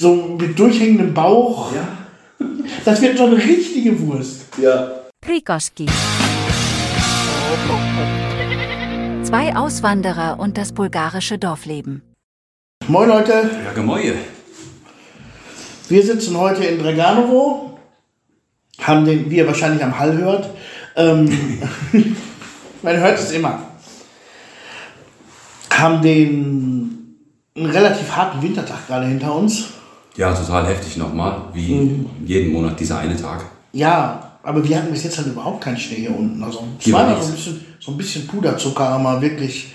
So mit durchhängendem Bauch. Ja. Das wird so eine richtige Wurst. Ja. Prikoski. Zwei Auswanderer und das bulgarische Dorfleben. Moin Leute, Ja, Gemäue. wir sitzen heute in Draganovo. Haben den, wie ihr wahrscheinlich am Hall hört. Ähm, man hört es immer. Haben den einen relativ harten Wintertag gerade hinter uns. Ja, total heftig nochmal. Wie jeden Monat dieser eine Tag. Ja, aber wir hatten bis jetzt halt überhaupt keinen Schnee hier unten. Also Hier war zweimal so ein, bisschen, so ein bisschen Puderzucker, aber wirklich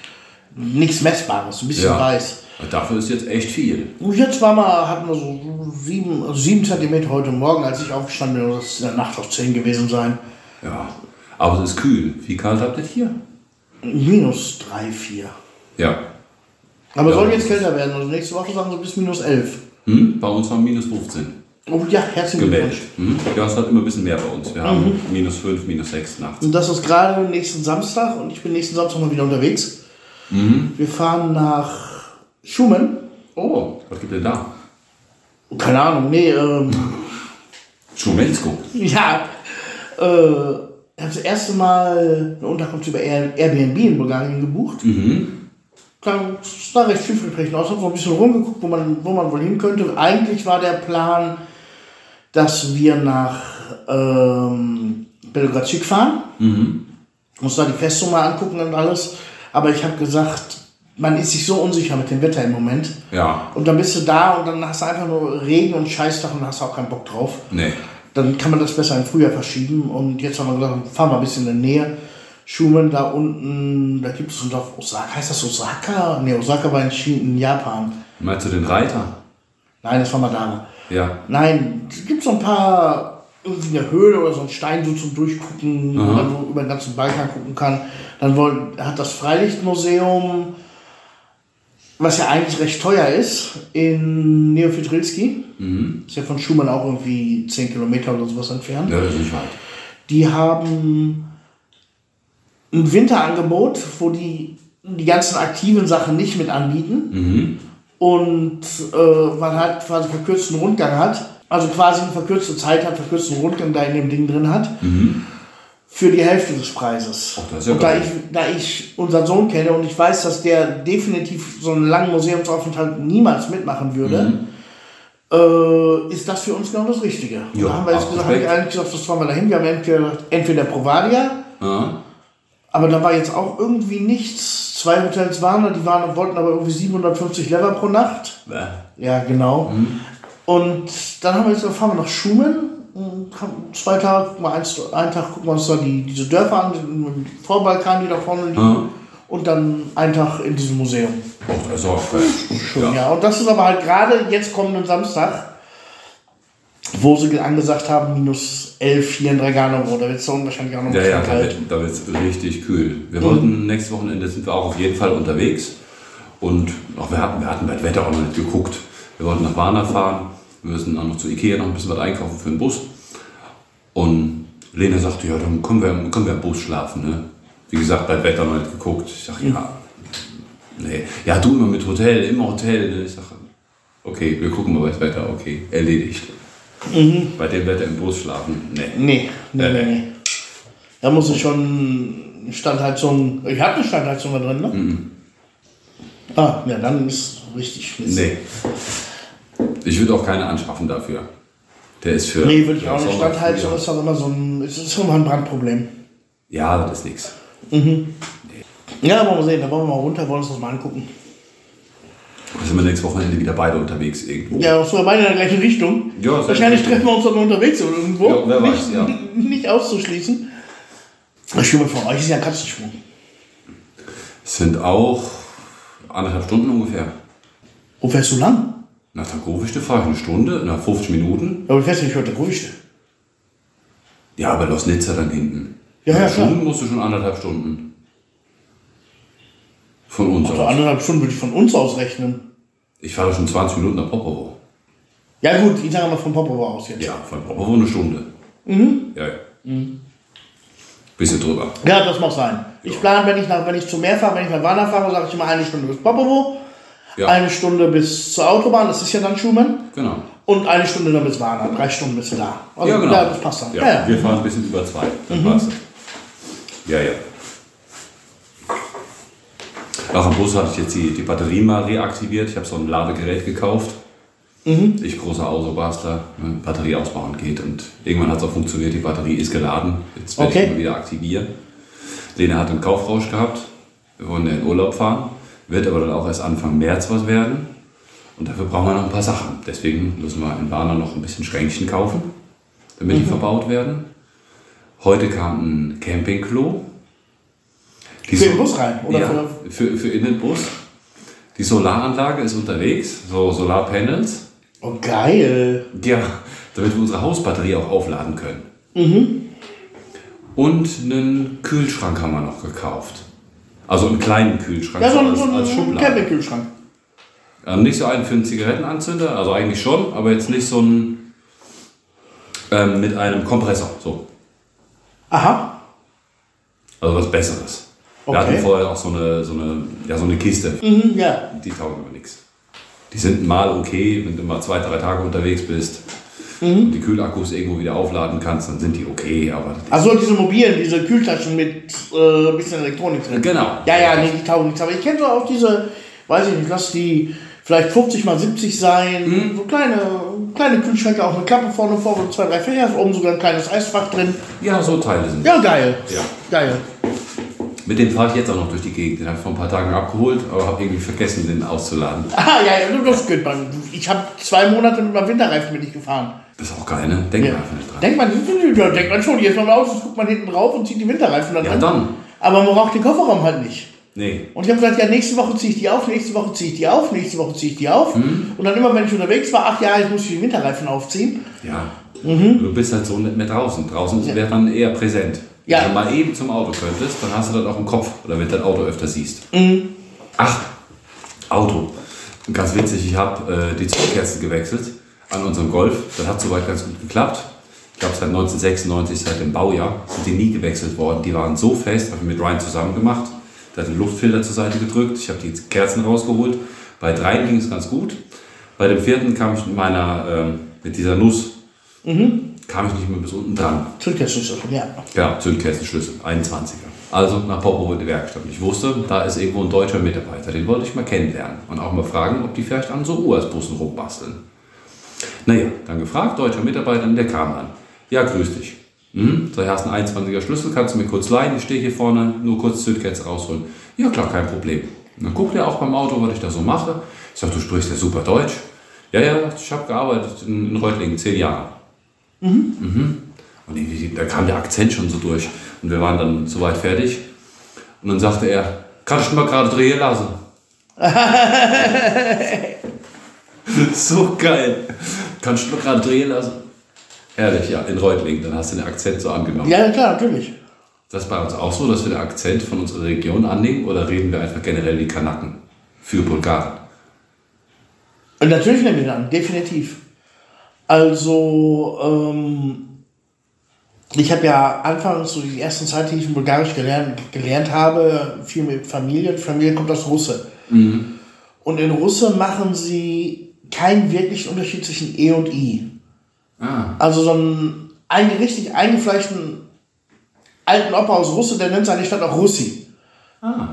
nichts Messbares, ein bisschen Ja. weiß. Dafür ist jetzt echt viel. Jetzt war mal, hatten wir so sieben, also sieben Zentimeter heute Morgen, als ich aufgestanden bin, das ist in der Nacht auf 10 gewesen sein. Ja. Aber es ist kühl. Wie kalt habt ihr hier? Minus 3, 4. Ja. Aber Ja. soll jetzt kälter werden. Also nächste Woche sagen sie bis minus 11. Hm? Bei uns waren minus 15 Oh ja, herzlichen. Glückwunsch. Hm? Ja, es hat immer ein bisschen mehr bei uns. Wir haben minus 5, minus 6 nachts. Und das ist gerade nächsten Samstag und ich bin nächsten Samstag mal wieder unterwegs. Wir fahren nach Schumann. Oh, was gibt denn da? Keine Ahnung, nee, ähm, Schumelsko. Ja, äh, ich habe das erste Mal eine Unterkunft über Air- Airbnb in Bulgarien gebucht. Dann sah recht vielversprechend aus, habe so ein bisschen rumgeguckt, wo man, wo man wohl hin könnte. Und eigentlich war der Plan, dass wir nach ähm, Belgradschik fahren, uns da die Festung mal angucken und alles. Aber ich habe gesagt, man ist sich so unsicher mit dem Wetter im Moment. Ja. Und dann bist du da und dann hast du einfach nur Regen und Scheißdach und hast auch keinen Bock drauf Nee. dann kann man das besser im Frühjahr verschieben. Und jetzt haben wir gesagt, fahren wir ein bisschen in der Nähe. Schumann da unten, da gibt es ein Dorf, Osaka, heißt das Osaka? Ne, Osaka war in, in Japan. Meinst du den Reiter? Nein, das war Madara. Ja. Nein, es gibt so ein paar, irgendwie eine Höhle oder so ein Stein so zum Durchgucken, wo man so über den ganzen Balkan gucken kann. Dann hat das Freilichtmuseum, was ja eigentlich recht teuer ist, in Neofitrilski. Ist ja von Schumann auch irgendwie 10 Kilometer oder sowas entfernt. Ja, das ist nicht weit. Die haben ein Winterangebot, wo die die ganzen aktiven Sachen nicht mit anbieten. Und äh, man halt quasi verkürzten Rundgang hat. Also quasi eine verkürzte Zeit hat, verkürzten Rundgang da in dem Ding drin hat. Für die Hälfte des Preises. Ach, ja und da ich, da ich unseren Sohn kenne und ich weiß, dass der definitiv so einen langen Museumsaufenthalt niemals mitmachen würde, äh, ist das für uns genau das Richtige. Ja, da haben wir jetzt gesagt, habe ich Respekt. eigentlich gesagt, das fahren wir dahin. Wir haben entweder, entweder Provadia, Ja. Aber da war jetzt auch irgendwie nichts. Zwei Hotels waren da, die waren, wollten aber irgendwie 750 Lever pro Nacht. Bäh. Ja, genau. Und dann haben wir jetzt fahren wir nach Schumann. haben Zwei Tage, wir eins, einen Tag gucken wir uns da die, diese Dörfer an, den Vorbalkan, die da vorne liegen. Ja. Und dann einen Tag in diesem Museum. Oh, das ist auch geil. Schön, ja. Und das ist aber halt gerade jetzt kommenden Samstag, wo sie angesagt haben, minus 11 hier in Draganovo. Da wird es wahrscheinlich auch noch ein Ja, bisschen ja, da kalt. wird da wird's richtig kühl. Wir wollten nächstes Wochenende sind wir auch auf jeden Fall unterwegs. Und auch wir hatten, wir hatten bei Wetter auch noch nicht geguckt. Wir wollten nach Warna fahren. Wir müssen auch noch zu Ikea noch ein bisschen was einkaufen für den Bus. Und Lena sagte, ja, dann können wir, können wir im Bus schlafen. Ne? Wie gesagt, bei Wetter noch nicht geguckt. Ich sag, ja, nee. Ja, du immer mit Hotel, immer Hotel. Ne? Ich sag, okay, wir gucken mal bei Wetter. Okay, erledigt. Bei dem Wetter im Bus schlafen, nee. Nee, nee, Äh, nee, nee. Da muss ich schon eine Standheizung. Ich habe eine Standheizung da drin, ne? Ah, ja, dann ist richtig Mist. Nee. Ich würde auch keine anschaffen dafür. Der ist für. Nee, würde ich auch nicht. Standheizung Frühjahr. ist doch immer so ein, es ist immer ein Brandproblem. Ja, das ist nichts. Ja, wollen wir sehen, da wollen wir mal runter, wollen uns das mal angucken. Da sind wir nächstes Wochenende wieder beide unterwegs irgendwo. Ja, so beide in der gleichen Richtung. Ja, Wahrscheinlich treffen wir uns dann unterwegs oder irgendwo. Ja, wer nicht, weiß, ja. nicht auszuschließen. Das Schwimmen von euch ist ja ein Katzensprung. Es sind auch anderthalb Stunden ungefähr. Wo fährst du lang? Nach der Grofichte fahre ich eine Stunde, nach 50 Minuten. Ja, aber du fährst nicht heute Ruhigste. Ja, aber Los Nizza dann hinten. Ja, ja, klar. Stunden musst du schon anderthalb Stunden. Von uns Also aus. anderthalb Stunden würde ich von uns aus rechnen. Ich fahre schon 20 Minuten nach Popovo. Ja gut, ich sage mal von Popovo aus jetzt. Ja, von Popovo eine Stunde. Mhm. Ja, ja. Bisschen drüber. Ja, das mag sein. Ich plane, wenn ich, nach, wenn ich zum Meer fahre, wenn ich nach Warna fahre, sage ich immer eine Stunde bis Popovo. Ja. Eine Stunde bis zur Autobahn, das ist ja dann Schumann. Genau. Und eine Stunde dann bis Warna. Drei Stunden bist du da. Also, ja, genau. ja, das passt dann. Ja, Ja, ja. Wir fahren ein bisschen über zwei. Dann passt das. Ja, ja. Auch am Bus hatte ich jetzt die, die Batterie mal reaktiviert. Ich habe so ein Ladegerät gekauft. Ich, großer Autobastler, ne, Batterie ausbauen geht. Und irgendwann hat es auch funktioniert, die Batterie ist geladen. Jetzt werde Okay. ich mal wieder aktivieren. Lena hat einen Kaufrausch gehabt. Wir wollen ja in Urlaub fahren. Wird aber dann auch erst Anfang März was werden. Und dafür brauchen wir noch ein paar Sachen. Deswegen müssen wir in Warner noch ein bisschen Schränkchen kaufen, damit die verbaut werden. Heute kam ein Campingklo. Die Für den Bus rein, oder ja, für- für, für in den Bus. Die Solaranlage ist unterwegs, so Solarpanels. Oh, geil. Ja, damit wir unsere Hausbatterie auch aufladen können. Und einen Kühlschrank haben wir noch gekauft. Also einen kleinen Kühlschrank Ja, so als, so als ein Schublade. Campingkühlschrank. Ähm, nicht so einen für einen Zigarettenanzünder, also eigentlich schon, aber jetzt nicht so ein ähm, mit einem Kompressor. So. Aha. Also was Besseres. Wir Okay. hatten vorher auch so eine, so eine, ja, so eine Kiste. Mhm, ja. Die taugen aber nichts. Die sind mal okay, wenn du mal zwei, drei Tage unterwegs bist Mhm. und die Kühlakkus irgendwo wieder aufladen kannst, dann sind die okay, aber Also diese mobilen, diese Kühltaschen mit äh, ein bisschen Elektronik drin. Genau. Ja, ja, nee, die taugen nichts. Aber ich kenne so auch diese, weiß ich nicht, lass die vielleicht 50 mal 70 sein. Mhm. So kleine, kleine Kühlschränke, auch eine Klappe vorne vor und zwei, drei Fächer. Oben sogar ein kleines Eisfach drin. ja, so Teile sind. Ja, geil. Ja. Geil. Mit dem fahre ich jetzt auch noch durch die Gegend. Den habe ich vor ein paar Tagen abgeholt, aber habe irgendwie vergessen, den auszuladen. Ah, ja, ja, das geht man. Ich habe zwei Monate mit meinem Winterreifen bin ich gefahren. Das ist auch geil, ne? Denk Ja. mal einfach nicht dran. Denkt man, ja, denkt man schon, jetzt mal Auto, guckt man hinten drauf und zieht die Winterreifen dann Ja, an. dann. Aber man braucht den Kofferraum halt nicht. Nee. Und ich habe gesagt, ja, nächste Woche ziehe ich die auf, nächste Woche ziehe ich die auf, nächste Woche ziehe ich die auf. Mhm. Und dann immer, wenn ich unterwegs war, ach ja, jetzt muss ich die Winterreifen aufziehen. Ja. Mhm. Du bist halt so nicht mehr draußen. Draußen wäre dann eher präsent. Ja. Wenn du mal eben zum Auto könntest, dann hast du das auch im Kopf. Oder wenn du dein Auto öfter siehst. Mhm. Ach, Auto. Ganz witzig, ich habe äh, die Zündkerzen gewechselt an unserem Golf. Das hat soweit ganz gut geklappt. Ich glaube, seit 1996, seit dem Baujahr, sind die nie gewechselt worden. Die waren so fest, habe ich mit Ryan zusammen gemacht. Der hat den Luftfilter zur Seite gedrückt. Ich habe die Kerzen rausgeholt. Bei dreien ging es ganz gut. Bei dem vierten kam ich mit meiner, ähm, mit dieser Nuss, kam ich nicht mehr bis unten dran. Zündkerzenschlüssel, ja. Ja, Zündkerzenschlüssel, 21er. Also nach Popovo in die Werkstatt. Ich wusste, da ist irgendwo ein deutscher Mitarbeiter, den wollte ich mal kennenlernen und auch mal fragen, ob die vielleicht an so US-Bussen rumbasteln. Naja, dann gefragt, deutscher Mitarbeiter, und der kam dann. Ja, grüß dich. Mhm. So, hast einen 21er Schlüssel, kannst du mir kurz leihen? Ich stehe hier vorne, nur kurz Zündkerze rausholen. Ja, klar, kein Problem. Und dann guckt er auch beim Auto, was ich da so mache. Ich sag, du sprichst ja super Deutsch. Ja, ja, ich habe gearbeitet in, in Reutlingen, zehn Jahre. Und irgendwie, da kam der Akzent schon so durch. Und wir waren dann soweit fertig. Und dann sagte er, kann ich mal gerade drehen lassen? so geil. Kannst du mal gerade drehen lassen? Ehrlich, ja, in Reutlingen, dann hast du den Akzent so angenommen. Ja, klar, natürlich. Das ist bei uns auch so, dass wir den Akzent von unserer Region annehmen oder reden wir einfach generell wie Kanaken für Bulgaren? Und natürlich nehmen wir dann, definitiv. Also, ähm, ich habe ja anfangs, so die ersten Zeit, die ich in Bulgarisch gelernt, gelernt habe, viel mit Familie. Familie kommt aus Russe. Und in Russe machen sie keinen wirklichen Unterschied zwischen E und I. Ah, Also so einen, einen richtig eingefleischten alten Opa aus Russe, der nennt seine Stadt auch Russi. ah.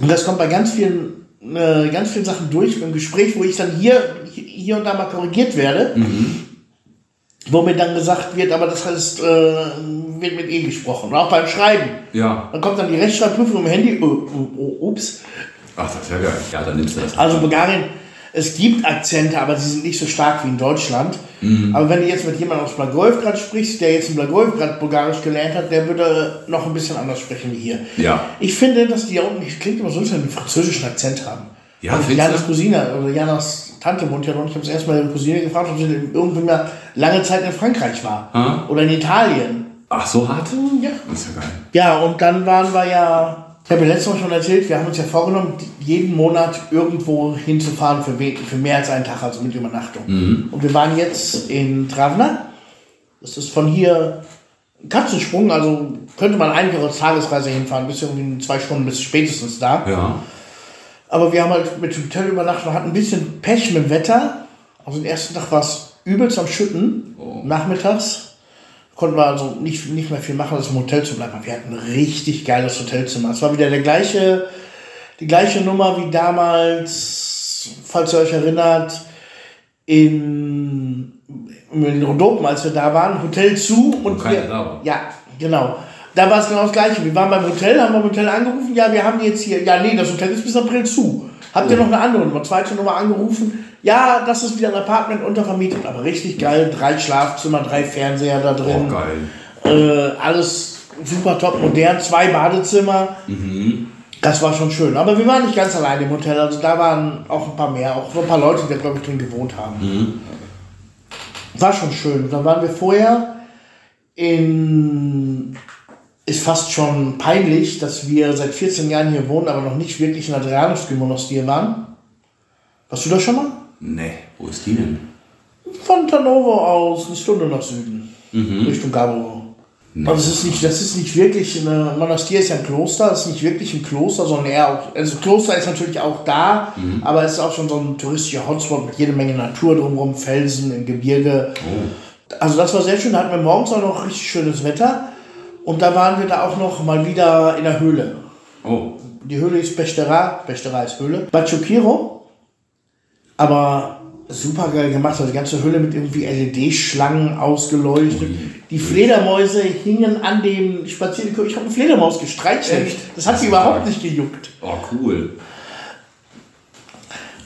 Und das kommt bei ganz vielen, äh, ganz vielen Sachen durch im Gespräch, wo ich dann hier, hier und da mal korrigiert werde. Wo mir dann gesagt wird, aber das heißt, äh, wird mit E gesprochen. Und auch beim Schreiben. Ja. Dann kommt dann die Rechtschreibprüfung im Handy. Oh, oh, oh, ups. Ach, das ist ja geil. Ja, dann nimmst du das. Also Bulgarien, es gibt Akzente, aber sie sind nicht so stark wie in Deutschland. Aber wenn du jetzt mit jemandem aus Blagoevgrad sprichst, der jetzt in Blagoevgrad Bulgarisch gelernt hat, der würde noch ein bisschen anders sprechen wie hier. Ja. Ich finde, dass die ja unten, klingt immer so, als wenn die einen französischen Akzent haben. Ja, Also findest Janas du? Cousine oder Janas Tante wohnt ja noch. Ich habe es erstmal ihre Cousine gefragt, ob sie irgendwie mal lange Zeit in Frankreich war. Ah. Oder in Italien. Ach, so hart? Ja. Das ist ja geil. Ja, und dann waren wir ja, ich habe ja letztes Mal schon erzählt, wir haben uns ja vorgenommen, jeden Monat irgendwo hinzufahren für, für mehr als einen Tag, also mit Übernachtung. Und wir waren jetzt in Travna. Das ist von hier ein Katzensprung, also könnte man eigentlich als Tagesreise hinfahren, bis irgendwie in zwei Stunden bis spätestens da. Ja. Aber wir haben halt mit dem Hotel übernachtet und hatten ein bisschen Pech mit dem Wetter. Also den ersten Tag war es übelst am Schütten, nachmittags. Konnten wir also nicht, nicht mehr viel machen, als im Hotel zu bleiben. Aber wir hatten ein richtig geiles Hotelzimmer. Es war wieder der gleiche, die gleiche Nummer wie damals, falls ihr euch erinnert, in, in Rodopen, als wir da waren, Hotel zu und keiner wir, ja, genau. Da war es genau das Gleiche. Wir waren beim Hotel, haben beim Hotel angerufen, ja, wir haben jetzt hier, ja, nee, das Hotel ist bis April zu. Habt ihr noch eine andere Nummer? Zweite Nummer angerufen, ja, das ist wieder ein Apartment untervermietet, aber richtig geil. Drei Schlafzimmer, drei Fernseher da Oh, drin. geil. Äh, alles super top modern, zwei Badezimmer. Das war schon schön. Aber wir waren nicht ganz allein im Hotel, also da waren auch ein paar mehr, auch so ein paar Leute, die da, glaube ich, drin gewohnt haben. War schon schön. Dann waren wir vorher in. Ist fast schon peinlich, dass wir seit 14 Jahren hier wohnen, aber noch nicht wirklich in der Adrianowski-Monastier waren. Warst du da schon mal? Nee, wo ist die denn? Von Tanovo aus eine Stunde nach Süden, Richtung Gaboro. Aber es ist nicht, das ist nicht wirklich eine Monastir ist ja ein Kloster, das ist nicht wirklich ein Kloster, sondern eher auch, also Kloster ist natürlich auch da, aber es ist auch schon so ein touristischer Hotspot mit jede Menge Natur drumherum, Felsen im Gebirge. Also das war sehr schön, da hatten wir morgens auch noch richtig schönes Wetter und da waren wir da auch noch mal wieder in der Höhle. Oh, Die Höhle ist Bestera, Bestera ist Höhle. Bachukiro, aber super geil gemacht. Also die ganze Höhle mit irgendwie LED-Schlangen ausgeleuchtet. Die Fledermäuse hingen an dem Spaziergang. Ich habe eine Fledermaus gestreichelt. Echt? Das hat sie überhaupt nicht gejuckt. oh cool.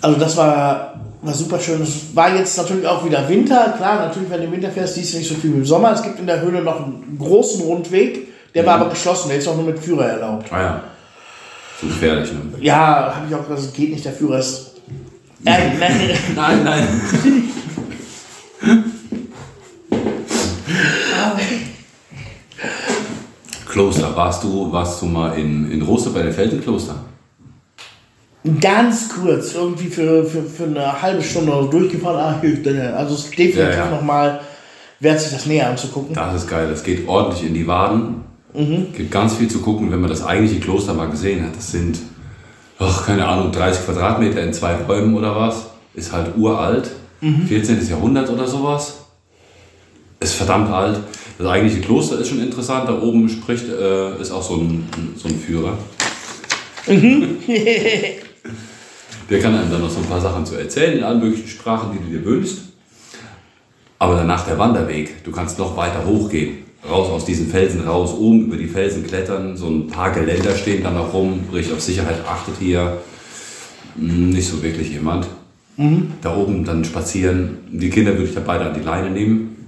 Also das war, war super schön. Es war jetzt natürlich auch wieder Winter. Klar, natürlich, wenn du im Winter fährst, siehst du nicht so viel wie im Sommer. Es gibt in der Höhle noch einen großen Rundweg. Der war aber geschlossen. Der ist auch nur mit Führer erlaubt. Ah ja. So gefährlich, ne? Ja, habe ich auch gesagt, es geht nicht. Der Führer ist... Nein, nein. Nein, nein. Kloster, warst du, warst du mal in, in Rostock bei den Felsenkloster? Ganz kurz, irgendwie für, für, für eine halbe Stunde so durchgefahren. Ah. Also es ist definitiv Ja, ja. nochmal wert, sich das näher anzugucken. Das ist geil, das geht ordentlich in die Waden. Gibt ganz viel zu gucken, wenn man das eigentliche Kloster mal gesehen hat. Das sind, ach, keine Ahnung, 30 Quadratmeter in zwei Räumen oder was. Ist halt uralt. 14. Jahrhundert oder sowas. Ist verdammt alt. Das eigentliche Kloster ist schon interessant. Da oben spricht, äh, ist auch so ein, so ein Führer. Der kann einem dann noch so ein paar Sachen zu erzählen in allen möglichen Sprachen, die du dir wünschst. Aber danach der Wanderweg. Du kannst noch weiter hochgehen. Raus aus diesen Felsen raus, oben über die Felsen klettern. So ein paar Geländer stehen dann noch rum. Richtig auf Sicherheit achtet hier hm, nicht so wirklich jemand. Da oben dann spazieren. Die Kinder würde ich da beide an die Leine nehmen.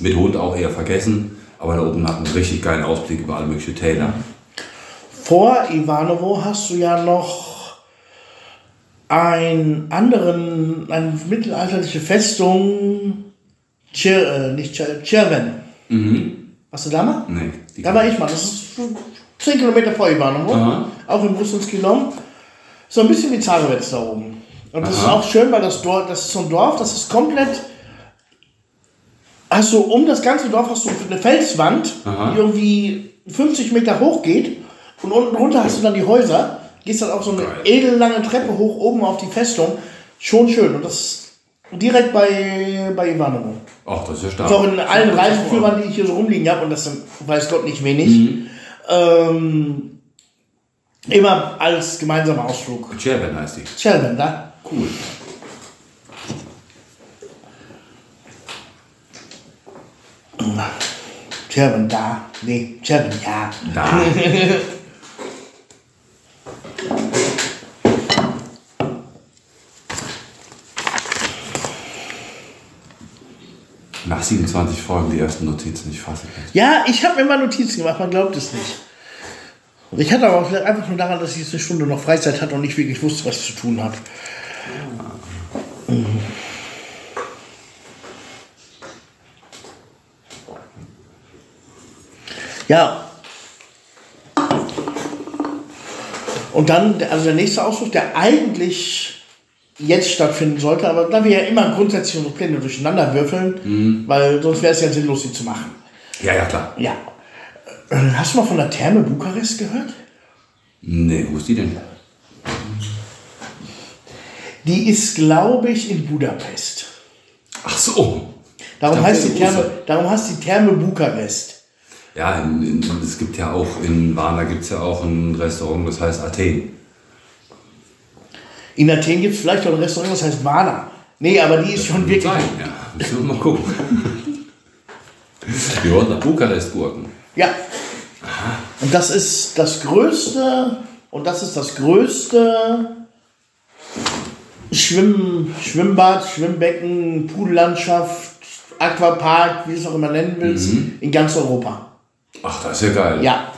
Mit Hund auch eher vergessen. Aber da oben hat man einen richtig geilen Ausblick über alle möglichen Täler. Vor Ivanovo hast du ja noch einen anderen, eine mittelalterliche Festung, Tschir, äh, nicht Tschir, Tschirven. Warst du da mal? Nee, Da war ich mal. Das ist so 10 Kilometer vor Ivanovo, Aha. auch in Russlands Lom. So ein bisschen wie Zarewitz da oben. Und das ist Aha. auch schön, weil das Dorf, das ist so ein Dorf, das ist komplett. Hast du um das ganze Dorf hast du eine Felswand, Aha. die irgendwie 50 Meter hoch geht. Und unten drunter hast du dann die Häuser. Gehst dann auch so eine Geil. edellange Treppe hoch oben auf die Festung. Schon schön. Und das ist direkt bei, bei Ivanovo. Ach, das ist ja stark. Das ist auch in allen Reiseführern, die ich hier so rumliegen habe, und das sind, weiß Gott, nicht wenig, ähm, immer als gemeinsamer Ausflug. Cherben heißt die. Chelven, da? Cool. Chelven, da. Nee, Chelven, ja. Da. 27 Folgen die ersten Notizen, ich fasse nicht. Ja, ich habe mal Notizen gemacht, man glaubt es nicht. Ich hatte aber vielleicht einfach nur daran, dass ich jetzt eine Stunde noch Freizeit hatte und nicht wirklich wusste, was zu tun habe. Mhm. Ja. Und dann, also der nächste Ausflug, der eigentlich jetzt stattfinden sollte, aber da wir ja immer grundsätzlich unsere Pläne durcheinander würfeln, weil sonst wäre es ja sinnlos, sie zu machen. Ja, ja, klar. Ja. Äh, Hast du mal von der Therme Bukarest gehört? Nee, wo ist die denn? Die ist, glaube ich, in Budapest. Ach so. Darum, heißt die Therme, darum heißt die Therme Bukarest. Ja, in, in, es gibt ja auch in Varna gibt es ja auch ein Restaurant, das heißt Athen. In Athen gibt es vielleicht auch ein Restaurant, das heißt Vana. Nee, aber die ist schon Kann wirklich. Sein, ja. Müssen wir mal gucken. Wir wollten nach Bukarest gurken. Ja. Und das ist das größte, und das ist das größte Schwimm, Schwimmbad, Schwimmbecken, Poollandschaft, Aquapark, wie du es auch immer nennen willst, in ganz Europa. Ach, das ist ja geil. Ja.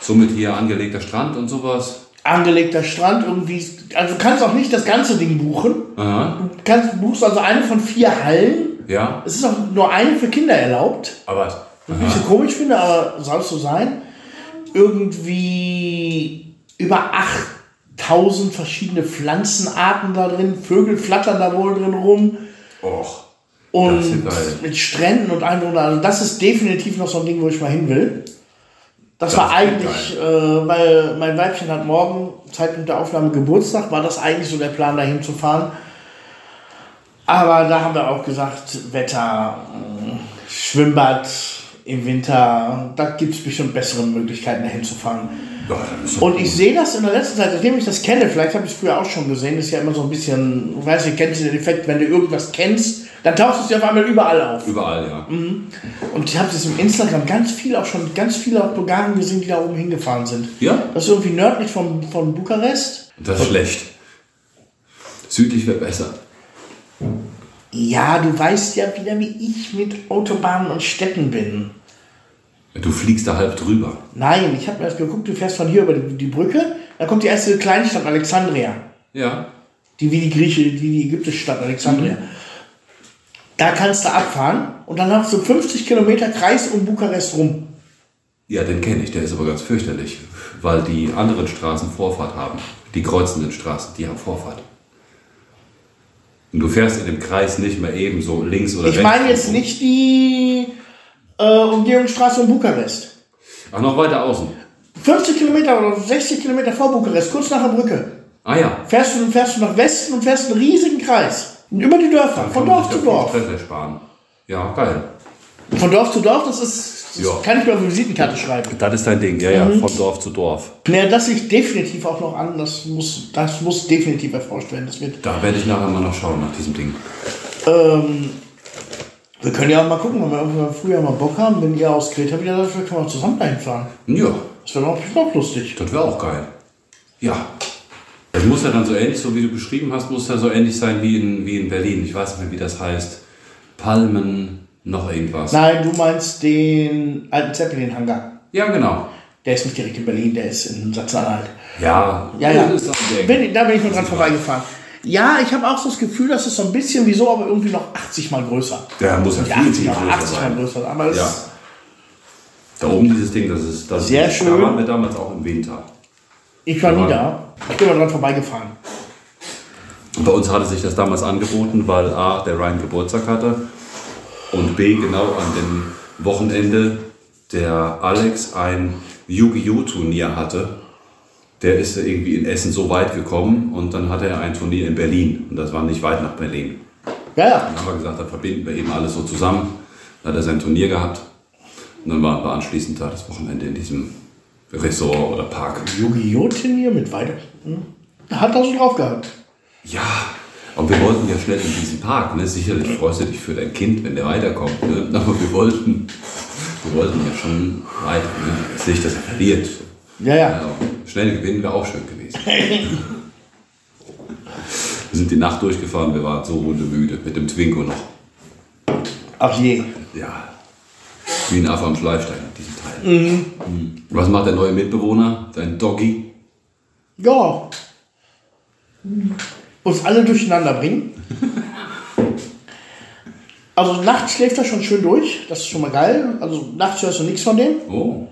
Somit hier angelegter Strand und sowas. Angelegter Strand, irgendwie. Also du kannst auch nicht das ganze Ding buchen. Aha. Du kannst, buchst also eine von vier Hallen. Ja. Es ist auch nur eine für Kinder erlaubt. Aber Was ich bisschen komisch finde, aber soll es so sein. Irgendwie über 8000 verschiedene Pflanzenarten da drin. Vögel flattern da wohl drin rum. och. Und mit Stränden und allem. und Also das ist definitiv noch so ein Ding, wo ich mal hin will. Das, Das war eigentlich, äh, weil mein Weibchen hat morgen, Zeitpunkt der Aufnahme Geburtstag, war das eigentlich so der Plan, dahin zu fahren. Aber da haben wir auch gesagt, Wetter, mh, Schwimmbad im Winter, da gibt es bestimmt bessere Möglichkeiten, dahin zu fahren. Ja, Und ich sehe das in der letzten Zeit, seitdem ich das kenne, vielleicht habe ich es früher auch schon gesehen, ist ja immer so ein bisschen, du weißt, ihr kennt den Effekt, wenn du irgendwas kennst, dann taucht es dir auf einmal überall auf. überall, ja. Und ich habe das im Instagram ganz viel auch schon, ganz viele auch Bulgaren gesehen, die da oben hingefahren sind. Ja? Das ist irgendwie nördlich von, von Bukarest. Das ist schlecht. Südlich wäre besser. Ja, du weißt ja wieder, wie ich mit Autobahnen und Städten bin. Du fliegst da halb drüber. Nein, ich habe mir das geguckt, du fährst von hier über die, die Brücke, dann kommt die erste Kleinstadt Alexandria. Ja. Die wie die Grieche, die, die ägyptische Stadt Alexandria. Da kannst du abfahren und dann hast du 50 Kilometer Kreis um Bukarest rum. Ja, den kenne ich, der ist aber ganz fürchterlich, weil die anderen Straßen Vorfahrt haben. Die kreuzenden Straßen, die haben Vorfahrt. Und du fährst in dem Kreis nicht mehr eben so links oder Ich rechts. meine jetzt nicht die äh, Umgehungsstraße um Bukarest. Ach, noch weiter außen. 50 Kilometer oder 60 Kilometer vor Bukarest, kurz nach der Brücke. Ah ja. Fährst du, fährst du nach Westen und fährst einen riesigen Kreis. Über die Dörfer, von Dorf zu Dorf. Stress ersparen. Ja, geil. Von Dorf zu Dorf, das ist. Das Ja. kann ich mir auf eine Visitenkarte schreiben. Das ist dein Ding, ja, ja, von Dorf zu Dorf. Naja, das liegt definitiv auch noch an. Das muss, das muss definitiv erforscht werden. Das wird Da werde ich nachher mal noch schauen nach diesem Ding. Ähm, wir können ja auch mal gucken, wenn wir früher mal Bock haben, wenn ihr aus Kreta wieder seid, können wir auch zusammen dahin fahren. Ja, Das wäre auch, auch lustig. das wäre auch geil. Ja. Es muss ja dann so ähnlich, so wie du beschrieben hast, muss ja so ähnlich sein wie in, wie in Berlin. Ich weiß nicht mehr, wie das heißt. Palmen, noch irgendwas. Nein, du meinst den alten Zeppelin-Hangar. Ja, genau. Der ist nicht direkt in Berlin, der ist in Sachsen-Anhalt. Ja, Ja, ja. Bin, da bin ich nur dran vorbeigefahren. Ja, ich habe auch so das Gefühl, dass es so ein bisschen wie so, aber irgendwie noch 80 mal größer. Der muss ja viel, 80 viel mal, größer 80 mal größer. Aber es Ja. Da oben dieses Ding, das ist das Sehr ist, schön. Da waren wir damals auch im Winter. Ich war nie Aber- da. Ich bin mal dran vorbeigefahren. Und bei uns hatte sich das damals angeboten, weil A, der Ryan Geburtstag hatte und B, genau an dem Wochenende der Alex ein Yu-Gi-Oh! Turnier hatte. Der ist irgendwie in Essen so weit gekommen und dann hatte er ein Turnier in Berlin und das war nicht weit nach Berlin. Ja, ja. Dann haben wir gesagt, dann verbinden wir eben alles so zusammen. Dann hat er sein Turnier gehabt und dann waren wir anschließend da das Wochenende in diesem Ressort oder Park. Yu-Gi-Oh! mit weiter. Hm? Hat er so drauf gehabt. Ja, und wir wollten ja schnell in diesen Park. Ne? Sicherlich freust du dich für dein Kind, wenn der weiterkommt. Ne? Aber wir wollten, wir wollten ja schon weiter. Ne? Jetzt nicht, dass er verliert. Ja, ja. Ja, schnell gewinnen wäre auch schön gewesen. Wir sind die Nacht durchgefahren, wir waren so hundemüde mit dem Twingo noch. Ach je. Ja, wie ein Affe am Schleifstein in diesem Mhm. Was macht der neue Mitbewohner, dein Doggy? Ja. Uns alle durcheinander bringen. Also nachts schläft er schon schön durch. Das ist schon mal geil. Also nachts hörst du nichts von dem. Oh,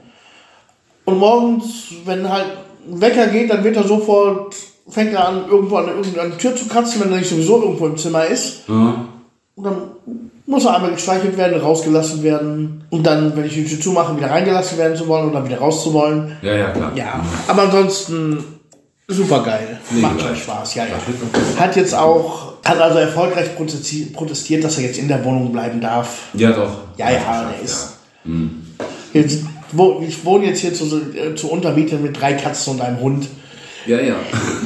Und morgens, wenn halt ein Wecker geht, dann wird er sofort, fängt er an, irgendwo an irgendeine Tür zu kratzen, wenn er nicht sowieso irgendwo im Zimmer ist. ja. Und dann muss er einmal gestreichelt werden, rausgelassen werden. Und dann, wenn ich die Tür zumache, wieder reingelassen werden zu wollen oder wieder raus zu wollen. ja, ja, klar. Ja, aber ansonsten super geil. Mega Macht schon geil. Spaß, ja, ja. Hat jetzt auch, hat also erfolgreich protesti- protestiert, dass er jetzt in der Wohnung bleiben darf. Ja, doch. Ja, ja, der ist. Jetzt, wo, ich wohne jetzt hier zu, äh, zu Untermiete mit drei Katzen und einem Hund. Ja, ja.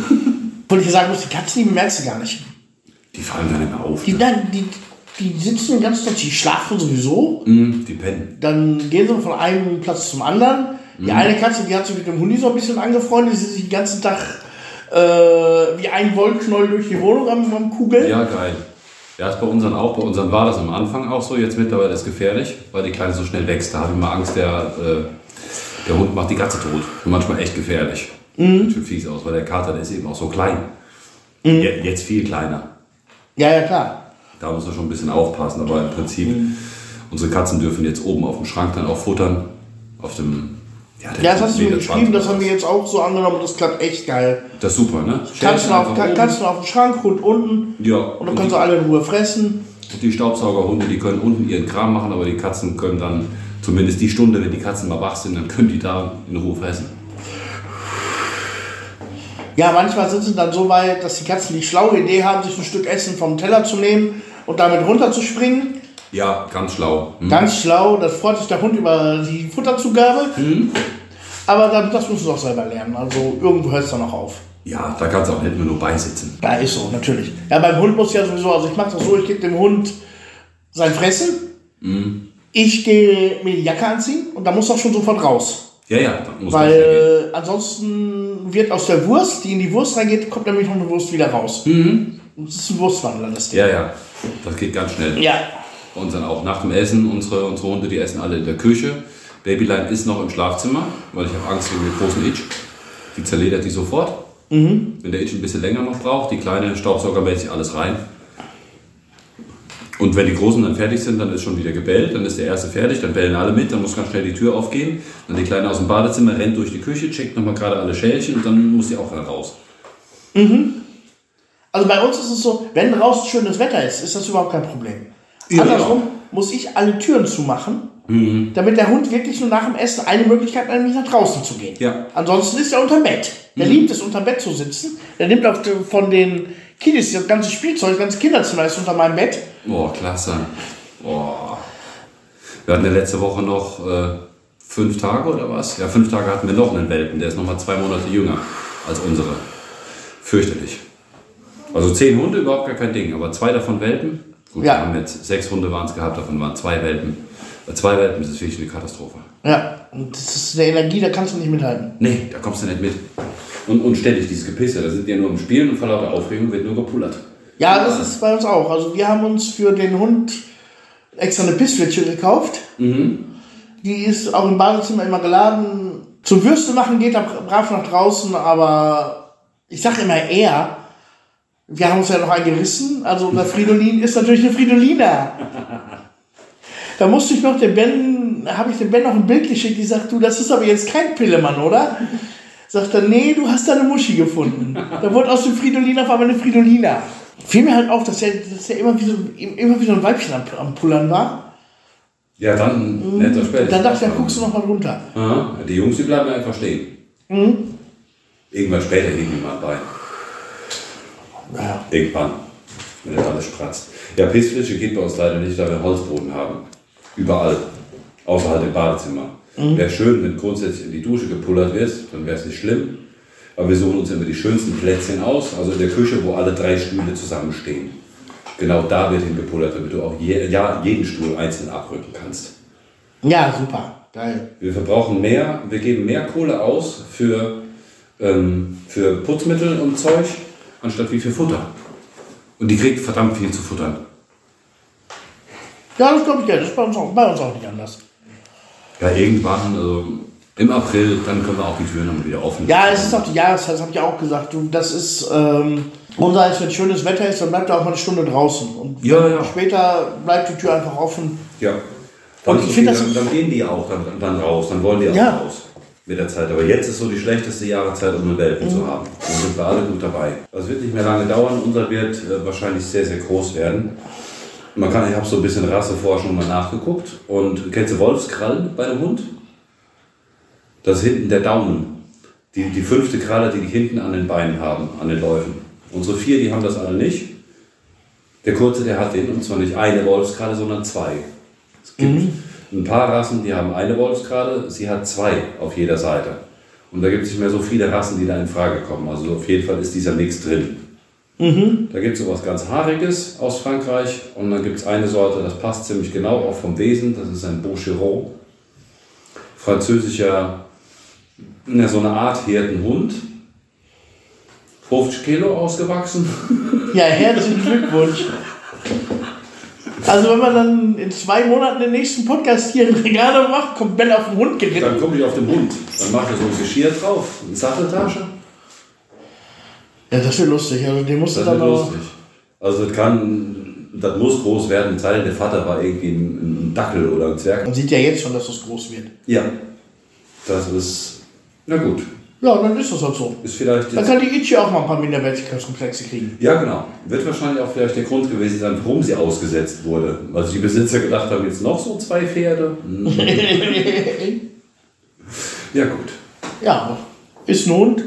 Wo ich sagen muss, die Katzen, die bemerkst du gar nicht. Die fallen gar nicht mehr auf. Die, dann, die, die sitzen den ganzen Tag, die schlafen sowieso. Mhm, die pennen. Dann gehen sie von einem Platz zum anderen. Die eine Katze, die hat sich mit dem Hundi so ein bisschen angefreundet, die ist sich den ganzen Tag äh, wie ein Wollknäuel durch die Wohnung am, am Kugeln. Ja, geil. Ja, ist bei unseren auch. Bei unseren war das am Anfang auch so. Jetzt mittlerweile ist es gefährlich, weil die Kleine so schnell wächst. Da habe ich mal Angst, der, äh, der Hund macht die Katze tot. Und manchmal echt gefährlich. Sieht schon fies aus, weil der Kater, der ist eben auch so klein. Je- Jetzt viel kleiner. ja, ja, klar. Da muss man schon ein bisschen aufpassen. Aber im Prinzip, unsere Katzen dürfen jetzt oben auf dem Schrank dann auch futtern. Auf dem. Ja, Ja, das hast du mir geschrieben, 20 das haben wir jetzt auch so angenommen, das klappt echt geil. Das ist super, ne? Katzen auf. Katzen auf dem Schrank, Hund unten. Ja, Und dann und können sie alle in Ruhe fressen. Und die Staubsaugerhunde, die können unten ihren Kram machen, aber die Katzen können dann zumindest die Stunde, wenn die Katzen mal wach sind, dann können die da in Ruhe fressen. Ja, manchmal sind sie dann so weit, dass die Katzen die schlaue Idee haben, sich ein Stück Essen vom Teller zu nehmen und damit runterzuspringen. Ja, ganz schlau. Hm? Ganz schlau, das freut sich der Hund über die Futterzugabe. Aber dann, das müssen sie auch selber lernen. Also irgendwo hört es dann auch auf. Ja, da kannst du auch nicht mehr nur beisitzen. Ja, ist so, natürlich. Ja, beim Hund muss ja sowieso, also ich mache das so, ich gebe dem Hund sein Fressen. Ich gehe mir die Jacke anziehen und dann muss er schon sofort raus. Ja, ja, da muss Weil äh, ansonsten wird aus der Wurst, die in die Wurst reingeht, kommt nämlich noch eine Wurst wieder raus. Das ist ein Wurstwandler, das. Ding. Ja, ja, das geht ganz schnell. Ja. Uns dann auch nach dem Essen, unsere, unsere Hunde, die essen alle in der Küche. Babyline ist noch im Schlafzimmer, weil ich habe Angst wegen dem großen Itch. Die zerledert die sofort. Wenn der Itch ein bisschen länger noch braucht, die kleine staubsaugermäßig alles rein. Und wenn die Großen dann fertig sind, dann ist schon wieder gebellt, dann ist der erste fertig, dann bellen alle mit, dann muss ganz schnell die Tür aufgehen. Dann die Kleine aus dem Badezimmer rennt durch die Küche, checkt nochmal gerade alle Schälchen und dann muss sie auch raus. Also bei uns ist es so, wenn draußen schönes Wetter ist, ist das überhaupt kein Problem. Ja, Andersrum muss ich alle Türen zumachen, damit der Hund wirklich nur nach dem Essen eine Möglichkeit hat, nämlich nach draußen zu gehen. Ja. Ansonsten ist er unterm Bett. Der liebt es, unterm Bett zu sitzen. Der nimmt auch von den Kiddies das ganze Spielzeug, das ganze Kinderzimmer ist unter meinem Bett. Boah, klasse. Boah. Wir hatten ja letzte Woche noch äh, fünf Tage oder was? Ja, fünf Tage hatten wir noch einen Welpen, der ist nochmal zwei Monate jünger als unsere. Fürchterlich. Also zehn Hunde, überhaupt gar kein Ding, aber zwei davon Welpen. Gut, Ja. wir haben jetzt sechs Hunde waren es gehabt, davon waren zwei Welpen. Bei zwei Welpen ist es wirklich eine Katastrophe. Ja, und das ist eine Energie, da kannst du nicht mithalten. Nee, da kommst du nicht mit. Und, und ständig dieses Gepisse, da sind die ja nur im Spielen und vor lauter Aufregung wird nur gepullert. Ja, das ist bei uns auch. Also wir haben uns für den Hund extra eine Pissflitsche gekauft. Die ist auch im Badezimmer immer geladen. Zum Würste machen geht er brav nach draußen, aber ich sag immer er. Wir haben uns ja noch einen gerissen. Also unser Fridolin ist natürlich eine Fridolina. Da musste ich noch den Ben, habe ich dem Ben noch ein Bild geschickt, die sagt, du, das ist aber jetzt kein Pillemann, oder? Sagt er, nee, du hast da eine Muschi gefunden. Da wurde aus dem Fridolin auf einmal eine Fridolina. Fiel mir halt auf, dass er, dass er immer, wie so, immer wie so ein Weibchen am, am Pullern war. Ja, dann netter später. Dann dachte ich, dann guckst du noch mal runter. Aha, die Jungs, die bleiben einfach stehen. Irgendwann später heben die mal bei. Ja. Irgendwann, wenn das alles spratzt. Ja, Pissflitsche geht bei uns leider nicht, da wir Holzboden haben. Überall. Außerhalb im Badezimmer. Wäre schön, wenn grundsätzlich in die Dusche gepullert wird, dann wäre es nicht schlimm. Aber wir suchen uns immer die schönsten Plätzchen aus, also in der Küche, wo alle drei Stühle zusammenstehen. Genau da wird hingepullert, damit du auch je, ja, jeden Stuhl einzeln abrücken kannst. ja, super. Geil. Wir verbrauchen mehr, wir geben mehr Kohle aus für, ähm, für Putzmittel und Zeug, anstatt wie für Futter. Und die kriegt verdammt viel zu futtern. Ja, das glaube ich, ja. Das ist bei uns, auch, bei uns auch nicht anders. Ja, irgendwann, also im April, dann können wir auch die Türen dann wieder offen. Ja, es ist auch die Jahreszeit, das habe ich auch gesagt. Du, das ist, ähm, unser ist, wenn schönes Wetter ist, dann bleibt er auch mal eine Stunde draußen. Und Ja, ja. später bleibt die Tür einfach offen. Ja. Dann, Und ich finde das- dann, dann gehen die auch dann, dann raus, dann wollen die auch Ja. raus mit der Zeit. Aber jetzt ist so die schlechteste Jahreszeit, um einen Welpen Mhm. zu haben. Dann sind wir alle gut dabei. Das wird nicht mehr lange dauern. Unser wird äh, wahrscheinlich sehr, sehr groß werden. Man kann, ich habe so ein bisschen Rasseforschung mal nachgeguckt. Und kennst du Wolfskrallen bei dem Hund? Das ist hinten der Daumen. Die, die fünfte Kralle, die die hinten an den Beinen haben, an den Läufen. Unsere vier, die haben das alle nicht. Der kurze, der hat den, und zwar nicht eine Wolfskralle, sondern zwei. Es gibt ein paar Rassen, die haben eine Wolfskralle, sie hat zwei auf jeder Seite. Und da gibt es nicht mehr so viele Rassen, die da in Frage kommen. Also auf jeden Fall ist dieser Mix drin. Da gibt es sowas ganz Haariges aus Frankreich und dann gibt es eine Sorte, das passt ziemlich genau, auch vom Wesen, das ist ein Beaucheron. Französischer, ja, so eine Art Herdenhund. 50 Kilo ausgewachsen. Ja, herzlichen Glückwunsch. Also wenn man dann in zwei Monaten den nächsten Podcast hier in Regale macht, kommt Ben auf den Hund geritten. Dann komme ich auf den Hund. Dann macht er so ein Geschirr drauf, eine Satteltasche. Ja, das wird lustig. Also den musst Das dann wird lustig. Also das kann, das muss groß werden. Es sei denn, der Vater war irgendwie ein, ein Dackel oder ein Zwerg. Man sieht ja jetzt schon, dass das groß wird. Ja. Das ist, na gut, Ja, dann ist das halt so. ist vielleicht Dann kann die Itchy auch mal ein paar Minderwertigkeitskomplexe kriegen. ja genau, wird wahrscheinlich auch vielleicht der Grund gewesen sein, warum sie ausgesetzt wurde. Weil sich die Besitzer gedacht haben, jetzt noch so zwei Pferde. Hm. ja gut, Ja, ist ein Hund.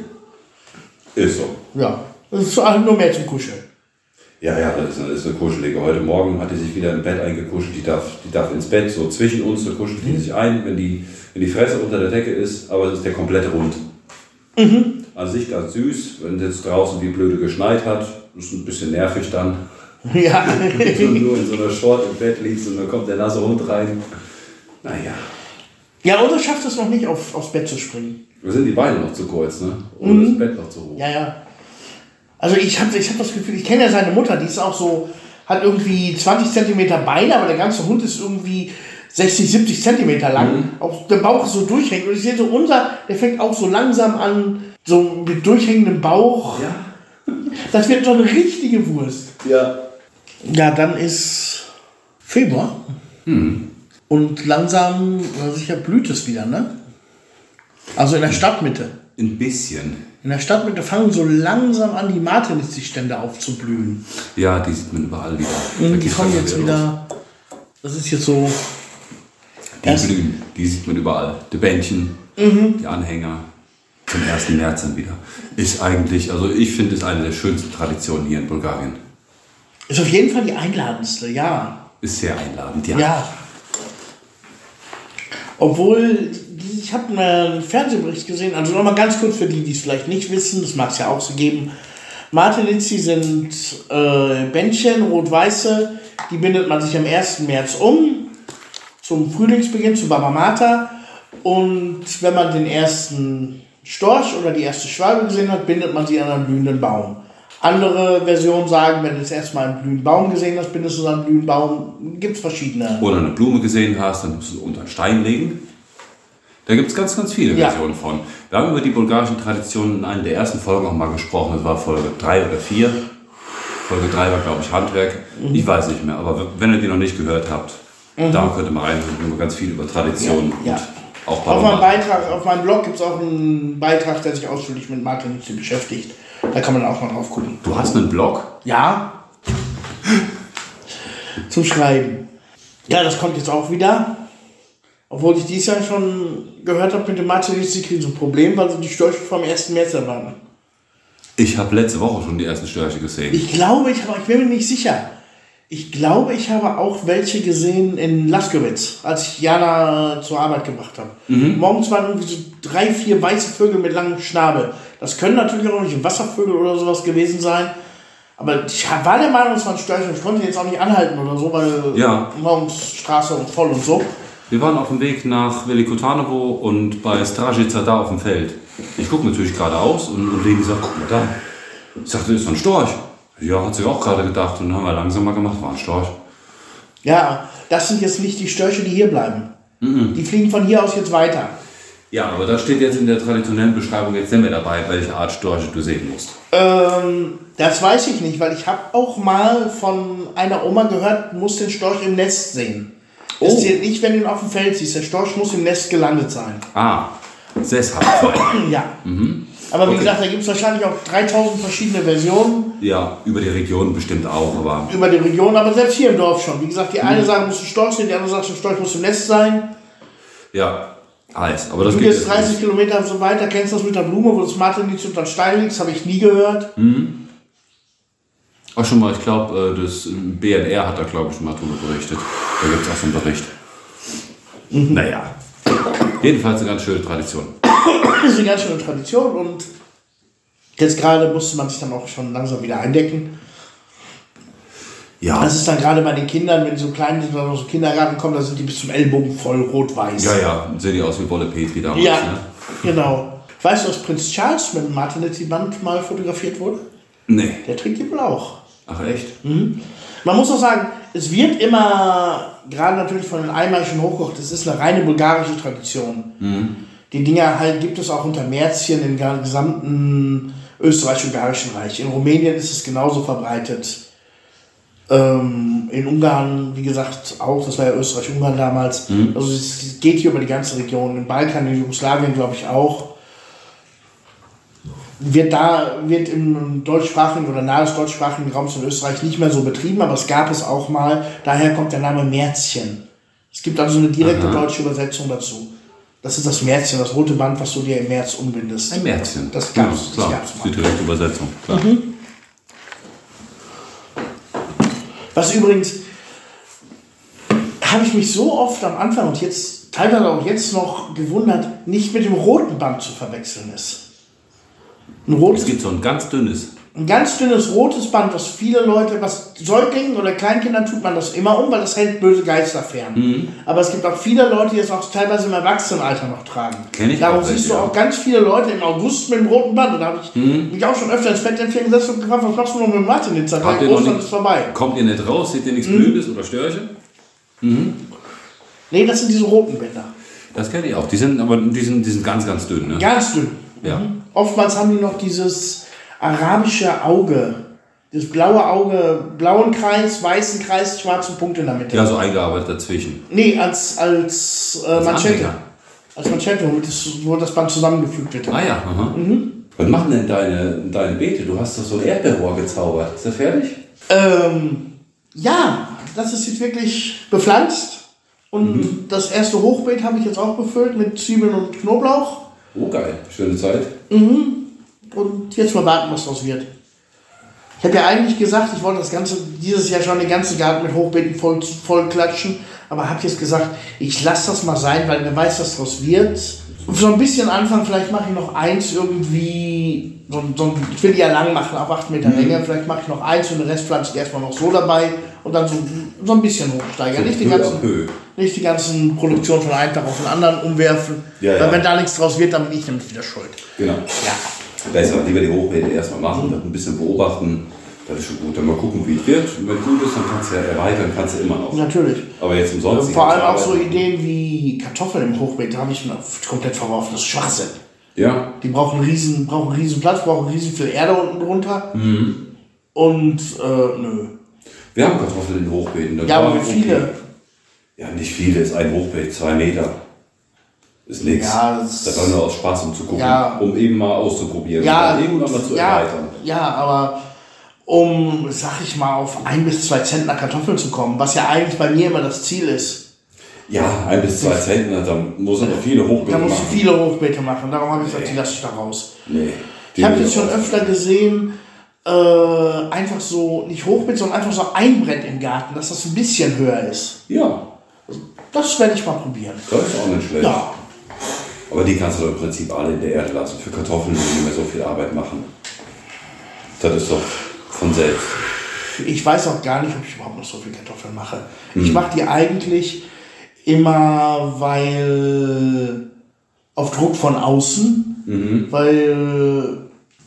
ist so. Ja, das ist halt nur mehr zum Kuscheln. Ja, ja, das ist, eine, ist eine kuschelige. Heute Morgen hat die sich wieder im Bett eingekuschelt. Die darf, die darf ins Bett, so zwischen uns, da kuschelt die sich ein, wenn die, wenn die Fresse unter der Decke ist, aber es ist der komplette Hund. An sich ganz süß, wenn es jetzt draußen wie blöde geschneit hat, ist ein bisschen nervig dann. Ja. Wenn du nur in so einer Short im Bett liegst und dann kommt der nasse Hund rein. Naja, Ja, oder schafft es noch nicht, auf, aufs Bett zu springen. wir sind die Beine noch zu kurz, ne? Und das Bett noch zu hoch. Ja, ja. Also ich habe ich hab das Gefühl, ich kenne ja seine Mutter, die ist auch so, hat irgendwie 20 Zentimeter Beine, aber der ganze Hund ist irgendwie 60, 70 Zentimeter lang. Auch der Bauch ist so durchhängend. Und ich sehe so, unser, der fängt auch so langsam an, so mit durchhängendem Bauch. Ja. Das wird so eine richtige Wurst. Ja. Ja, dann ist Februar. Und langsam, sicher blüht es wieder, ne? Also in der Stadtmitte. Ein bisschen. In der Stadtmitte fangen so langsam an, die Martinitzig-Stände aufzublühen. Ja, die sieht man überall wieder. Da Die kommen jetzt los. wieder. Das ist jetzt so. Die blühen, die sieht man überall. Die Bändchen, die Anhänger. Zum 1. März dann wieder. Ist eigentlich, also ich finde, ist eine der schönsten Traditionen hier in Bulgarien. Ist auf jeden Fall die einladendste, ja. Ist sehr einladend, ja. Ja. Obwohl, ich habe einen Fernsehbericht gesehen, also nochmal ganz kurz für die, die es vielleicht nicht wissen, das mag es ja auch so geben. Martinitzi sind äh, Bändchen, rot-weiße, die bindet man sich am 1. März um, zum Frühlingsbeginn, zu Baba Mata. Und wenn man den ersten Storch oder die erste Schwalbe gesehen hat, bindet man sie an einen blühenden Baum. Andere Versionen sagen, wenn du das erstmal einen blühenden Baum gesehen hast, bindest du an einen blühenden Baum. Gibt es verschiedene. Oder eine Blume gesehen hast, dann musst du unter einen Stein legen. Da gibt es ganz, ganz viele Ja. Versionen von. Wir haben über die bulgarischen Traditionen in einer der ersten Folgen auch mal gesprochen. Das war Folge 3 oder 4. Folge 3 war, glaube ich, Handwerk. Ich weiß nicht mehr. Aber wenn ihr die noch nicht gehört habt, da könnt ihr mal reinhören. Ganz viel über Traditionen Ja. und auch Auf meinem. Beitrag, auf meinem Blog gibt es auch einen Beitrag, der sich ausführlich mit Martinitzi beschäftigt. Da kann man auch mal drauf gucken. Du hast einen Blog? Ja. Zum Schreiben. Ja, das kommt jetzt auch wieder. Obwohl ich dies Jahr schon gehört habe mit dem Martinitzi kriegen so ein Problem, weil sie die Störche vom 1. März erwarten. Ich habe letzte Woche schon die ersten Störche gesehen. Ich glaube, ich habe, ich bin mir nicht sicher. Ich glaube, ich habe auch welche gesehen in Laskowitz, als ich Jana zur Arbeit gebracht habe. Morgens waren irgendwie so drei, vier weiße Vögel mit langem Schnabel. Das können natürlich auch nicht Wasservögel oder sowas gewesen sein. Aber ich war der Meinung, es waren Störche. Ich konnte jetzt auch nicht anhalten oder so, weil Ja. morgens Straße und voll und so. Wir waren auf dem Weg nach Velikotanovo und bei Stražica da auf dem Feld. Ich gucke natürlich geradeaus und, und Leni sagt, guck mal da. Ich sagte, das ist ein Storch. Ja, hat sie auch gerade gedacht. Und dann haben wir langsamer gemacht, war ein Storch. Ja, das sind jetzt nicht die Störche, die hier bleiben. Die fliegen von hier aus jetzt weiter. Ja, aber da steht jetzt in der traditionellen Beschreibung jetzt nicht mehr dabei, welche Art Storche du sehen musst. Ähm, das weiß ich nicht, weil ich habe auch mal von einer Oma gehört, du musst den Storch im Nest sehen. Oh. Es zählt nicht, wenn du ihn auf dem Feld siehst. Der Storch muss im Nest gelandet sein. Ah, sesshaft sein. Ja. Aber wie Okay. gesagt, da gibt es wahrscheinlich auch 3000 verschiedene Versionen Ja, über die Region bestimmt auch, aber über die Region, aber selbst hier im Dorf schon. Wie gesagt, die eine sagt, muss ein Storch sein, die andere sagt, Storch muss im Nest sein. ja. Heiß. Aber das Du gehst jetzt 30 nicht. Kilometer so weiter, kennst das mit der Blume, wo das Martinitz unter den Stein liegt, habe ich nie gehört. Auch schon mal, ich glaube, das BNR hat da, glaube ich, schon mal drüber berichtet. Da gibt es auch so einen Bericht. Naja. Jedenfalls eine ganz schöne Tradition. Das ist eine ganz schöne Tradition und jetzt gerade musste man sich dann auch schon langsam wieder eindecken. Ja. Das ist dann gerade bei den Kindern, wenn so klein sind aus dem Kindergarten kommen, da sind die bis zum Ellbogen voll rot-weiß. Ja, ja, sehen die aus wie Wolle Petri damals. Ja, Ne? genau. Weißt du, dass Prinz Charles mit dem Martinetti-Band mal fotografiert wurde? Nee. Der trägt die wohl auch. Ach echt? Man muss auch sagen, es wird immer, gerade natürlich von den Einheimischen hochgekocht, es ist eine reine bulgarische Tradition. Die Dinger halt gibt es auch unter Märzchen im gesamten österreich-ungarischen Reich. In Rumänien ist es genauso verbreitet. Ähm, in Ungarn, wie gesagt, auch, das war ja Österreich-Ungarn damals. Also es geht hier über die ganze Region. Im Balkan, in Jugoslawien, glaube ich, auch. Wird da, wird im deutschsprachigen oder nahe des deutschsprachigen Raums in Österreich nicht mehr so betrieben, aber es gab es auch mal. Daher kommt der Name Märzchen. Es gibt also eine direkte Aha. deutsche Übersetzung dazu. Das ist das Märzchen, das rote Band, was du dir im März umbindest. Ein Märzchen. Das gab's, Ja, das klar. Das die direkte Übersetzung. Klar. Was übrigens, habe ich mich so oft am Anfang und jetzt teilweise auch jetzt noch gewundert, nicht mit dem roten Band zu verwechseln ist. Ein, rotes, Es gibt so ein ganz dünnes. Ein ganz dünnes rotes Band, was viele Leute, was Säuglingen oder Kleinkindern tut man das immer um, weil das hält böse Geister fern. Mhm. Aber es gibt auch viele Leute, die es auch teilweise im Erwachsenenalter noch tragen. Kenn ich Darum auch siehst du. Mhm. auch ganz viele Leute im August mit dem roten Band. Und da habe ich mich auch schon öfter ins Fettnäpfchen gesetzt und gefragt, was machst du noch mit dem Martinitzer? Habt ihr Ostern ist vorbei. Kommt ihr nicht raus? Seht ihr Mhm. nichts Blödes oder Störche? Nee, das sind diese roten Bänder. Das kenne ich auch. Die sind aber die sind, die sind ganz, ganz dünn. Ne? Ganz dünn. Ja. Oftmals haben die noch dieses arabische Auge. Das blaue Auge, blauen Kreis, weißen Kreis, schwarzen Punkt in der Mitte. Ja, so eingearbeitet dazwischen. Nee, als, als, äh, Als Manschette. Anhänger. Als Manschette, wo das, wo das Band zusammengefügt wird. Ah ja, aha. Mhm. Was machen denn deine, deine Beete? Du hast doch so ein Erdbeerrohr gezaubert. Ist das fertig? Ähm, ja, das ist jetzt wirklich bepflanzt. Und Mhm. das erste Hochbeet habe ich jetzt auch befüllt mit Zwiebeln und Knoblauch. Oh geil, schöne Zeit. Und jetzt mal warten, was daraus wird. Ich habe ja eigentlich gesagt, ich wollte das ganze, dieses Jahr schon den ganzen Garten mit Hochbeeten voll, voll klatschen, aber habe jetzt gesagt, ich lasse das mal sein, weil wer weiß, was daraus wird. So ein bisschen Anfang, vielleicht mache ich noch eins irgendwie, so, so, ich will die ja lang machen, auf 8 Meter Länge, vielleicht mache ich noch eins und den Rest pflanze ich erstmal noch so dabei und dann so, so ein bisschen hochsteigern. nicht, die ganzen, nicht die ganzen Produktionen von einem Tag auf den anderen umwerfen, Ja, weil ja. wenn da nichts draus wird, dann bin ich nämlich wieder schuld. Genau. Ja. Besser, lieber die Hochbeete erstmal machen, dann ein bisschen beobachten. Das ist schon gut. Dann mal gucken, wie es wird. Und wenn gut ist, dann kannst du ja erweitern, kannst du immer noch. Natürlich. Aber jetzt umsonst. Vor allem auch so Ideen wie Kartoffeln im Hochbeet, da habe ich komplett verworfen. Das ist Schwachsinn. Ja, Die brauchen riesen, brauchen riesen Platz, brauchen riesen viel Erde unten drunter. Mhm. Und äh, nö. wir haben Kartoffeln in Hochbeeten. Ja, aber wie viele? okay. Ja, nicht viele, ist ein Hochbeet, zwei Meter. Ist nichts. Ja, das- das war nur aus Spaß, um zu gucken, Ja. um eben mal auszuprobieren. Ja, irgendwann mal zu ja, erweitern. ja, aber um, sag ich mal, auf ein bis zwei Zentner Kartoffeln zu kommen, was ja eigentlich bei mir immer das Ziel ist. Ja, ein bis zwei Zentner, dann muss noch viele Hochbeete Da musst machen. du viele Hochbeete machen. Darum habe ich gesagt, die lasse ich da raus. Nee. Ich habe jetzt schon öfter gesehen, äh, einfach so, nicht Hochbeet, sondern einfach so ein Brett im Garten, dass das ein bisschen höher ist. Ja, Das werde ich mal probieren. das ist auch nicht schlecht. Ja, Aber die kannst du doch im Prinzip alle in der Erde lassen. Für Kartoffeln müssen nicht mehr so viel Arbeit machen. Das ist doch von selbst. ich weiß auch gar nicht, ob ich überhaupt noch so viel Kartoffeln mache. Ich mache die eigentlich immer, weil auf Druck von außen, weil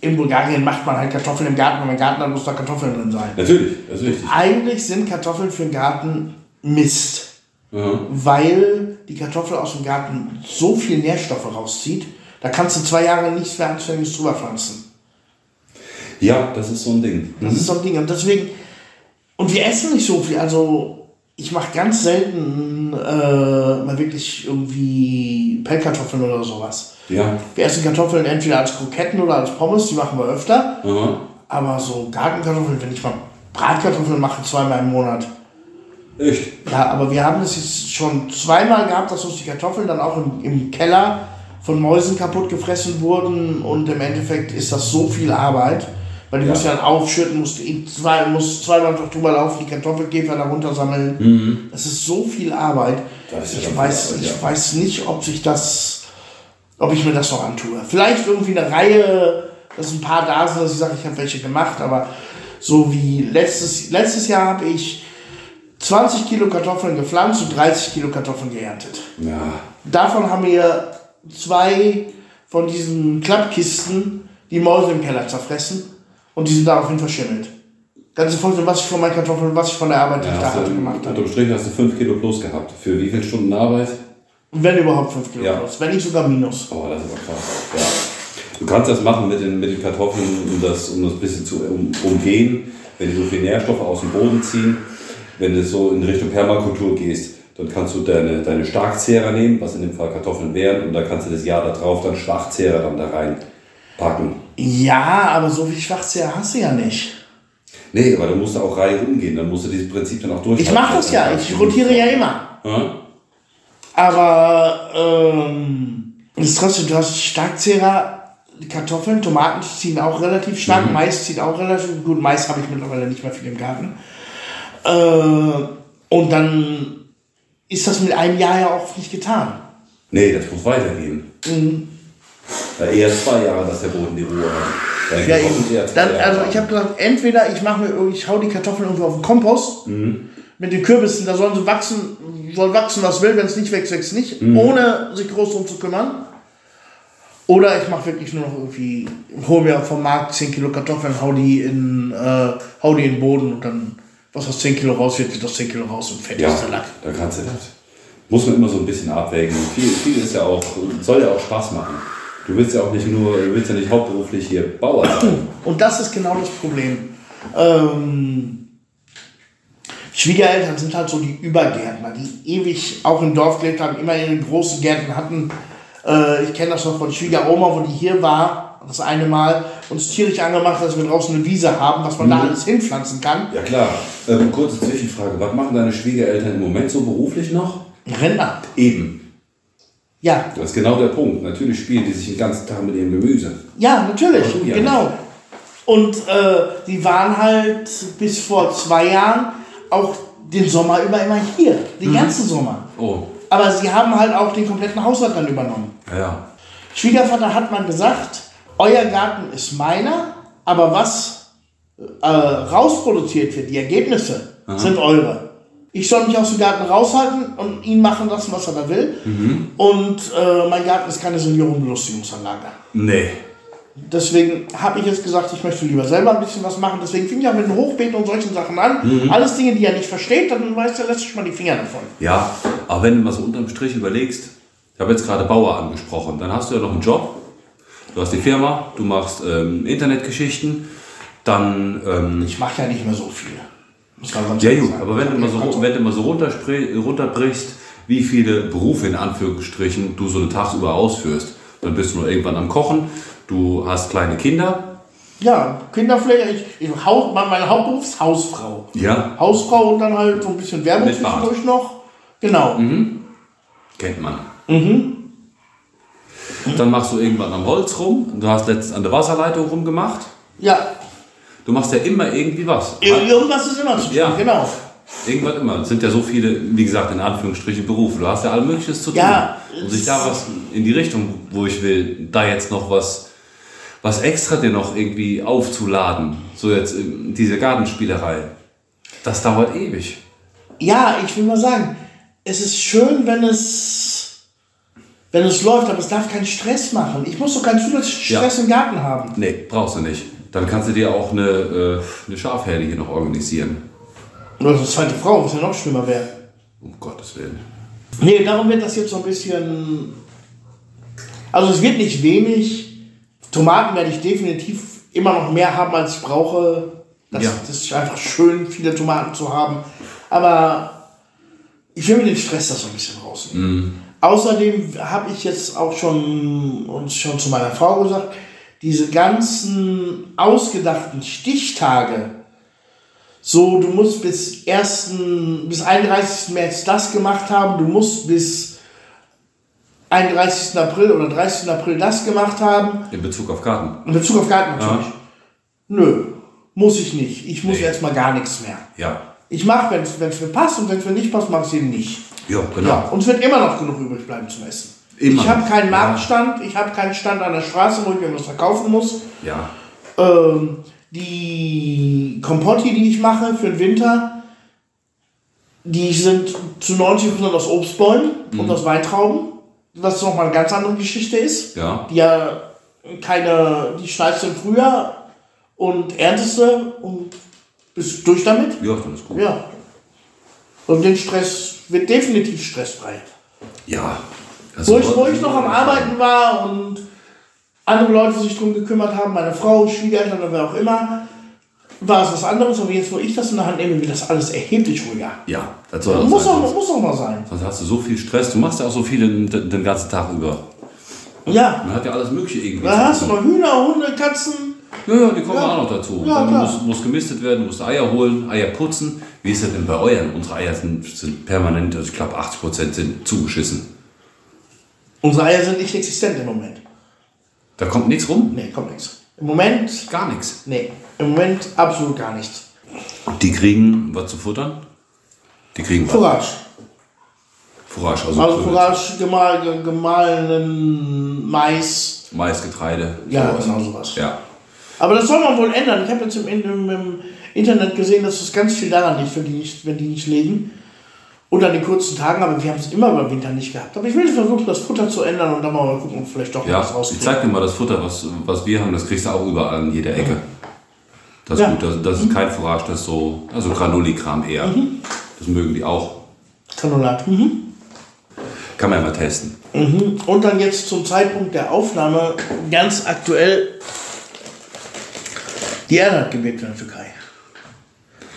in Bulgarien macht man halt Kartoffeln im Garten, man einen Garten hat, muss da Kartoffeln drin sein. Natürlich, das ist richtig. Eigentlich sind Kartoffeln für den Garten Mist, Ja. weil die Kartoffel aus dem Garten so viel Nährstoffe rauszieht, da kannst du zwei Jahre nichts mehr Anständiges drüber pflanzen. ja, das ist so ein Ding. Das ist so ein Ding. Und deswegen, und wir essen nicht so viel. Also, ich mache ganz selten äh, mal wirklich irgendwie Pellkartoffeln oder sowas. Ja. Wir essen Kartoffeln entweder als Kroketten oder als Pommes, die machen wir öfter. Aha. Aber so Gartenkartoffeln, wenn ich mal Bratkartoffeln mache, zweimal im Monat, Echt? Ja, aber wir haben das jetzt schon zweimal gehabt, dass uns die Kartoffeln dann auch im, im Keller von Mäusen kaputt gefressen wurden und im Endeffekt ist das so viel Arbeit, weil die Ja. musst du dann aufschütten, musst, in zwei, musst zweimal drüber laufen, die Kartoffelkäfer darunter sammeln. Das ist so viel Arbeit. Mhm. Ja ich weiß, Arbeit, ich ja. weiß nicht, ob sich das, ob ich mir das noch antue. Vielleicht irgendwie eine Reihe, dass ein paar da sind, dass ich sage, ich habe welche gemacht, aber so wie letztes, letztes Jahr habe ich 20 Kilo Kartoffeln gepflanzt und 30 Kilo Kartoffeln geerntet. Ja. Davon haben wir zwei von diesen Klappkisten die Mäuse im Keller zerfressen und die sind daraufhin verschimmelt. Ganze Folge, was ich von meinen Kartoffeln, was ich von der Arbeit, die Ja, ich da hatte, gemacht habe. unterm Strich hast du 5 Kilo plus gehabt. Für wie viele Stunden Arbeit? Wenn überhaupt 5 Kilo Ja. plus, wenn nicht sogar minus. Oh, das ist aber krass. Ja. Du kannst das machen mit den, mit den Kartoffeln, um das, um das ein bisschen zu um, umgehen, wenn die so viel Nährstoffe aus dem Boden ziehen. Wenn du so in Richtung Permakultur gehst, dann kannst du deine, deine Starkzehrer nehmen, was in dem Fall Kartoffeln wären, und dann kannst du das Jahr darauf dann Schwachzehrer dann da reinpacken. Ja, aber so viel Schwachsinn hast du ja nicht. Nee, aber du musst da auch Reihe umgehen, dann musst du dieses Prinzip dann auch durchhalten. Ich mache das ja, ich rotiere ja immer. Ja? Aber ähm, es ist trotzdem, du hast Starkzehrer, Kartoffeln, Tomaten ziehen auch relativ stark, Mais zieht auch relativ gut. Mais habe ich mittlerweile nicht mehr viel im Garten. Äh, und dann ist das mit einem Jahr ja auch nicht getan. Nee, das muss weitergehen. Mhm. Ja, eher zwei Jahre, dass der Boden die Ruhe hat. Ja, zwei dann, Jahre. also ich habe gesagt, entweder ich mache mir, irgendwie- ich hau die Kartoffeln irgendwo auf den Kompost mit den Kürbissen, da sollen sie wachsen, soll wachsen, was will, wenn es nicht wächst, wächst nicht, ohne sich groß drum zu kümmern. Oder ich mache wirklich nur noch irgendwie, hole mir vom Markt 10 Kilo Kartoffeln, hau die in, äh, hau die in den Boden und dann, was aus 10 Kilo raus wird, wird aus 10 Kilo raus und fertig Ja, ist der Lack. da kannst du das. Muss man immer so ein bisschen abwägen. Viel, viel ist ja auch, soll ja auch Spaß machen. Du willst ja auch nicht nur, du willst ja nicht hauptberuflich hier Bauer sein. Und das ist genau das Problem. Ähm, Schwiegereltern sind halt so die Übergärtner, die ewig auch im Dorf gelebt haben, immer ihre großen Gärten hatten. Äh, ich kenne das noch von Schwiegeroma, wo die hier war, das eine Mal, uns tierisch angemacht, dass wir draußen eine Wiese haben, was man da alles hinpflanzen kann. Ja klar. Ähm, kurze Zwischenfrage. Was machen deine Schwiegereltern im Moment so beruflich noch? Rentner. Eben. Ja, Das ist genau der Punkt. Natürlich spielen die sich den ganzen Tag mit ihrem Gemüse. ja, natürlich, ja genau. Und äh, die waren halt bis vor zwei Jahren auch den Sommer über immer hier, den ganzen Sommer. Oh. Aber sie haben halt auch den kompletten Haushalt dann übernommen. Ja. Schwiegervater hat man gesagt, euer Garten ist meiner, aber was äh, rausproduziert wird, die Ergebnisse, sind eure. Ich soll mich aus dem Garten raushalten und ihn machen lassen, was er da will. Und äh, mein Garten ist keine Seniorenbelustigungsanlage. Nee. Deswegen habe ich jetzt gesagt, ich möchte lieber selber ein bisschen was machen. Deswegen fing ich auch mit den Hochbeeten und solchen Sachen an. Alles Dinge, die er nicht versteht, dann weiß er letztlich mal die Finger davon. Ja, aber wenn du mal so unterm Strich überlegst, ich habe jetzt gerade Bauer angesprochen, dann hast du ja noch einen Job. Du hast die Firma, du machst ähm, Internetgeschichten, dann ähm, Ich mache ja nicht mehr so viel. Muss man ganz Ja, gut, sagen. aber wenn du mal so, wenn du mal so runterbrichst, wie viele Berufe in Anführungsstrichen du so einen Tag über ausführst, dann bist du nur irgendwann am Kochen, du hast kleine Kinder, Ja, Kinderpflege, ich, ich, Haus, meine Hauptberuf ist Hausfrau. ja, Hausfrau und dann halt so ein bisschen Werbung zwischendurch noch. Genau. kennt man. Dann machst du irgendwann am Holz rum, du hast letztens an der Wasserleitung rumgemacht, Ja, du machst ja immer irgendwie was. ir- irgendwas ist immer zu tun, Ja. genau. Irgendwann immer. Es sind ja so viele, wie gesagt, in Anführungsstrichen Berufe. Du hast ja all Mögliches zu tun. Ja, Und sich da was in die Richtung, wo ich will, da jetzt noch was, was extra dir noch irgendwie aufzuladen. So jetzt ähm, diese Gartenspielerei. Das dauert ewig. Ja, ich will mal sagen, es ist schön, wenn es, wenn es läuft, aber es darf keinen Stress machen. Ich muss doch keinen zusätzlichen Ja. Stress im Garten haben. Nee, brauchst du nicht. Dann kannst du dir auch eine, äh, eine Schafherde hier noch organisieren. Oder eine zweite Frau, was ja noch schlimmer wäre. Um Gottes Willen. Nee, darum wird das jetzt so ein bisschen. Also es wird nicht wenig. Tomaten werde ich definitiv immer noch mehr haben, als ich brauche. Das, Ja. das ist einfach schön, viele Tomaten zu haben. Aber ich will mir den Stress da so ein bisschen rausnehmen. Außerdem habe ich jetzt auch schon uns schon zu meiner Frau gesagt, diese ganzen ausgedachten Stichtage so, du musst bis 1. bis 31. März das gemacht haben, du musst bis 31. April oder 30. April das gemacht haben. In Bezug auf Karten. In Bezug auf Garten natürlich. Nö, muss ich nicht. Ich muss Nee. erstmal gar nichts mehr. Ja. Ich mache, wenn es mir passt und wenn es mir nicht passt, mache ich es eben nicht. Ja, genau. Ja, und es wird immer noch genug übrig bleiben zum Essen. Immer ich habe keinen ja. Marktstand, ich habe keinen Stand an der Straße, wo ich mir was verkaufen muss. Ja. Ähm, die Kompotti, die ich mache für den Winter, die sind zu 90% aus Obstbäumen Mhm. und aus Weintrauben, was nochmal eine ganz andere Geschichte ist. Ja. Die ja keine, die schneidest du im Frühjahr und erntest du und bist durch damit. Ja, dann ist gut. Ja. Und den Stress wird definitiv stressfrei. Ja. Wo Also, ich, wo ich noch am Arbeiten war und andere Leute sich drum gekümmert haben, meine Frau, Schwiegereltern oder wer auch immer, war es was anderes. Aber jetzt, wo ich das in der Hand nehme, wird das alles erheblich ruhiger. Ja, das soll auch Muss sein. auch, muss auch mal sein. sonst hast du so viel Stress. Du machst ja auch so viel den, den, ganzen Tag über. Ja, Man hat ja alles Mögliche irgendwie. da hast du noch Hühner, Hunde, Katzen. Ja, ja, die kommen Ja. auch noch dazu. Ja, muss, muss gemistet werden, musst Eier holen, Eier putzen. Wie ist das denn bei euren? Unsere Eier sind, sind permanent, also ich glaube 80% sind zugeschissen. Unsere Eier sind nicht existent im Moment. Da kommt nichts rum? Nee, kommt nichts. Im Moment, Gar nichts. nee, im Moment absolut gar nichts. Die kriegen was zu futtern? Die kriegen was. Fourage, also, Also Kröte, Courage, gemal, gemahlenen Mais. Mais, Getreide. Ja, sowas. genau sowas. Ja. Aber das soll man wohl ändern. Ich habe jetzt im, im, im Internet gesehen, dass es ganz viel daran liegt, wenn die nicht, wenn die nicht legen. Und an den kurzen Tagen, aber wir haben es immer über Winter nicht gehabt. Aber ich will versuchen, das Futter zu ändern und dann mal gucken, ob vielleicht doch Ja, was ich rauskriegen. zeig dir mal das Futter, was, was wir haben. Das kriegst du auch überall in jeder Ecke. Das ist Ja. gut. Das, das ist kein Fourage, das ist so, also Granuli-Kram eher. Das mögen die auch. Granulat. Mhm. Kann man ja mal testen. Mhm. Und dann jetzt zum Zeitpunkt der Aufnahme ganz aktuell die in der Türkei.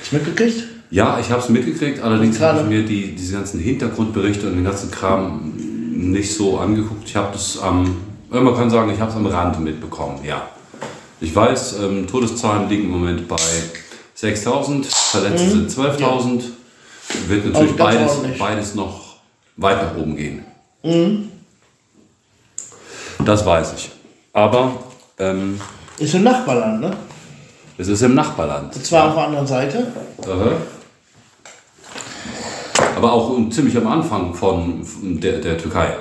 Hast du mitgekriegt? Ja, ich habe es mitgekriegt, allerdings habe ich mir die, diese ganzen Hintergrundberichte und den ganzen Kram nicht so angeguckt. Ich habe das am, äh, man kann sagen, ich habe es am Rand mitbekommen, ja. Ich weiß, ähm, Todeszahlen liegen im Moment bei 6.000, Verletzte sind 12.000. Wird natürlich Mhm. Ganz beides, ordentlich. beides noch weit nach oben gehen. Mhm. Das weiß ich. Aber ähm, Ist im Nachbarland, ne? Es ist im Nachbarland. Und zwar auf der anderen Seite. Aha. Aber auch um, ziemlich am Anfang von der, der Türkei.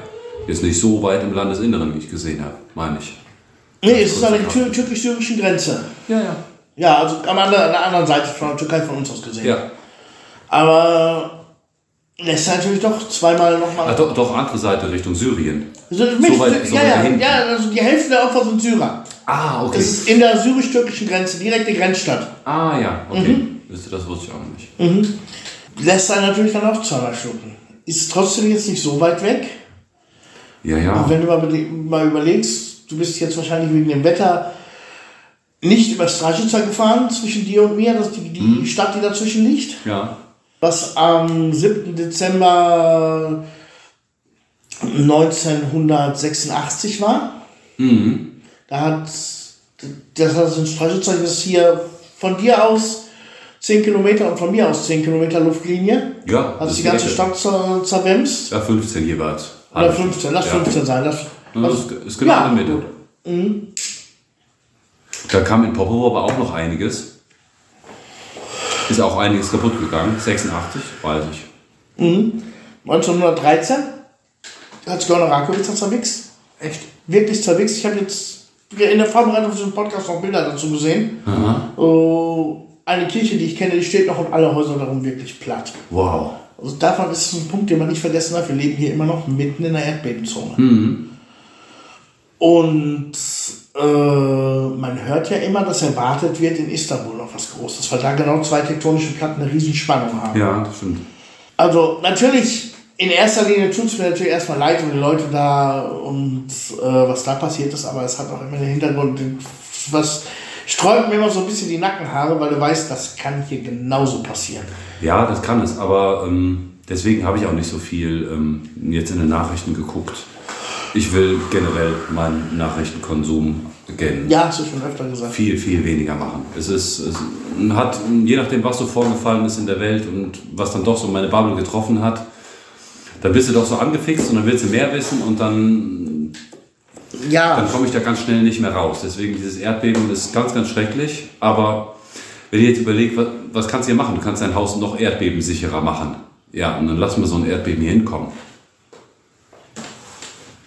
Ist nicht so weit im Landesinneren, wie ich gesehen habe, meine ich. Nee, es ist an der tür türkisch-syrischen Grenze. Ja, ja. Ja, also an der anderen Seite von der Türkei von uns aus gesehen. Ja. Aber lässt natürlich doch zweimal nochmal. doch, doch, andere Seite Richtung Syrien. So, so weit- so ja, ja, ja, also die Hälfte der Opfer sind Syrer. Ah, okay. Es ist in der syrisch-türkischen Grenze, direkte Grenzstadt. Ah, ja, okay. Mhm. Das wusste ich auch noch nicht. Lässt einen natürlich dann auch zweimal schlucken. Ist trotzdem jetzt nicht so weit weg. Ja, Und ja. wenn du mal, mal überlegst, du bist jetzt wahrscheinlich wegen dem Wetter nicht über Strajica gefahren, zwischen dir und mir, das die, die Mhm. Stadt, die dazwischen liegt. Ja. Was am 7. Dezember 1986 war. Mhm. Da hat das hat ein Straßenzeug, das ist hier von dir aus 10 Kilometer und von mir aus 10 Kilometer Luftlinie. Ja, Hat das die ist ganze Stadt zer zerwemst. Ja, 15 jeweils. Oder Halbe 15, lass ja. 15 sein. Das, Ja, Das ist, ist genau Ja, in der Mitte. Da kam in Popovo aber auch noch einiges. Ist auch einiges kaputt gegangen. 86, weiß ich. 1913 hat Skörner Rakowitz zerwichst. Echt? Wirklich zerwichst. Ich habe jetzt in der Vorbereitung für diesen Podcast noch Bilder dazu gesehen. Oh, eine Kirche, die ich kenne, die steht noch und alle Häuser darum wirklich platt. Wow. Also davon ist es ein Punkt, den man nicht vergessen darf. Wir leben hier immer noch mitten in der Erdbebenzone. Und äh, man hört ja immer, dass erwartet wird in Istanbul noch was Großes, weil da genau zwei tektonische Platten eine riesen Spannung haben. Ja, das stimmt. Also natürlich, in erster Linie tut es mir natürlich erstmal leid um die Leute da und äh, was da passiert ist, aber es hat auch immer den Hintergrund, was sträubt mir immer so ein bisschen die Nackenhaare, weil du weißt, das kann hier genauso passieren. Ja, das kann es, aber ähm, deswegen habe ich auch nicht so viel ähm, jetzt in den Nachrichten geguckt. Ich will generell meinen Nachrichtenkonsum gen Ja, hast du schon öfter gesagt. viel, viel weniger machen. Es ist, es hat, je nachdem, was so vorgefallen ist in der Welt und was dann doch so meine Bubble getroffen hat, dann bist du doch so angefixt und dann willst du mehr wissen und dann, Ja, dann komme ich da ganz schnell nicht mehr raus. Deswegen dieses Erdbeben ist ganz, ganz schrecklich. Aber wenn ihr jetzt überlegt, was, was kannst du hier machen? Du kannst dein Haus noch erdbebensicherer machen. Ja, und dann lassen wir so ein Erdbeben hier hinkommen.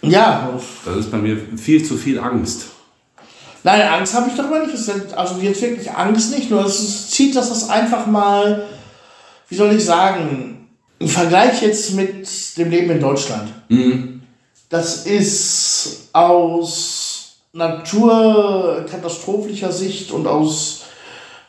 Ja. Das ist bei mir viel zu viel Angst. Nein, Angst habe ich doch mal nicht. Also jetzt wirklich Angst nicht, nur es zieht das das einfach mal, wie soll ich sagen, im Vergleich jetzt mit dem Leben in Deutschland. Das ist aus naturkatastrophischer Sicht und aus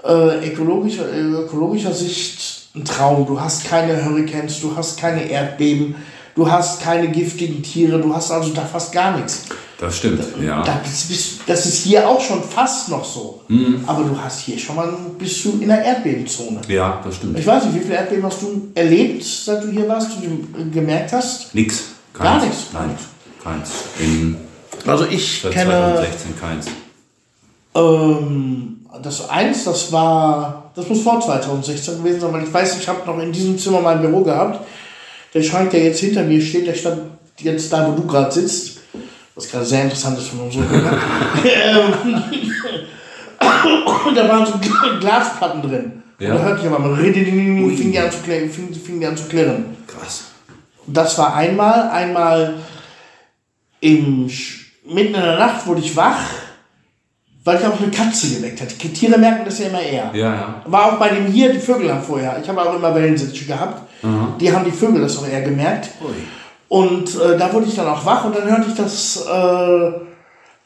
äh, ökologischer, ökologischer Sicht ein Traum. Du hast keine Hurricanes, du hast keine Erdbeben, du hast keine giftigen Tiere, du hast also da fast gar nichts. Das stimmt, ja. Da bist, bist, das ist hier auch schon fast noch so. Aber du hast hier schon mal, bist du in der Erdbebenzone. Ja, das stimmt. Ich weiß nicht, wie viele Erdbeben hast du erlebt, seit du hier warst, du die gemerkt hast? Nix. Gar Keins. nichts? Nein, keins. In Also ich seit kenne 2016 keins. ähm, das eins, das war, das muss vor 2016 gewesen sein, weil ich weiß, ich habe noch in diesem Zimmer mein Büro gehabt. Der Schrank, der jetzt hinter mir steht, der stand jetzt da, wo du gerade sitzt. Was gerade sehr interessant ist von unserem. Ähm, Und da waren so Gla- Glasplatten drin. Ja. Und da hörte ich aber fing die an zu klirren. Fing, fing die an zu klirren. Krass. Das war einmal, einmal im, mitten in der Nacht wurde ich wach, weil ich auch eine Katze geweckt hatte. Die Tiere merken das ja immer eher. Ja, ja. War auch bei dem hier, die Vögel haben vorher. Ich habe auch immer Wellensittiche gehabt. Die haben die Vögel das auch eher gemerkt. Und äh, da wurde ich dann auch wach und dann hörte ich das, äh,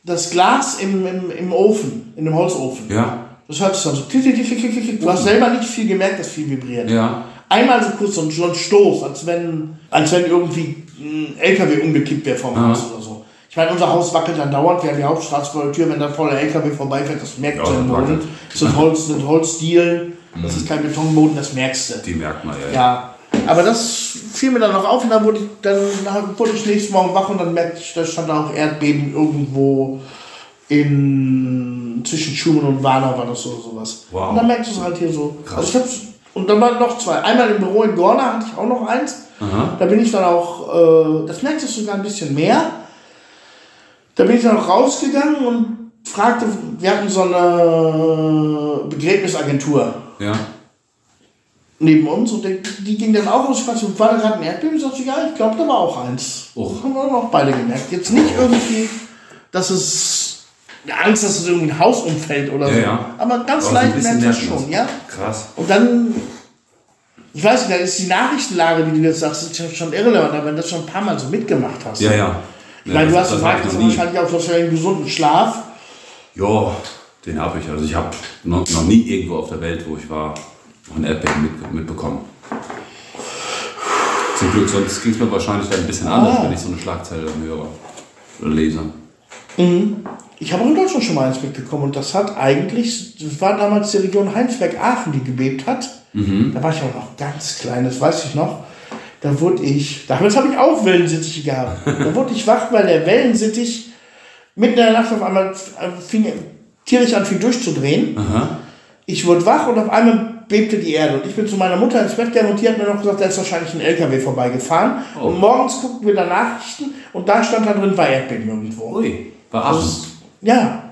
das Glas im, im, im Ofen, in dem Holzofen. Ja. Das hört sich dann so klick, klick, klick, klick, klick. Du hast selber nicht viel gemerkt, dass viel vibriert. Ja. Einmal so kurz so ein, so ein Stoß, als wenn, als wenn irgendwie ein LKW umgekippt wäre vom Haus oder so. Ich meine, unser Haus wackelt dann dauernd, wir haben die Hauptstraße vor der Tür, wenn da voller LKW vorbeifährt, das merkt Ja, man Boden. Das sind Holz, sind Holzdielen, das ist kein Betonboden, das merkst du. Die merkt man ja. Ja, aber das fiel mir dann noch auf und dann wurde ich, dann wurde ich nächsten Morgen wach und dann merkte ich, da stand auch Erdbeben irgendwo in zwischen Schumann und Warner war das oder sowas. Wow. Und dann merkst du es halt hier so. Krass. Also ich hab's, und dann waren noch zwei. Einmal im Büro in Gorna hatte ich auch noch eins. Da bin ich dann auch, äh, das merkst du sogar ein bisschen mehr. Da bin ich dann auch rausgegangen und fragte, wir hatten so eine Begräbnisagentur Ja. neben uns und die, die ging dann auch und ich fragte, war da gerade ein Erdbeben? Ich sagte, ja, ich glaube, da war auch eins. Oh. Haben wir auch beide gemerkt. Jetzt nicht irgendwie, dass es Angst, dass es irgendwie ein Haus umfällt oder Ja, so. ja. Aber ganz leicht merkt man schon, ja. Krass. Und dann, ich weiß nicht, da ist die Nachrichtenlage, wie du jetzt sagst, ist schon irrelevant, aber wenn du das schon ein paar Mal so mitgemacht hast. Ja, ja. Ich meine, du hast meistens nie. wahrscheinlich auch so einen gesunden Schlaf. Ja, den habe ich. Also ich habe noch, noch nie irgendwo auf der Welt, wo ich war, noch ein Erdbeben mit, mitbekommen. Zum Glück, sonst ging es mir wahrscheinlich dann ein bisschen anders, Ah. wenn ich so eine Schlagzeile dann höre oder lese. Ich habe auch in Deutschland schon mal eins mitbekommen und das hat eigentlich, das war damals die Region Heinsberg-Aachen, die gebebt hat. Da war ich auch noch ganz klein, das weiß ich noch. Da wurde ich, damals habe ich auch Wellensittiche gehabt. Da wurde ich wach, weil der Wellensittich mitten in der Nacht auf einmal fing, tierisch an, fing durchzudrehen. Ich wurde wach und auf einmal bebte die Erde. Und ich bin zu meiner Mutter ins Bett gegangen und die hat mir noch gesagt, da ist wahrscheinlich ein LKW vorbeigefahren. Oh. Und morgens guckten wir da Nachrichten und da stand da drin, war Erdbeben irgendwo. Ui, bei Aachen. Ja.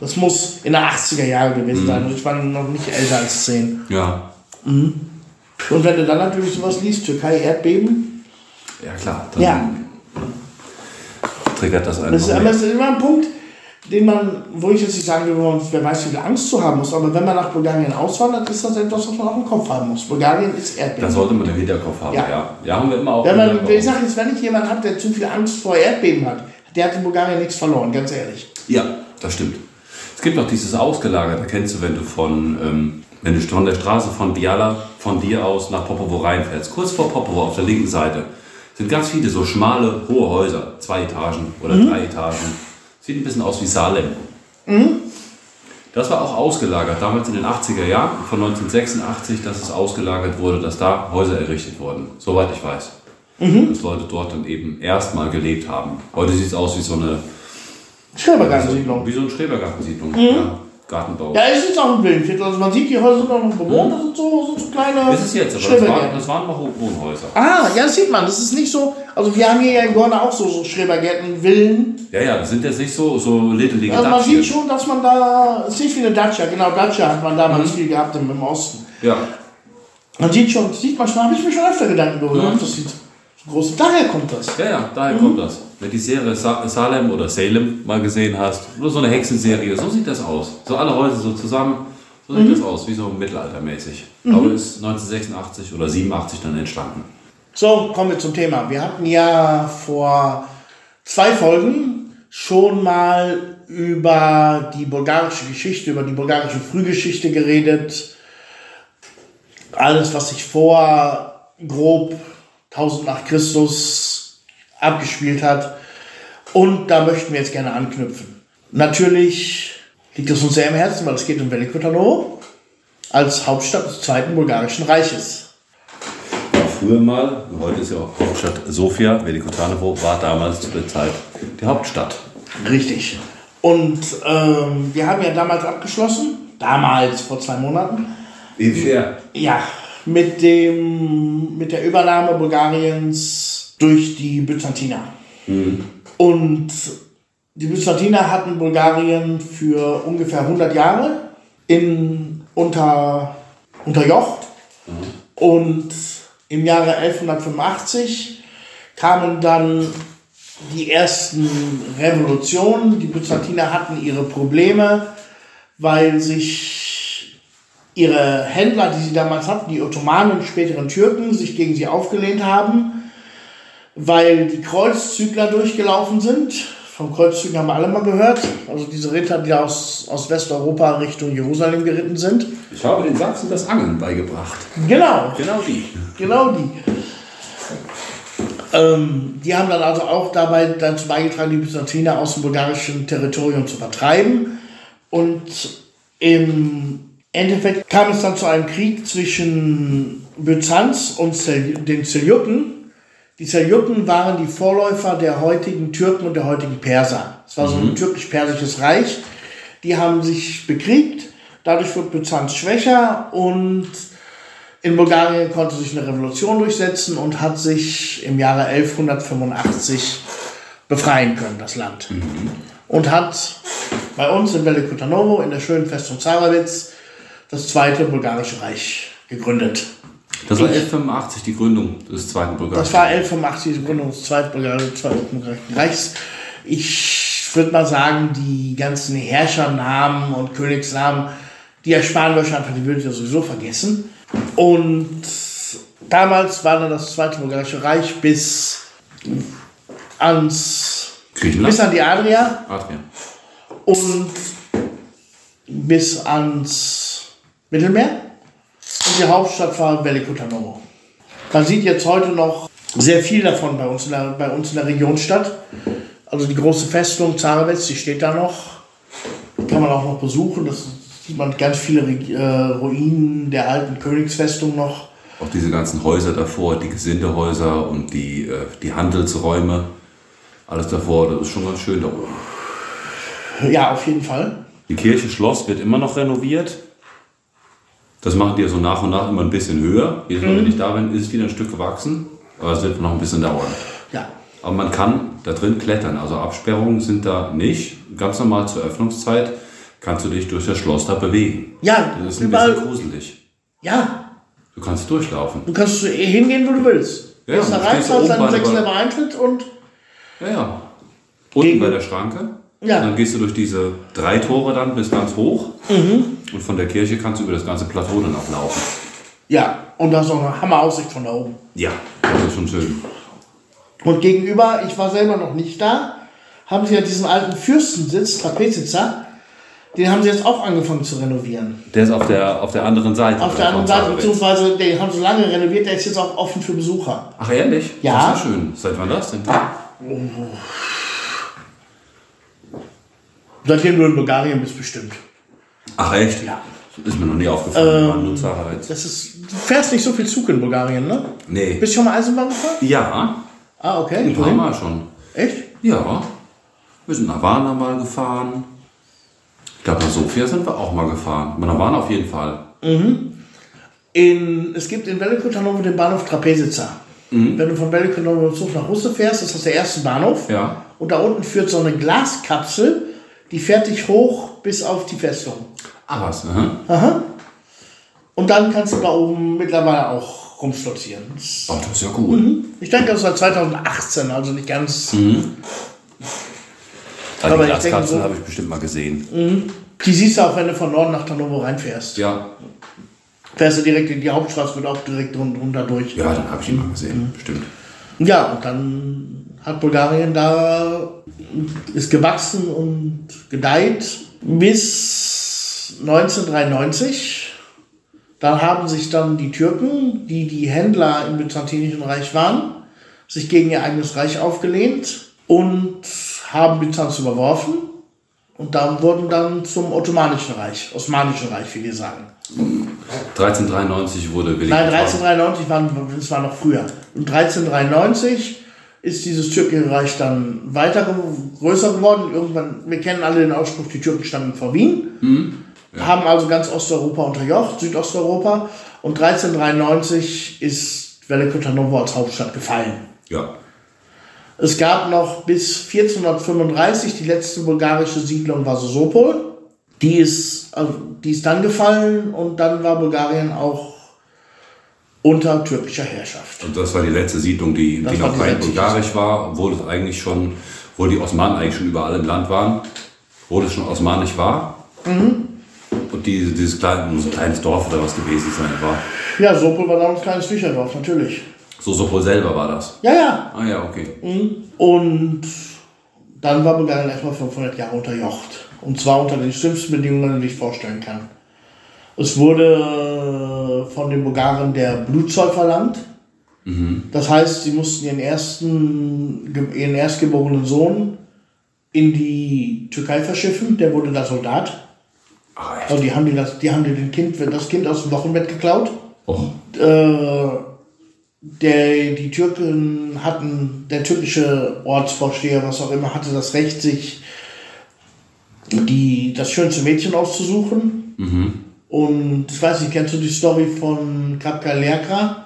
Das muss in der 80er Jahre gewesen Mhm. sein. Und ich war noch nicht älter als 10. Ja. Und wenn du dann natürlich sowas liest, Türkei Erdbeben, Ja klar, dann Ja. triggert das einen das ist, aber das ist immer ein Punkt, den man, wo ich jetzt nicht sagen will, wer weiß, wie viel Angst zu haben muss, aber wenn man nach Bulgarien auswandert, ist das etwas, was man auch im Kopf haben muss. Bulgarien ist Erdbeben. sollte man im Hinterkopf haben, Ja. ja. Ja, haben wir immer auch. Wenn man, ich sage jetzt, wenn ich jemanden habe, der zu viel Angst vor Erdbeben hat, der hat in Bulgarien nichts verloren, ganz ehrlich. Ja, das stimmt. Es gibt noch dieses Ausgelagerte, kennst du, wenn du von, ähm, wenn du von der Straße von Biala von dir aus nach Popovo reinfährst. Kurz vor Popovo auf der linken Seite sind ganz viele so schmale, hohe Häuser, zwei Etagen oder drei Etagen. Sieht ein bisschen aus wie Salem. Das war auch ausgelagert, damals in den 80er Jahren, von 1986, dass es ausgelagert wurde, dass da Häuser errichtet wurden, soweit ich weiß. dass Leute dort dann eben erstmal gelebt haben. Heute sieht es aus wie so eine Schrebergartensiedlung. Wie so eine Schrebergartensiedlung. Ja, Gartenbau. Ja, es ist auch ein Villenviertel. Also man sieht, die Häuser sind auch noch bewohnt. Das sind so, sind so kleine Das ist jetzt, aber das waren, das waren noch Wohnhäuser. Ah, ja, das sieht man. Das ist nicht so. Also wir haben hier ja in Gorne auch so, so Schrebergärten, Villen. Ja, ja, das sind jetzt nicht so, so littelige Also man sieht schon, dass man da. Es ist nicht eine Dacia. Genau, Dacia hat man damals viel gehabt im, im Osten. Ja, Man sieht schon, sieht man schon, habe ich mir schon öfter Gedanken darüber gemacht. Das sieht so groß. Daher kommt das. ja, ja, daher kommt das. Wenn du die Serie Sa Salem oder Salem mal gesehen hast, oder so eine Hexenserie, so sieht das aus. So alle Häuser so zusammen, so sieht das aus, wie so mittelaltermäßig. Aber ist 1986 oder 87 dann entstanden. So, kommen wir zum Thema. Wir hatten ja vor zwei Folgen schon mal über die bulgarische Geschichte, über die bulgarische Frühgeschichte geredet. Alles, was sich vor grob 1000 nach Christus abgespielt hat. Und da möchten wir jetzt gerne anknüpfen. Natürlich liegt es uns sehr im Herzen, weil es geht um Veliko Tarnovo als Hauptstadt des Zweiten Bulgarischen Reiches. War früher mal, heute ist ja auch Hauptstadt Sofia, Velikotanovo, war damals zu der Zeit die Hauptstadt. Richtig. Und ähm, wir haben ja damals abgeschlossen, damals vor zwei Monaten, Inwiefern? ja, mit, dem, mit der Übernahme Bulgariens durch die Byzantiner. Und die Byzantiner hatten Bulgarien für ungefähr 100 Jahre in, unter, unterjocht. Und im Jahre 1185 kamen dann die ersten Revolutionen. Die Byzantiner hatten ihre Probleme, weil sich ihre Händler, die sie damals hatten, die Ottomanen späteren Türken, sich gegen sie aufgelehnt haben, weil die Kreuzzügler durchgelaufen sind. Vom Kreuzzügen haben wir alle mal gehört. Also diese Ritter, die aus, aus Westeuropa Richtung Jerusalem geritten sind. Ich habe den Sachsen das Angeln beigebracht. Genau, Genau die. Genau die. Ähm, die haben dann also auch dabei dazu beigetragen, die Byzantiner aus dem bulgarischen Territorium zu vertreiben. Und im Endeffekt kam es dann zu einem Krieg zwischen Byzanz und den Seljuken. Die Seljuken waren die Vorläufer der heutigen Türken und der heutigen Perser. Es war so ein türkisch-persisches Reich. Die haben sich bekriegt. Dadurch wird Byzanz schwächer und in Bulgarien konnte sich eine Revolution durchsetzen und hat sich im Jahre 1185 befreien können, das Land. Und hat bei uns in Veliko Tarnovo, in der schönen Festung Zarawitz, das zweite bulgarische Reich gegründet. Das war 1185 die Gründung des zweiten Bulgarischen. Das war 1185 die Gründung des zweiten bulgarischen Reichs. Ich würde mal sagen, die ganzen Herrschernamen und Königsnamen, die ersparen wir euch einfach, die würdet ihr sowieso vergessen. Und damals war dann das zweite bulgarische Reich bis ans Griechenland. bis an die Adria Adrian. und bis ans Mittelmeer. Und die Hauptstadt war Veliko Tarnovo. Man sieht jetzt heute noch sehr viel davon bei uns in der, bei uns in der Region statt. Also die große Festung Zarawetz, die steht da noch. Kann man auch noch besuchen. Das sieht man ganz viele äh, Ruinen der alten Königsfestung noch. Auch diese ganzen Häuser davor, die Gesindehäuser und die, äh, die Handelsräume. Alles davor, das ist schon ganz schön da oben. Ja, auf jeden Fall. Die Kirche Schloss wird immer noch renoviert. Das machen die ja so nach und nach immer ein bisschen höher. Jedes Mal, wenn ich da bin, ist es wieder ein Stück gewachsen. Aber es wird noch ein bisschen dauern. Ja. Aber man kann da drin klettern. Also Absperrungen sind da nicht. Ganz normal zur Öffnungszeit kannst du dich durch das Schloss da bewegen. Ja, Das ist ein überall. bisschen gruselig. Ja, Du kannst durchlaufen. du kannst hingehen, wo du willst. Ja, du rein, stehst da deinen bei der- 6 Level Eintritt und Ja, ja. Unten bei der Schranke. Ja. Und dann gehst du durch diese drei Tore dann bis ganz hoch. Und von der Kirche kannst du über das ganze Plateau dann auch laufen. ja, und da ist auch eine Hammeraussicht von da oben. Ja, das ist schon schön. Und gegenüber, ich war selber noch nicht da, haben sie ja diesen alten Fürstensitz, Trapezitzer, den haben sie jetzt auch angefangen zu renovieren. Der ist auf der, auf der anderen Seite. Auf der anderen Seite, beziehungsweise den haben sie lange renoviert, der ist jetzt auch offen für Besucher. Ach, ehrlich? Ja. Das ist ja schön. Seit wann das denn? Seitdem du in Bulgarien bist, bestimmt. Ach, echt? Ja. Ist mir noch nie aufgefallen. Wir waren nur Zaharitz. Das ist du fährst nicht so viel Zug in Bulgarien, ne? Nee. Bist du schon mal Eisenbahn gefahren? Ja, Ah, okay. ein paar? Mal schon. Echt? Ja. Wir sind nach Varna mal gefahren. Ich glaube, nach Sofia sind wir auch mal gefahren. Nach Varna auf jeden Fall. In, es gibt in Velikot Hannover den Bahnhof Trapezica. Wenn du von Velikot Hannover Zug nach Russe fährst, ist das der erste Bahnhof. Ja. Und da unten führt so eine Glaskapsel, die fährt dich hoch bis auf die Festung. Ah, was? Aha. Und dann kannst du da oben mittlerweile auch rumstolzieren. Das- Oh, das ist ja gut. Ich denke, das seit 2018, also nicht ganz. Also Aber die ich denke Glaskapseln so- habe ich bestimmt mal gesehen. Die siehst du auch, wenn du von Norden nach Hannover reinfährst. Ja. Fährst du direkt in die Hauptstraße, wird auch direkt run- runter durch. Ja, dann habe ich ihn mal gesehen. Bestimmt. Ja, und dann hat Bulgarien da ist gewachsen und gedeiht bis 1993. Da haben sich dann die Türken, die die Händler im Byzantinischen Reich waren, sich gegen ihr eigenes Reich aufgelehnt und haben Byzanz überworfen. Und dann wurden dann zum Ottomanischen Reich, Osmanischen Reich, wie wir sagen. 1393 wurde Willi Nein, getraut. 1393 waren, das war noch früher. Und 1393 ist dieses türkische Reich dann weiter größer geworden. Irgendwann, wir kennen alle den Ausspruch, die Türken standen vor Wien, haben also ganz Osteuropa unterjocht, Südosteuropa. Und 1393 ist Velikot Hannover als Hauptstadt gefallen. Ja. Es gab noch bis 1435 die letzte bulgarische Siedlung war Sosopol. Die ist, also, die ist dann gefallen und dann war Bulgarien auch unter türkischer Herrschaft. Und das war die letzte Siedlung, die, Das die noch rein bulgarisch war, obwohl es eigentlich schon, obwohl die Osmanen eigentlich schon überall im Land waren, obwohl es schon osmanisch war. Mhm. Und die, dieses kleine, so ein kleines Dorf oder was gewesen sein war. Ja, Sopol war damals ein kleines Bücherdorf, natürlich. So Sopol selber war das. Ja, ja. Ah ja, okay. Und dann war Bulgarien erstmal 500 Jahre unterjocht. Und zwar unter den schlimmsten Bedingungen, die sich vorstellen kann. Es wurde von den Bulgaren der Blutzoll verlangt. Das heißt, sie mussten ihren ersten, ihren erstgeborenen Sohn in die Türkei verschiffen. Der wurde da Soldat. Ah? Also die haben, die das, die haben die den kind, das Kind aus dem Wochenbett geklaut. Oh. äh, der, die Türken hatten, der türkische Ortsvorsteher, was auch immer, hatte das Recht, sich die, das schönste Mädchen auszusuchen. Und ich weiß nicht, kennst du die Story von Kapkalerka?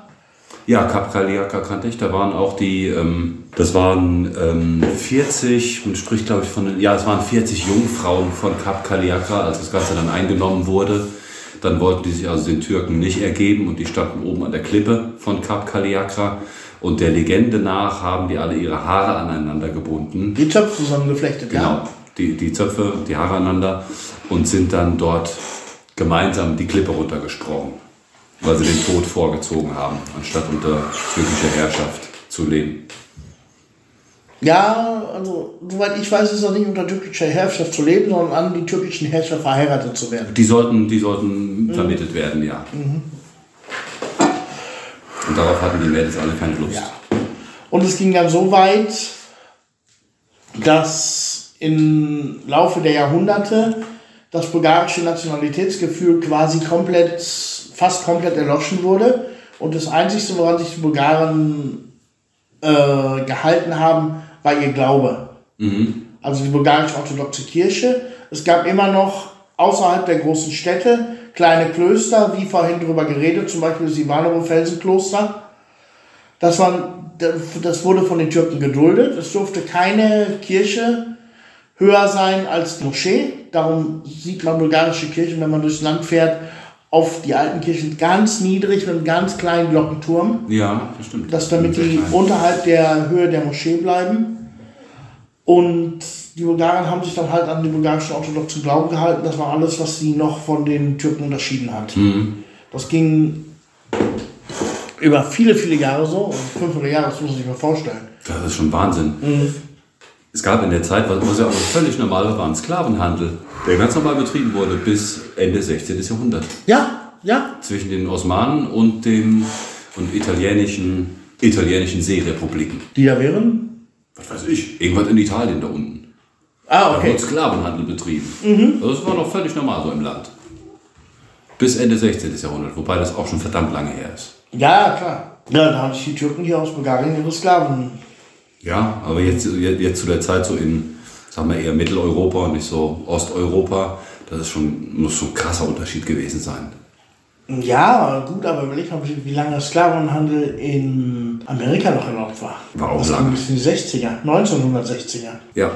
Ja, Kap Kaliaka kannte ich. Da waren auch die, ähm, das waren ähm, 40, man spricht glaube ich von, den- ja, es waren 40 Jungfrauen von Kap Kaliaka, als das Ganze dann eingenommen wurde. Dann wollten die sich also den Türken nicht ergeben und die standen oben an der Klippe von Kap Kaliakra. Und der Legende nach haben die alle ihre Haare aneinander gebunden. Die Zöpfe zusammengeflechtet, Genau, ja. die, die Zöpfe, die Haare aneinander und sind dann dort gemeinsam die Klippe runtergesprungen, weil sie den Tod vorgezogen haben, anstatt unter türkischer Herrschaft zu leben. Ja, also, soweit ich weiß, ist das nicht unter türkischer Herrschaft zu leben, sondern an die türkischen Herrscher verheiratet zu werden. Die sollten, die sollten vermittelt werden, ja. Und darauf hatten die Mädels alle keine Lust. Ja. Und es ging dann so weit, dass im Laufe der Jahrhunderte das bulgarische Nationalitätsgefühl quasi komplett, fast komplett erloschen wurde. Und das Einzige, woran sich die Bulgaren äh, gehalten haben, war ihr Glaube. Also die bulgarische orthodoxe Kirche. Es gab immer noch außerhalb der großen Städte kleine Klöster, wie vorhin darüber geredet, zum Beispiel das Ivanovo-Felsenkloster. Das, das wurde von den Türken geduldet. Es durfte keine Kirche höher sein als die Moschee. Darum sieht man bulgarische Kirchen, wenn man durchs Land fährt, auf die alten Kirchen ganz niedrig mit einem ganz kleinen Glockenturm. Ja, das stimmt. Das damit die unterhalb der Höhe der Moschee bleiben. Und die Bulgaren haben sich dann halt an den bulgarischen orthodoxen Glauben gehalten. Das war alles, was sie noch von den Türken unterschieden hat. Das ging über viele, viele Jahre so. Und 500 Jahre, das muss man sich mal vorstellen. Das ist schon Wahnsinn. Es gab in der Zeit, was ja auch völlig normal war, war ein Sklavenhandel, der ganz normal betrieben wurde bis Ende 16. Jahrhundert. Ja, ja. Zwischen den Osmanen und dem und italienischen, italienischen Seerepubliken. Die da wären? Was weiß ich, irgendwas in Italien da unten. Ah, Da okay. wurde Sklavenhandel betrieben. Also das war noch völlig normal so im Land. Bis Ende 16. Jahrhundert, wobei das auch schon verdammt lange her ist. Ja, klar. Ja, da haben sich die Türken hier aus Bulgarien ihre Sklaven. Ja, aber jetzt, jetzt zu der Zeit so in, sagen wir eher Mitteleuropa und nicht so Osteuropa, das ist schon, muss schon ein krasser Unterschied gewesen sein. Ja, gut, aber überleg mal, wie lange Sklavenhandel in Amerika noch erlaubt war. War auch das lange. bis in die 60er, 1960er. Ja,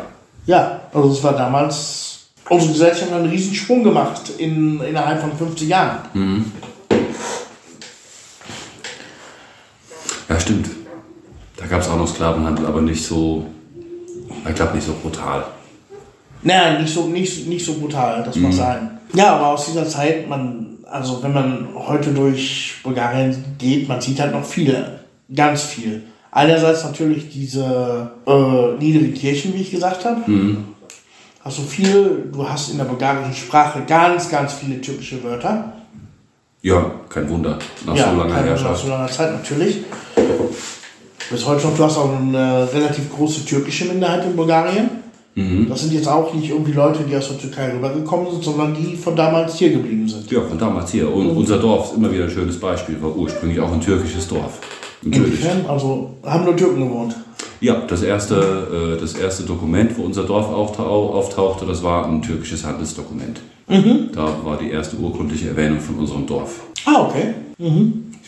Ja, also es war damals, unsere Gesellschaft hat einen riesen Sprung gemacht in, innerhalb von 50 Jahren. ja stimmt. Da gab es auch noch Sklavenhandel, aber nicht so, ich glaube nicht so brutal. Naja, nicht so, nicht, nicht so brutal, das mag sein. Ja, aber aus dieser Zeit, man, also wenn man heute durch Bulgarien geht, man sieht halt noch viele, ganz viel. Einerseits natürlich diese äh, niedrigen Kirchen, wie ich gesagt habe. Hast du viel, du hast in der bulgarischen Sprache ganz, ganz viele typische Wörter. Ja, kein Wunder, nach so langer keine- Nach Herrschaft. so langer Zeit natürlich. Bis heute noch, du hast auch eine relativ große türkische Minderheit in Bulgarien. Mhm. Das sind jetzt auch nicht irgendwie Leute, die aus der Türkei rübergekommen sind, sondern die von damals hier geblieben sind. Ja, von damals hier. Und unser Dorf ist immer wieder ein schönes Beispiel, war ursprünglich auch ein türkisches Dorf. Natürlich. Inwiefern? Also haben nur Türken gewohnt. Ja, das erste, äh, das erste Dokument, wo unser Dorf auftau- auftauchte, das war ein türkisches Handelsdokument. Da war die erste urkundliche Erwähnung von unserem Dorf. Ah, okay.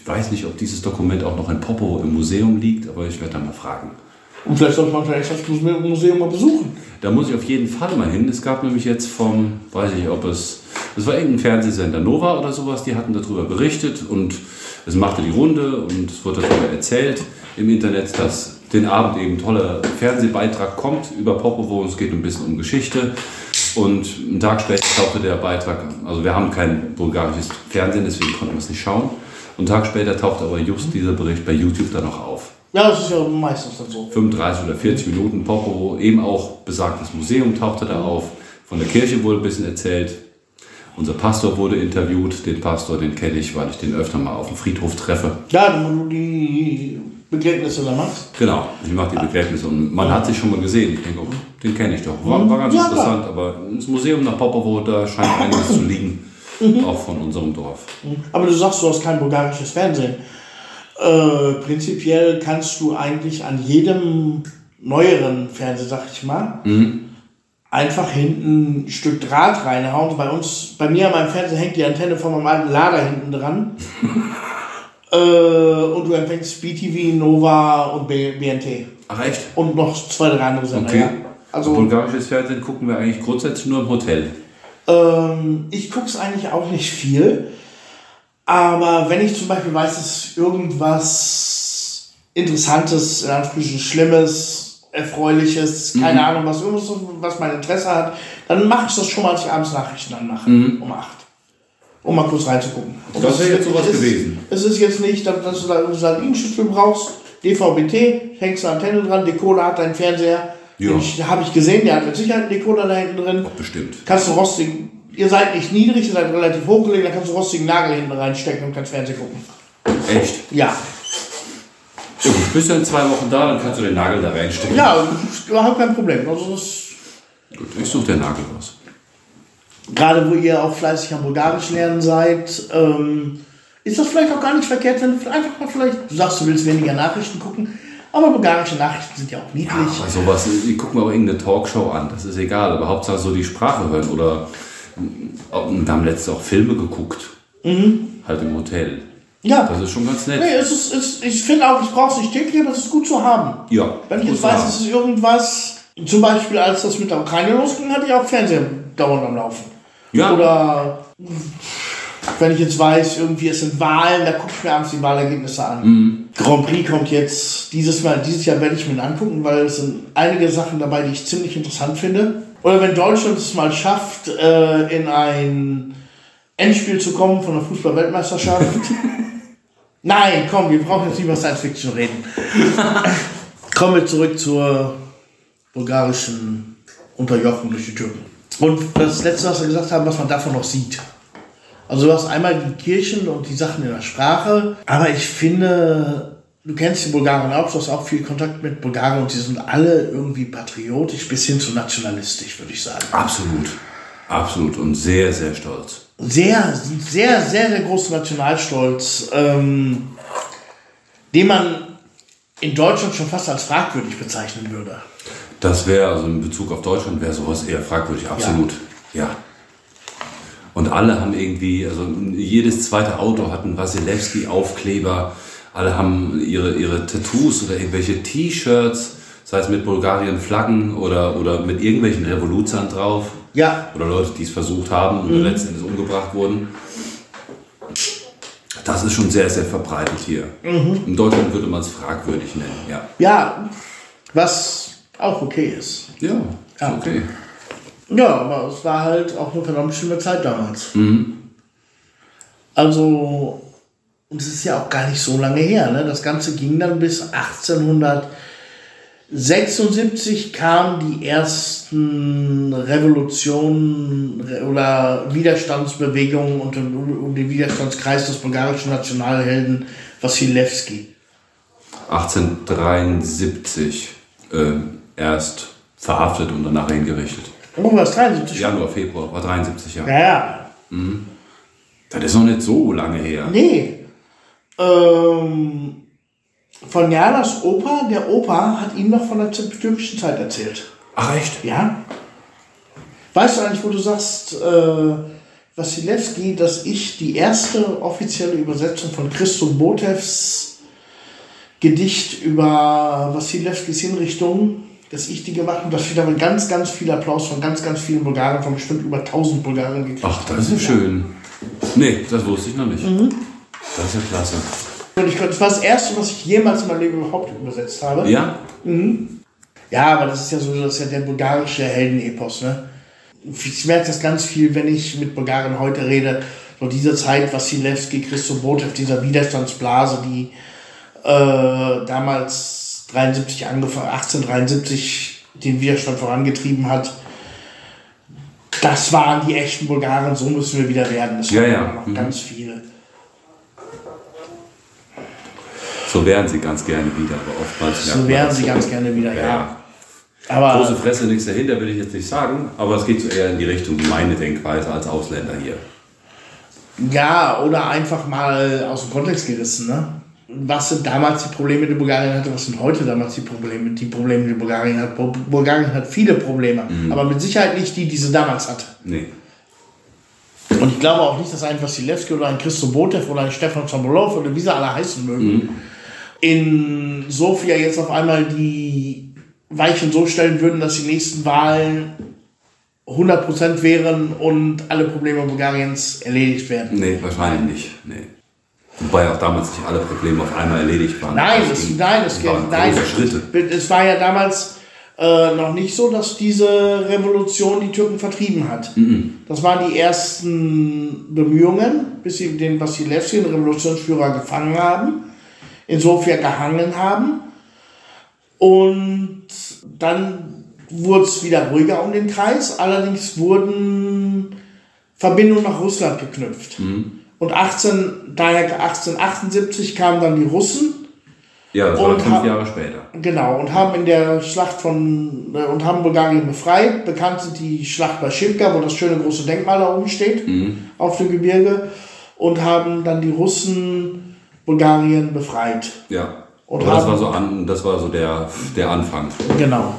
Ich weiß nicht, ob dieses Dokument auch noch in Popovo im Museum liegt, aber ich werde da mal fragen. Und vielleicht sollte man vielleicht das Museum Museum mal besuchen. Da muss ich auf jeden Fall mal hin. Es gab nämlich jetzt vom, weiß ich, ob es, es war irgendein Fernsehsender Nova oder sowas, die hatten darüber berichtet und es machte die Runde und es wurde darüber erzählt im Internet, dass den Abend eben ein toller Fernsehbeitrag kommt über Popovo und es geht ein bisschen um Geschichte. Und einen Tag später tauchte der Beitrag, also wir haben kein bulgarisches Fernsehen, deswegen konnten wir es nicht schauen. Und einen Tag später tauchte aber just dieser Bericht bei YouTube dann noch auf. Ja, das ist ja meistens dann so. 35 oder 40 Minuten Popovo, eben auch besagtes Museum tauchte da auf. Von der Kirche wurde ein bisschen erzählt. Unser Pastor wurde interviewt. Den Pastor, den kenne ich, weil ich den öfter mal auf dem Friedhof treffe. Ja, wenn du die Begräbnisse da machst. Genau, ich mache die Begräbnisse und man hat sich schon mal gesehen. Ich denke, oh, den kenne ich doch. War, war ganz Ja, interessant, aber ins Museum nach Popovo, da scheint einiges zu liegen. Auch von unserem Dorf. Aber du sagst, du hast kein bulgarisches Fernsehen. Äh, prinzipiell kannst du eigentlich an jedem neueren Fernseher, sag ich mal, einfach hinten ein Stück Draht reinhauen. Bei uns, bei mir an meinem Fernseher hängt die Antenne von meinem alten Lader hinten dran. äh, und du empfängst BTV, Nova und B BNT. Ach echt? Und noch zwei, drei andere Sender. Okay. Ja. Also, Bulgarisches Fernsehen gucken wir eigentlich grundsätzlich nur im Hotel. Ähm, ich gucke es eigentlich auch nicht viel. Aber wenn ich zum Beispiel weiß, dass irgendwas Interessantes, in Anführungsstrichen Schlimmes, Erfreuliches, keine Ahnung, was irgendwas, was mein Interesse hat, dann mache ich das schon mal, als ich abends Nachrichten anmache, um 8. Um mal kurz reinzugucken. Und Das wäre ist- jetzt sowas ist- gewesen. Es ist jetzt nicht, dass du da irgendwie Satellitenschüssel brauchst, DVB-T, hängst eine Antenne dran, Decoder hat dein Fernseher. Ja. Habe ich gesehen, der hat mit Sicherheit einen Decoder da hinten drin Bestimmt. kannst du rostigen, ihr seid nicht niedrig, ihr seid relativ hochgelegen, da kannst du rostigen Nagel hinten reinstecken und kannst Fernsehen gucken. Echt? Ja. Ja, gut, bist du in zwei Wochen da, dann kannst du den Nagel da reinstecken. Ja, überhaupt kein Problem. Also das, Gut, ich suche den Nagel raus. gerade wo ihr auch fleißig am Bulgarisch lernen seid, ähm, ist das vielleicht auch gar nicht verkehrt, wenn du einfach mal vielleicht, du sagst, du willst weniger Nachrichten gucken, aber bulgarische Nachrichten sind ja auch niedlich. Ja, bei sowas, ich gucke mir auch irgendeine Talkshow an, das ist egal, aber Hauptsache so die Sprache hören oder wir haben letztens auch Filme geguckt, halt im Hotel. Ja. Das ist schon ganz nett. Nee, es ist, es, ich finde auch, ich brauche es nicht täglich, aber es ist gut zu haben. Ja, Wenn ich jetzt weiß, es ist irgendwas, zum Beispiel als das mit der Ukraine losging, hatte ich auch Fernseher dauernd am Laufen. Ja. Oder wenn ich jetzt weiß, irgendwie es sind Wahlen, da gucke ich mir abends die Wahlergebnisse an. Mhm. Grand Prix kommt jetzt dieses Mal, dieses Jahr werde ich mir angucken, weil es sind einige Sachen dabei, die ich ziemlich interessant finde. Oder wenn Deutschland es mal schafft, äh, in ein Endspiel zu kommen von der Fußball-Weltmeisterschaft. Nein, komm, wir brauchen jetzt nicht über Science Fiction reden. Kommen wir zurück zur bulgarischen Unterjochung durch die Türken. Und das letzte, was wir gesagt haben, was man davon noch sieht. Also du hast einmal die Kirchen und die Sachen in der Sprache, aber ich finde, du kennst die Bulgaren auch, du hast auch viel Kontakt mit Bulgaren und die sind alle irgendwie patriotisch bis hin zu nationalistisch, würde ich sagen. Absolut. Absolut und sehr, sehr stolz. sehr, sehr, sehr, sehr großen Nationalstolz, ähm, den man in Deutschland schon fast als fragwürdig bezeichnen würde. Das wäre, also in Bezug auf Deutschland wäre sowas eher fragwürdig, absolut. Ja. Und alle haben irgendwie, also jedes zweite Auto hat einen Wasilewski-Aufkleber, alle haben ihre, ihre Tattoos oder irgendwelche T-Shirts, sei es mit Bulgarien-Flaggen oder, oder mit irgendwelchen Revoluzern drauf. Ja. Oder Leute, die es versucht haben und letztendlich umgebracht wurden. Das ist schon sehr, sehr verbreitet hier. In Deutschland würde man es fragwürdig nennen, ja. Ja, was auch okay ist. Ja, ist Ja. okay. Ja, aber es war halt auch eine verdammt schlimme Zeit damals. Also, und es ist ja auch gar nicht so lange her. Ne? Das Ganze ging dann bis 1876 kamen die ersten Revolutionen re- oder Widerstandsbewegungen und um den Widerstandskreis des bulgarischen Nationalhelden Wassilewski. 1873 äh, erst verhaftet und danach hingerichtet. Oh, was 73? Januar, Februar, war 73 Jahre. Ja, ja. Das ist noch nicht so lange her. Nee. Ähm, von Janas Opa, der Opa hat ihm noch von der türkischen Zeit erzählt. Ach echt? Ja? Weißt du eigentlich, wo du sagst, äh, Wassilewski, dass ich die erste offizielle Übersetzung von Christo Botevs Gedicht über Wassilewskis Hinrichtung, dass ich die gemacht habe, dass ich damit ganz, ganz viel Applaus von ganz, ganz vielen Bulgaren, von bestimmt über 1000 Bulgaren gekriegt Ach, das ist ja schön. Nee, das wusste ich noch nicht. Mhm. Das ist ja klasse. Und ich, das war das erste, was ich jemals in meinem Leben überhaupt übersetzt habe. Ja? Ja, aber das ist ja so, das ist ja der bulgarische Heldenepos, ne? Ich merke das ganz viel, wenn ich mit Bulgaren heute rede. So diese Zeit, Wassilewski, Christo Botev, dieser Widerstandsblase, die äh, damals 73 angefangen, 1873 den Widerstand vorangetrieben hat. Das waren die echten Bulgaren, so müssen wir wieder werden. Das Ja, waren ja. noch Mhm. ganz viele. So wären sie ganz gerne wieder, aber oftmals So wären sie ganz gerne wieder, ja. Ja. Aber Große Fresse, nichts dahinter, will ich jetzt nicht sagen, aber es geht so eher in die Richtung meine Denkweise als Ausländer hier. Ja, oder einfach mal aus dem Kontext gerissen, ne? Was sind damals die Probleme, die Bulgarien hatte, was sind heute damals die Probleme, die Probleme, die Bulgarien hat? Bul- Bulgarien hat viele Probleme, aber mit Sicherheit nicht die, die sie damals hatte. Nee. Und ich glaube auch nicht, dass ein Vassilewski oder ein Christo Botev oder ein Stefan Sobolov oder wie sie alle heißen mögen, in Sofia jetzt auf einmal die Weichen so stellen würden, dass die nächsten Wahlen 100% wären und alle Probleme Bulgariens erledigt werden. Nee, wahrscheinlich nicht. Nee. Wobei auch damals nicht alle Probleme auf einmal erledigt waren. Nein, Das es, ging- nein, es, das waren nein, Schritte. es war ja damals äh, noch nicht so, dass diese Revolution die Türken vertrieben hat. Das waren die ersten Bemühungen, bis sie den Wassilewski, den Revolutionsführer, gefangen haben, in Sofia gehangen haben. Und dann wurde es wieder ruhiger um den Kreis. Allerdings wurden Verbindungen nach Russland geknüpft. Und 18, daher 1878 kamen dann die Russen Ja, das war fünf Jahre später. Genau, und haben in der Schlacht von, äh, und haben Bulgarien befreit. Bekannt sind die Schlacht bei Schipka, wo das schöne große Denkmal da oben steht, auf dem Gebirge. Und haben dann die Russen Bulgarien befreit. Ja. Und Aber das haben- war so, an, das war so der, der Anfang. Genau,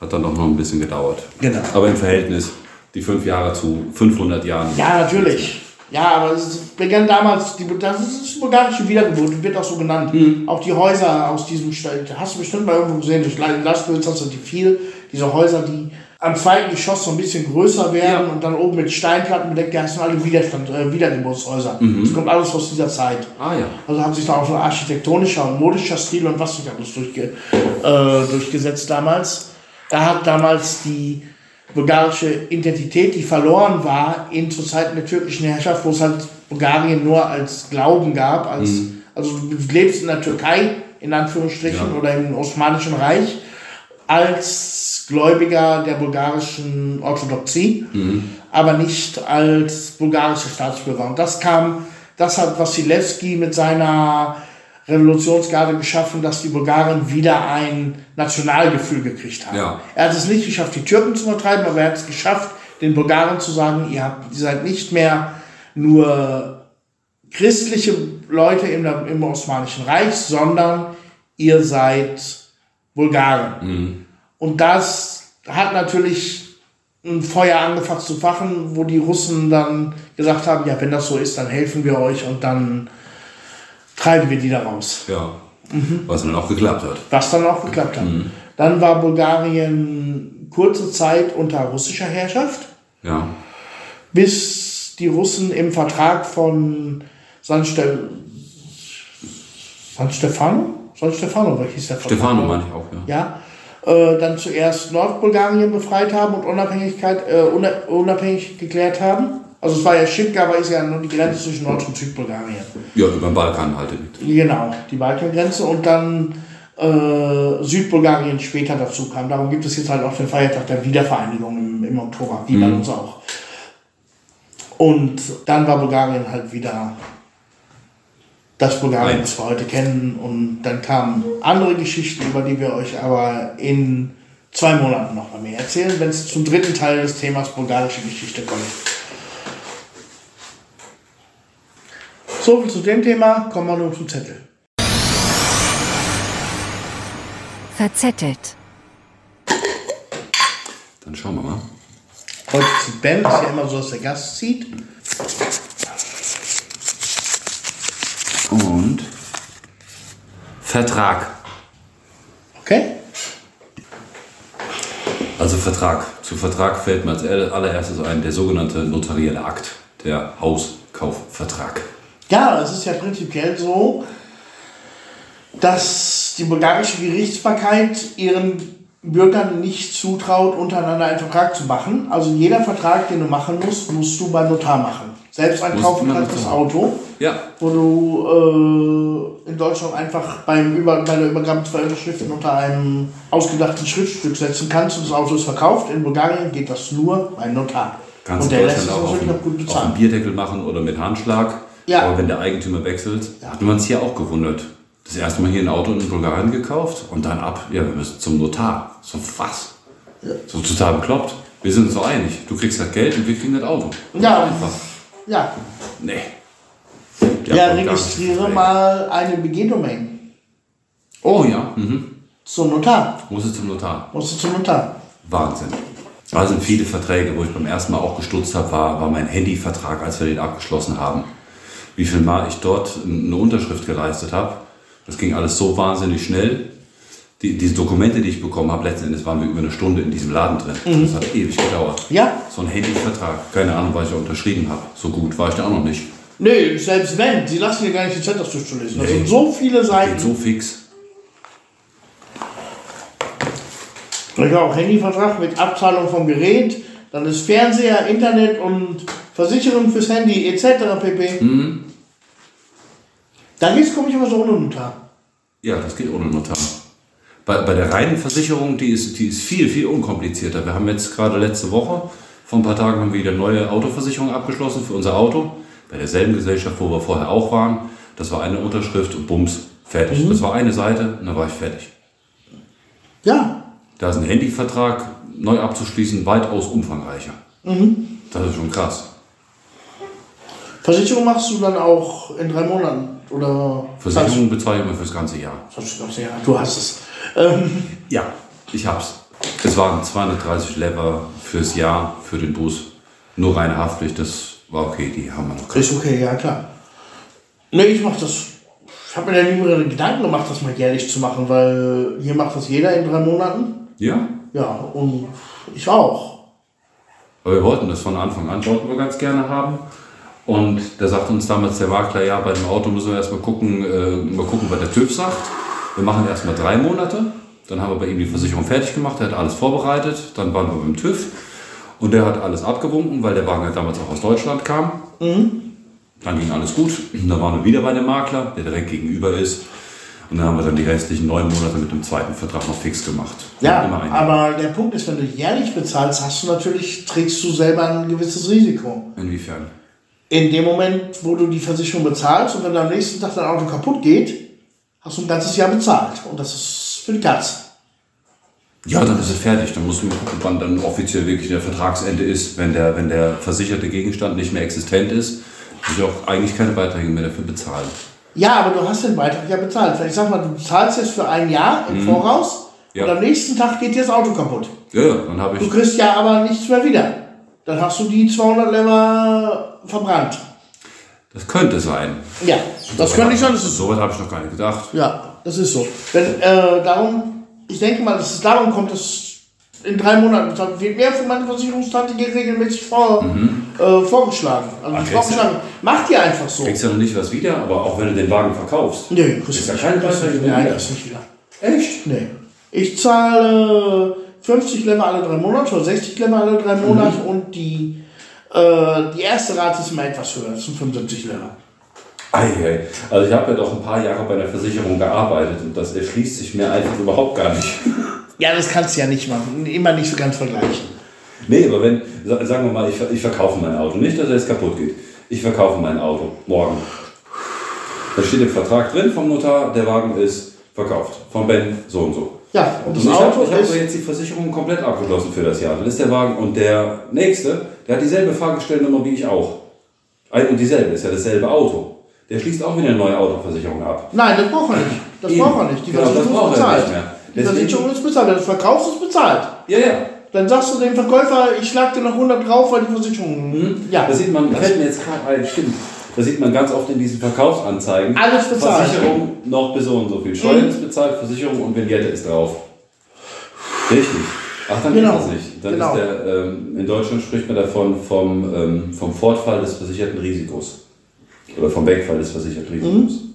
Hat dann doch noch ein bisschen gedauert. genau. Aber im Verhältnis die fünf Jahre zu 500 Jahren. Ja, natürlich. Ja, aber es begann damals, die, das ist die bulgarische Wiedergeburt, wird auch so genannt. Auch die Häuser aus diesem Stall, hast du bestimmt mal irgendwo gesehen, durch Lastwitz hast du die viel, diese Häuser, die am zweiten Geschoss so ein bisschen größer werden und dann oben mit Steinplatten bedeckt, die heißen alle Widerstand, äh, Wiedergeburtshäuser. Das kommt alles aus dieser Zeit. Ah ja. Also haben sich da auch so architektonischer und modischer Stil und was nicht alles durchge äh, durchgesetzt damals. Da hat damals die bulgarische Identität, die verloren war in zu Zeiten der türkischen Herrschaft, wo es halt Bulgarien nur als Glauben gab, als, also du lebst in der Türkei, in Anführungsstrichen, Ja. oder im Osmanischen Reich, als Gläubiger der bulgarischen Orthodoxie, aber nicht als bulgarische Staatsbürger. Und das kam, das hat Wassilewski mit seiner Revolutionsgarde geschaffen, dass die Bulgaren wieder ein Nationalgefühl gekriegt haben. Ja. Er hat es nicht geschafft, die Türken zu vertreiben, aber er hat es geschafft, den Bulgaren zu sagen, ihr, habt, ihr seid nicht mehr nur christliche Leute im, im Osmanischen Reich, sondern ihr seid Bulgaren. Und das hat natürlich ein Feuer angefangen zu fachen, wo die Russen dann gesagt haben, ja, wenn das so ist, dann helfen wir euch und dann treiben wir die da raus. Ja. Was dann auch geklappt hat. Was dann auch geklappt hat. Dann war Bulgarien kurze Zeit unter russischer Herrschaft, Ja. bis die Russen im Vertrag von San, Ste San Stefano? San Stefano, hieß der Vertrag? Stefano meinte ich auch, ja. ja, äh, dann zuerst Nordbulgarien befreit haben und Unabhängigkeit, äh, una- unabhängig geklärt haben. Also es war ja Schipka, aber ist ja nur die Grenze zwischen Nord- und Südbulgarien. Ja, über den Balkan halt mit. Genau, die Balkangrenze und dann äh, Südbulgarien später dazu kam. Darum gibt es jetzt halt auch den Feiertag der Wiedervereinigung im, im Oktober, wie bei uns auch. Und dann war Bulgarien halt wieder das Bulgarien, das wir heute kennen. Und dann kamen andere Geschichten, über die wir euch aber in zwei Monaten noch mal mehr erzählen, wenn es zum dritten Teil des Themas bulgarische Geschichte kommt. So viel zu dem Thema, kommen wir nun zum Zettel. Verzettelt. Dann schauen wir mal. Heute zieht Ben, ist ja immer so, dass der Gast zieht. Und Vertrag. Okay? Also Vertrag. Zu Vertrag fällt mir als allererstes ein der sogenannte notarielle Akt, der Hauskaufvertrag. Ja, es ist ja prinzipiell so, dass die bulgarische Gerichtsbarkeit ihren Bürgern nicht zutraut, untereinander einen Vertrag zu machen. Also jeder Vertrag, den du machen musst, musst du beim Notar machen. Selbst ein Notar. Auto, Ja, wo du äh, in Deutschland einfach beim Über bei der Übergabe zwei Unterschriften unter einem ausgedachten Schriftstück setzen kannst und das Auto ist verkauft. In Bulgarien geht das nur beim Notar. kannst und der lässt es natürlich noch gut einen- auf bezahlen. einen Bierdeckel machen oder mit Handschlag. Ja. Aber wenn der Eigentümer wechselt, hat man uns hier auch gewundert. Das erste Mal hier ein Auto in Bulgarien gekauft und dann ab, ja, wir müssen zum Notar. So was? So total bekloppt. Wir sind uns so einig. Du kriegst das Geld und wir kriegen das Auto. Ja. Einfach. Ja, Nee. Ja, bulgarische registriere mal eine BG-Domain Oh ja, mhm. zum Notar. Muss es zum Notar. Musst du zum Notar. Wahnsinn. Da sind viele Verträge, wo ich beim ersten Mal auch gestutzt habe, war, war mein Handyvertrag, als wir den abgeschlossen haben. Wie viel Mal ich dort eine Unterschrift geleistet habe. Das ging alles so wahnsinnig schnell. Die, diese Dokumente, die ich bekommen habe, letzten Endes waren wir über eine Stunde in diesem Laden drin. Das hat ewig gedauert. Ja? So ein Handyvertrag. Keine Ahnung, was ich da unterschrieben habe. So gut war ich da auch noch nicht. Nee, selbst wenn, sie lassen dir gar nicht die Zeit, das durchzulesen. Das Nee. sind so viele Geht Seiten. so fix. Ja, auch Handyvertrag mit Abzahlung vom Gerät, dann ist Fernseher, Internet und Versicherung fürs Handy etc. pp. Mhm. Da geht's komischerweise ohne Notar. Ja, das geht ohne Notar. Bei, bei der reinen Versicherung, die ist, die ist viel, viel unkomplizierter. Wir haben jetzt gerade letzte Woche, vor ein paar Tagen, haben wir wieder neue Autoversicherung abgeschlossen für unser Auto. Bei derselben Gesellschaft, wo wir vorher auch waren. Das war eine Unterschrift und bums, fertig. Das war eine Seite und dann war ich fertig. Ja, Da ist ein Handyvertrag neu abzuschließen, weitaus umfangreicher. Das ist schon krass. Versicherung machst du dann auch in drei Monaten oder Versicherung bezahle ich immer fürs ganze Jahr. Hast du, ja, du hast es. Ähm, Ja, ich hab's. Es waren 230 Lever fürs Jahr für den Bus. Nur reine Haftpflicht, das war okay, die haben wir noch gekriegt. Ist okay, ja klar. Nee, ich mach das. Ich habe mir da nie mehr Gedanken gemacht, das mal jährlich zu machen, weil hier macht das jeder in drei Monaten. Ja, Ja, und ich auch. aber wir wollten das von Anfang an, wollten wir ganz gerne haben. Und da sagt uns damals der Makler, ja, bei dem Auto müssen wir erstmal gucken, äh, mal gucken, was der TÜV sagt. Wir machen erstmal drei Monate. Dann haben wir bei ihm die Versicherung fertig gemacht, er hat alles vorbereitet. Dann waren wir beim TÜV und der hat alles abgewunken, weil der Wagen ja damals auch aus Deutschland kam. Dann ging alles gut. Und dann waren wir wieder bei dem Makler, der direkt gegenüber ist. Und dann haben wir dann die restlichen neun Monate mit dem zweiten Vertrag noch fix gemacht. Ja, aber der Punkt ist, wenn du jährlich bezahlst, hast du natürlich, trägst du selber ein gewisses Risiko. Inwiefern? In dem Moment, wo du die Versicherung bezahlst und wenn am nächsten Tag dein Auto kaputt geht, hast du ein ganzes Jahr bezahlt. Und das ist für die Katz. Ja, dann ist es fertig. Dann musst du mal gucken, wann dann offiziell wirklich der Vertragsende ist. Wenn der, wenn der versicherte Gegenstand nicht mehr existent ist, Ich auch eigentlich keine Beiträge mehr dafür bezahlen. Ja, aber du hast den Beitrag ja bezahlt. Ich sag mal, du zahlst jetzt für ein Jahr im Voraus Mhm. Ja. und am nächsten Tag geht dir das Auto kaputt. Ja, dann habe Du ich. kriegst ja aber nichts mehr wieder. Dann hast du die 200 Lämmer verbrannt. Das könnte sein. Ja, das könnte ich. Das ist So weit habe ich noch gar nicht gedacht. Ja, das ist so. Wenn, äh, darum, ich denke mal, dass es darum kommt, dass in drei Monaten wird mehr für meine Versicherungstante hier regelmäßig vor, äh, vorgeschlagen. Also Ah, kriegst du- vorgeschlagen. Macht ihr einfach so. Kriegst ja noch nicht was wieder, aber auch wenn du den Wagen verkaufst. Nee, kriegst Ist du ja keine du Nein, das nicht wieder. Echt? Nee. Ich zahle 50 Lever alle drei Monate oder 60 Lever alle drei Monate und die, die erste Rate ist immer etwas höher. Das sind 75 Lever. Ei, ei. Also ich habe ja doch ein paar Jahre bei der Versicherung gearbeitet und das erschließt sich mir einfach überhaupt gar nicht. Ja, das kannst du ja nicht machen. Immer nicht so ganz vergleichen. Nee, aber wenn, sa- sagen wir mal, ich, ich verkaufe mein Auto. Nicht, dass er jetzt kaputt geht. Ich verkaufe mein Auto morgen. Da steht im Vertrag drin vom Notar, der Wagen ist verkauft. Von Ben so und so. Ja, und das Und ich Auto habe hab ist. aber jetzt die Versicherung komplett abgeschlossen für das Jahr. Dann ist der Wagen und der nächste, der hat dieselbe Fahrgestellnummer wie ich auch. Ein und dieselbe, ist ja dasselbe Auto. Der schließt auch wieder eine neue Autoversicherung ab. Nein, das braucht er nicht. Das Eben. braucht er nicht. Die Genau, das Versicherung ist er bezahlt. nicht mehr. Die Versicherung ist bezahlt. Wenn du es verkaufst, ist bezahlt. Ja, ja. Dann sagst du dem Verkäufer, ich schlag dir noch 100 drauf, weil die Versicherung. Ja, Das sieht man, das fällt mir jetzt gerade ein, stimmt. Das sieht man ganz oft in diesen Verkaufsanzeigen. Alles bezahlt. Versicherung noch bis so und so viel. Steuern Mhm. ist bezahlt, Versicherung und Vignette ist drauf. Richtig. Ach, dann Genau. geht das nicht. Dann Genau. ist der, ähm, in Deutschland spricht man davon vom, ähm, vom Fortfall des versicherten Risikos. Oder vom Wegfall des versicherten Risikos. Mhm.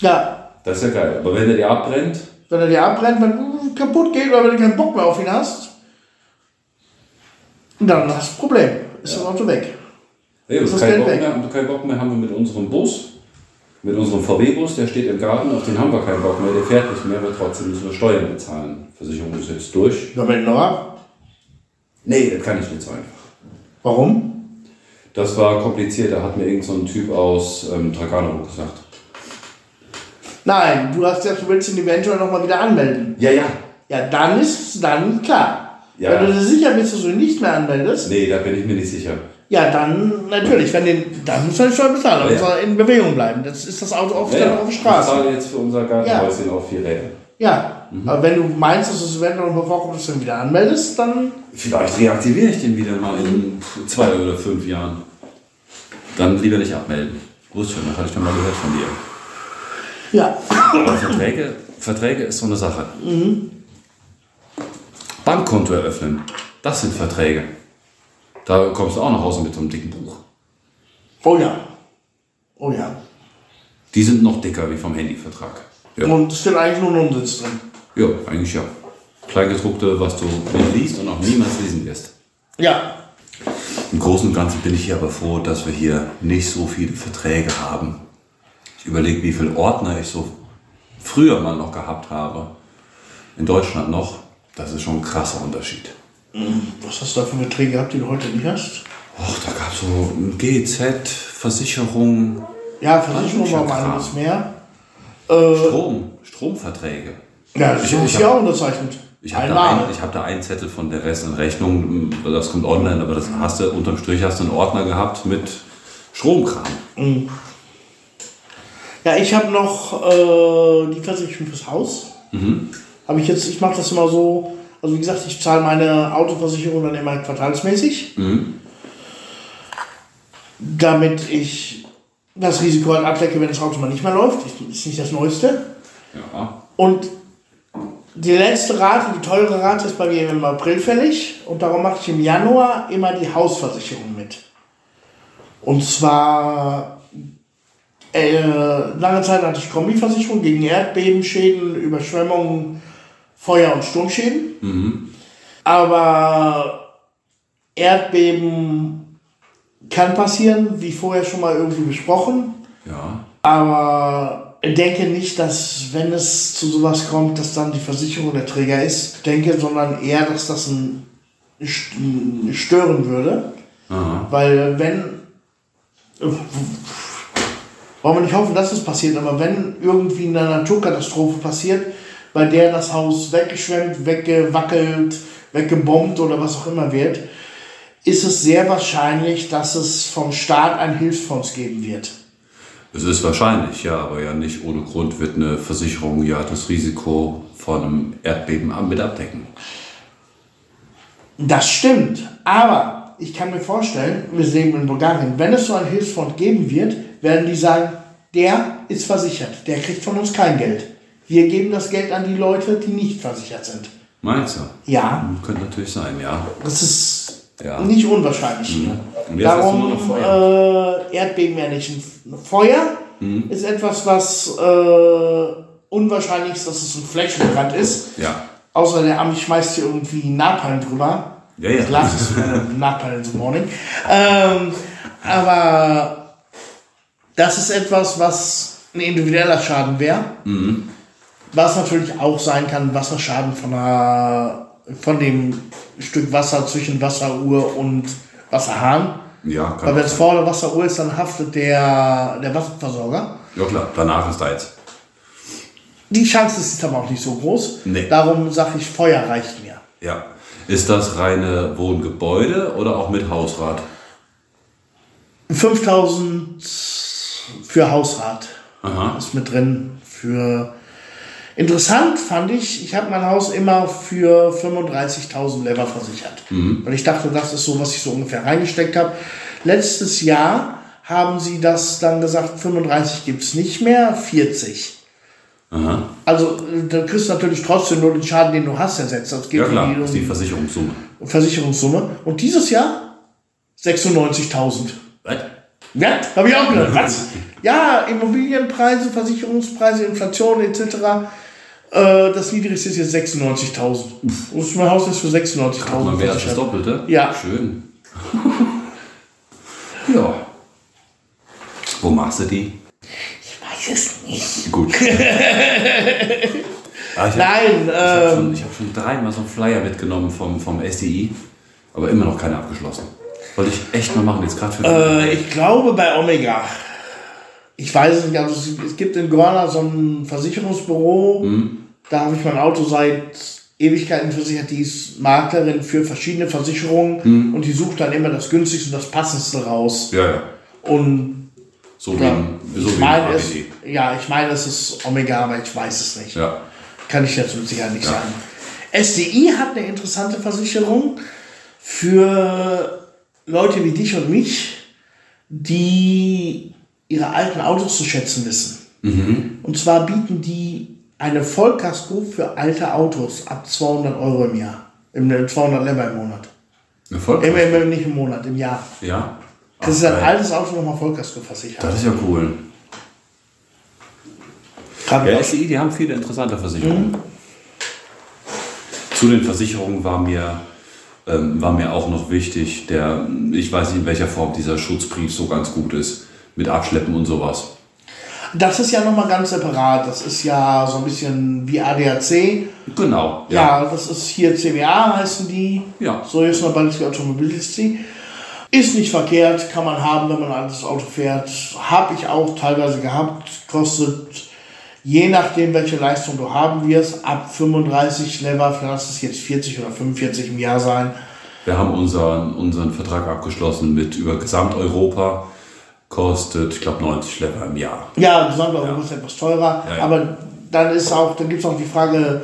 ja, Das ist ja geil. Aber wenn der dir abbrennt, wenn er dir abbrennt, wenn du kaputt geht oder wenn du keinen Bock mehr auf ihn hast, dann hast du ein Problem. Ist das Auto weg. Und das keinen Geld Bock mehr, keinen Bock mehr haben wir mit unserem Bus, mit unserem VW-Bus, der steht im Garten, auf den haben wir keinen Bock mehr, der fährt nicht mehr, aber trotzdem müssen wir Steuern bezahlen. Versicherung ist jetzt durch. Ja, wenn noch ab. Nee, das kann ich nicht so einfach. Warum? Das war kompliziert, da hat mir irgend so ein Typ aus ähm, Tragano gesagt. Nein, du hast ja, du willst ihn eventuell nochmal wieder anmelden. Ja, ja. Ja, dann ist dann klar. Ja. Wenn du dir sicher bist, dass du ihn nicht mehr anmeldest, Nee, da bin ich mir nicht sicher. Ja, dann natürlich, wenn den, dann muss er die Steuer bezahlen, dann Ja, muss er in Bewegung bleiben. Das ist das Auto oft Ja, dann ja. auf der Ich Straße. zahle jetzt für unser Gartenhäuschen auf vier Räder. Ja, aber wenn du meinst, dass es eventuell noch vorkommt, dass du ihn wieder anmeldest, dann Vielleicht reaktiviere ich den wieder mal in zwei oder fünf Jahren. Dann lieber nicht abmelden. Wusste schon, das hatte ich dann mal gehört von dir. ja. Aber Verträge, Verträge ist so eine Sache. Bankkonto eröffnen, das sind Verträge. Da kommst du auch nach Hause mit so einem dicken Buch. Oh ja. Oh ja. Die sind noch dicker wie vom Handyvertrag. Ja, Und es steht eigentlich nur ein Umsitz drin. ja eigentlich ja. Kleingedruckte, was du nicht liest und auch niemals lesen wirst. Ja. Im Großen und Ganzen bin ich hier aber froh, dass wir hier nicht so viele Verträge haben. Ich überlege, wie viele Ordner ich so früher mal noch gehabt habe. In Deutschland noch. Das ist schon ein krasser Unterschied. Was hast du da für Beträge gehabt, die du heute nicht hast? Och, da gab es so GZ, Versicherung, Ja, Versicherung war mal einiges mehr. Äh, Strom, Stromverträge. ja, das Ich- ist ich ja auch unterzeichnet. Ich habe da, ein, ich hab da einen Zettel von der Rest in Rechnung, das kommt online, aber das hast du unterm Strich hast du einen Ordner gehabt mit Stromkram. Ja, ich habe noch äh, die Versicherung fürs Haus. Habe ich jetzt, ich mache das immer so, also wie gesagt, ich zahle meine Autoversicherung dann immer quartalsmäßig. Damit ich das Risiko halt abdecke, wenn das Auto mal nicht mehr läuft. Das ist nicht das Neueste. Ja. Und die letzte Rate, die teure Rate ist bei mir im April fällig und darum mache ich im Januar immer die Hausversicherung mit. Und zwar äh, lange Zeit hatte ich Kombiversicherung gegen Erdbebenschäden, Überschwemmungen, Feuer- und Sturmschäden. Aber Erdbeben kann passieren, wie vorher schon mal irgendwie besprochen. Ja. Aber ich denke nicht, dass, wenn es zu sowas kommt, dass dann die Versicherung der Träger ist. Ich denke, sondern eher, dass das ein stören würde. Aha. Weil wenn. Wollen wir nicht hoffen, dass es passiert, aber wenn irgendwie eine Naturkatastrophe passiert, bei der das Haus weggeschwemmt, weggewackelt, weggebombt oder was auch immer wird, ist es sehr wahrscheinlich, dass es vom Staat ein Hilfsfonds geben wird. Es ist wahrscheinlich, ja, aber ja nicht ohne Grund wird eine Versicherung ja das Risiko von einem Erdbeben mit abdecken. Das stimmt, aber ich kann mir vorstellen, wir sehen in Bulgarien, wenn es so einen Hilfsfonds geben wird, werden die sagen, der ist versichert, der kriegt von uns kein Geld. Wir geben das Geld an die Leute, die nicht versichert sind. Meinst du? Ja. Könnte natürlich sein, ja. Das ist Ja. nicht unwahrscheinlich. Mhm. Darum Feuer. äh, Erdbeben ja nicht. Feuer Mhm. ist etwas, was äh, unwahrscheinlich ist, dass es ein Flächenbrand ist. Ja. Außer der Ami schmeißt hier irgendwie Napalm drüber. Ja, ja. Ist äh, Napalm in the morning. Ähm, aber das ist etwas, was ein individueller Schaden wäre. Mhm. Was natürlich auch sein kann, Wasserschaden von, einer, von dem Stück Wasser zwischen Wasseruhr und Wasserhahn. Ja, kann Weil wenn es vor der Wasseruhr ist, dann haftet der, der Wasserversorger. Ja klar, danach ist da jetzt. Die Chance ist aber auch nicht so groß. Nee. Darum sage ich, Feuer reicht mir. Ja. Ist das reine Wohngebäude oder auch mit Hausrat? 5000 für Hausrat Aha. ist mit drin. Für Interessant fand ich, ich habe mein Haus immer für 35.000 Lever versichert. Weil ich dachte, das ist so, was ich so ungefähr reingesteckt habe. Letztes Jahr haben sie das dann gesagt, 35 gibt es nicht mehr, 40. Aha. Also dann kriegst du natürlich trotzdem nur den Schaden, den du hast, ersetzt. Das geht Ja klar, um das ist die die Versicherungssumme. um Versicherungssumme. Und dieses Jahr 96.000. Was? Ja, habe ich auch gedacht. Was? Ja, Immobilienpreise, Versicherungspreise, Inflation etc. Äh, das niedrigste ist jetzt 96.000. Und mein Haus ist für 96.000 Mal mehr als das. Doppelte? Ja. Schön. ja. Wo machst du die? Ich weiß es nicht. Gut. Ah, ich hab- Nein, Ich habe ähm, schon, hab schon dreimal so einen Flyer mitgenommen vom, vom SDI, aber immer noch keine abgeschlossen. Wollte ich echt mal machen, jetzt gerade für. äh, ich glaube bei Omega. Ich weiß es nicht, also es- gibt in Gorna so ein Versicherungsbüro. Mhm. Da habe ich mein Auto seit Ewigkeiten versichert. Die ist Maklerin für verschiedene Versicherungen Mhm. und die sucht dann immer das günstigste und das passendste raus. ja, ja. Und So wie, Ja. ein- so ich wie meine ein es, ja, ich meine, es ist Omega, aber ich weiß es nicht. Ja. Kann ich jetzt mit Sicherheit nicht Ja. sagen. SDI hat eine interessante Versicherung für Leute wie dich und mich, die ihre alten Autos zu schätzen wissen. Mhm. Und zwar bieten die eine Vollkasko für alte Autos ab 200 Euro im Jahr. Im 200 Lever im Monat. Erfolg? Im, im, nicht im Monat, im Jahr. Ja. Das ist Ach, ein altes Auto nochmal Vollkasko versichert. Das ist ja cool. Ja, SDI, die haben viele interessante Versicherungen. Zu den Versicherungen war mir, ähm, war mir auch noch wichtig, der, ich weiß nicht in welcher Form dieser Schutzbrief so ganz gut ist, mit Abschleppen und sowas. Das ist ja nochmal ganz separat. Das ist ja so ein bisschen wie ADAC. Genau. Ja, das ist hier CWA heißen die. Ja. So ist noch Baltic Automobility. Ist nicht verkehrt, kann man haben, wenn man ein altes Auto fährt. Habe ich auch teilweise gehabt. Kostet je nachdem, welche Leistung du haben wirst, ab 35 Lever, lass es jetzt 40 oder 45 im Jahr sein. Wir haben unseren, unseren Vertrag abgeschlossen mit über Gesamteuropa. Kostet, ich glaube, 90 Lever im Jahr. Ja, Gesamteuropa ist etwas teurer, Ja, ja. aber dann ist auch, dann gibt es auch die Frage,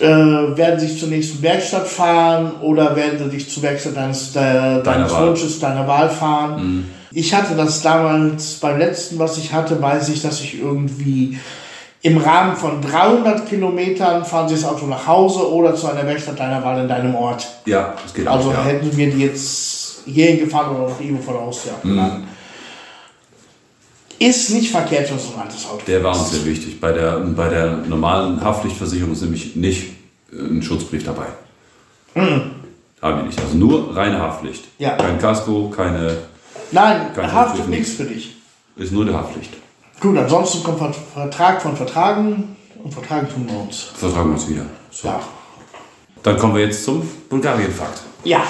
äh, werden sie sich zur nächsten Werkstatt fahren oder werden sie dich zur Werkstatt deines, de, deines Wahl. Mhm. Wunsches, deiner Wahl fahren? Ich hatte das damals, beim letzten, was ich hatte, weiß ich, dass ich irgendwie im Rahmen von 300 Kilometern fahren sie das Auto nach Hause oder zu einer Werkstatt deiner Wahl in deinem Ort. Ja, das geht Also auch. Ja. hätten wir die jetzt hierhin gefahren oder noch irgendwo vor der Haustür Mhm. Ist nicht verkehrt für so ein altes Auto. Der war uns sehr wichtig. Bei der, bei der normalen Haftpflichtversicherung ist nämlich nicht äh, ein Schutzbrief dabei. Haben wir nicht. Also nur reine Haftpflicht. Ja. Kein Kasko, keine. Nein, Kein Schutzbrief, nichts für dich. Ist nur eine Haftpflicht. Gut, ansonsten kommt Ver- Vertrag von Vertragen und Vertragen tun wir uns. Vertragen wir uns wieder. So. Ja. Dann kommen wir jetzt zum Bulgarien-Fakt. Ja.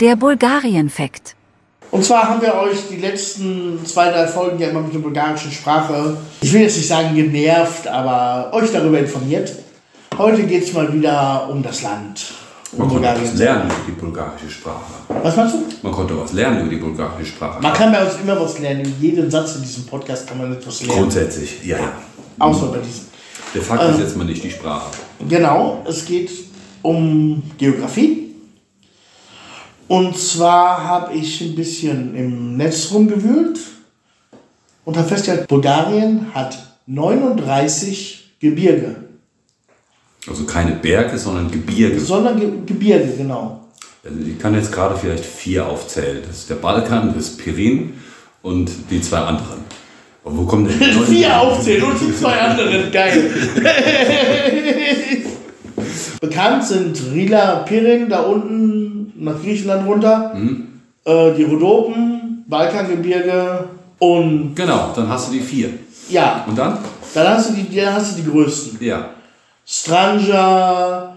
Der Bulgarien-Fakt. Und zwar haben wir euch die letzten zwei, drei Folgen ja immer mit der bulgarischen Sprache, ich will jetzt nicht sagen genervt, aber euch darüber informiert. Heute geht es mal wieder um das Land. Um Man konnte Bulgarien. was lernen über die bulgarische Sprache. Was meinst du? Man konnte was lernen über die bulgarische Sprache. Man kann bei uns immer was lernen. In jedem Satz in diesem Podcast kann man etwas lernen. Grundsätzlich, ja, ja. Außer bei diesem. Der Fakt ist jetzt mal nicht die Sprache. Genau, es geht um Geografie. Und zwar habe ich ein bisschen im Netz rumgewühlt und habe festgestellt, Bulgarien hat 39 Gebirge. Also keine Berge, sondern Gebirge. Sondern Ge Gebirge, genau. Also ich kann jetzt gerade vielleicht vier aufzählen. Das ist der Balkan, das ist Pirin und die zwei anderen. Und wo kommen denn die? Vier aufzählen und die zwei anderen, geil. Bekannt sind Rila, Pirin, da unten nach Griechenland runter, äh, die Rhodopen, Balkangebirge und Genau, dann hast du die vier. ja, Und dann? dann hast du die, dann hast du die größten. Ja. Stranja,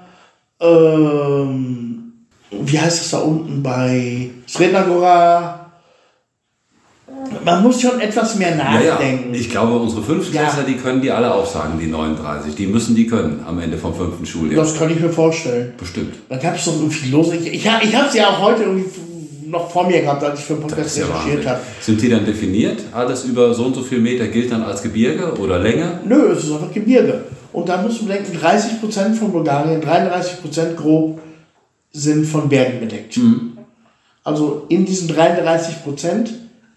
ähm, wie heißt es da unten bei Sredna Gora? Man muss schon etwas mehr Ja, ja. nachdenken. Ich glaube, unsere Fünftklässler, Ja. die können die alle aufsagen, die 39. Die müssen die können am Ende vom fünften Schuljahr. das kann ich mir vorstellen. Bestimmt. Da gab es doch irgendwie los. Ich, ich, ich habe es ja auch heute irgendwie noch vor mir gehabt, als ich für den Podcast ja recherchiert habe. Sind die dann definiert? Alles über so und so viel Meter gilt dann als Gebirge oder Länge? Nö, es ist einfach Gebirge. Und da musst du bedenken, 30% von Bulgarien, 33% grob sind von Bergen bedeckt. Also in diesen 33%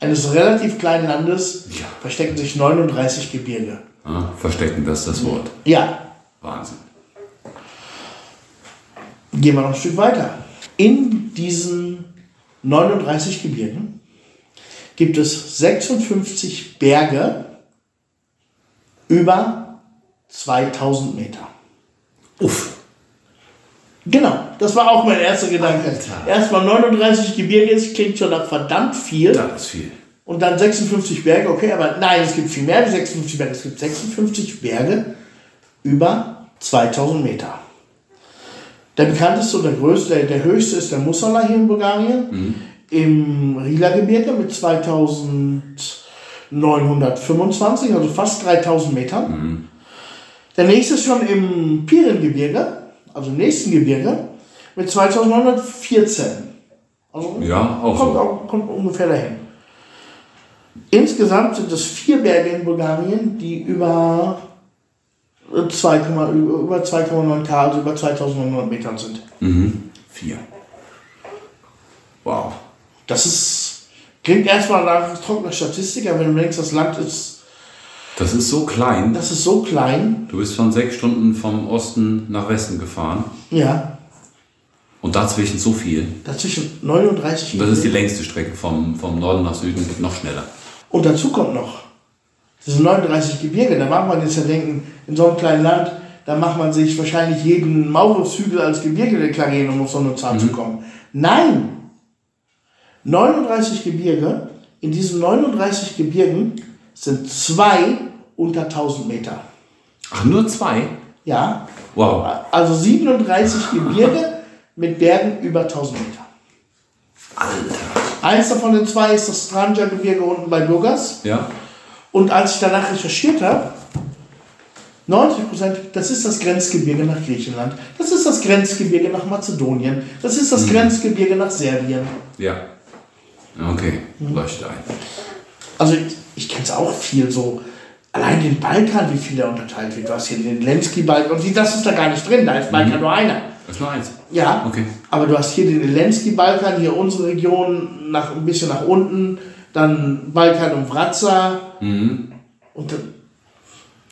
eines relativ kleinen Landes Ja. verstecken sich 39 Gebirge. Ah, verstecken, das ist das Wort. Ja, Wahnsinn. gehen wir noch ein Stück weiter. In diesen 39 Gebirgen gibt es 56 Berge über 2000 Meter. Uff. Genau, das war auch mein erster Gedanke. Erstmal 39 Gebirge, das klingt schon nach verdammt viel. Das ist viel. Und dann 56 Berge, okay, aber nein, es gibt viel mehr wie 56 Berge. Es gibt 56 Berge über 2000 Meter. Der bekannteste und der größte, der, der höchste ist der Musala hier in Bulgarien. Im Rila-Gebirge mit 2925, also fast 3000 Metern. Der nächste ist schon im Pirengebirge, also im nächsten Gebirge, mit 2914. Also Ja, auch kommt, so. auch, kommt ungefähr dahin. Insgesamt sind es vier Berge in Bulgarien, die über 2, über 2,9 K, also über 2900 Metern sind. Mhm. Vier. Wow. Das ist, klingt erstmal nach trockener Statistik, aber wenn du denkst, das Land ist, Das ist so klein. das ist so klein, Du bist von sechs Stunden vom Osten nach Westen gefahren ja, und dazwischen so viel. dazwischen 39 Und das ist die längste Strecke vom, vom Norden nach Süden, geht noch schneller. Und dazu kommt noch, diese 39 Gebirge, da mag man jetzt ja denken, in so einem kleinen Land, da macht man sich wahrscheinlich jeden Maulwurfshügel als Gebirge deklarieren, um auf so eine Zahl zu kommen. Nein! 39 Gebirge, in diesen 39 Gebirgen sind zwei unter 1000 Meter. Ach, nur zwei? Ja, Wow. also 37 Gebirge mit Bergen über 1000 Meter. Alter. Eins davon, den zwei, ist das Stranja-Gebirge unten bei Burgas. Ja? Und als ich danach recherchiert habe, 90 Prozent, das ist das Grenzgebirge nach Griechenland, das ist das Grenzgebirge nach Mazedonien, das ist das Grenzgebirge nach Serbien. Ja. Okay, leuchtet ein. Also ich, kenne es auch viel so. Allein den Balkan, wie viel da unterteilt wird. Du hast hier den Lenski-Balkan und die- das ist da gar nicht drin, da ist Balkan nur einer. Das ist nur eins. Ja, Okay. aber du hast hier den Lenski-Balkan, hier unsere Region, nach, ein bisschen nach unten, dann Balkan und Vratza. Mhm. Und dann,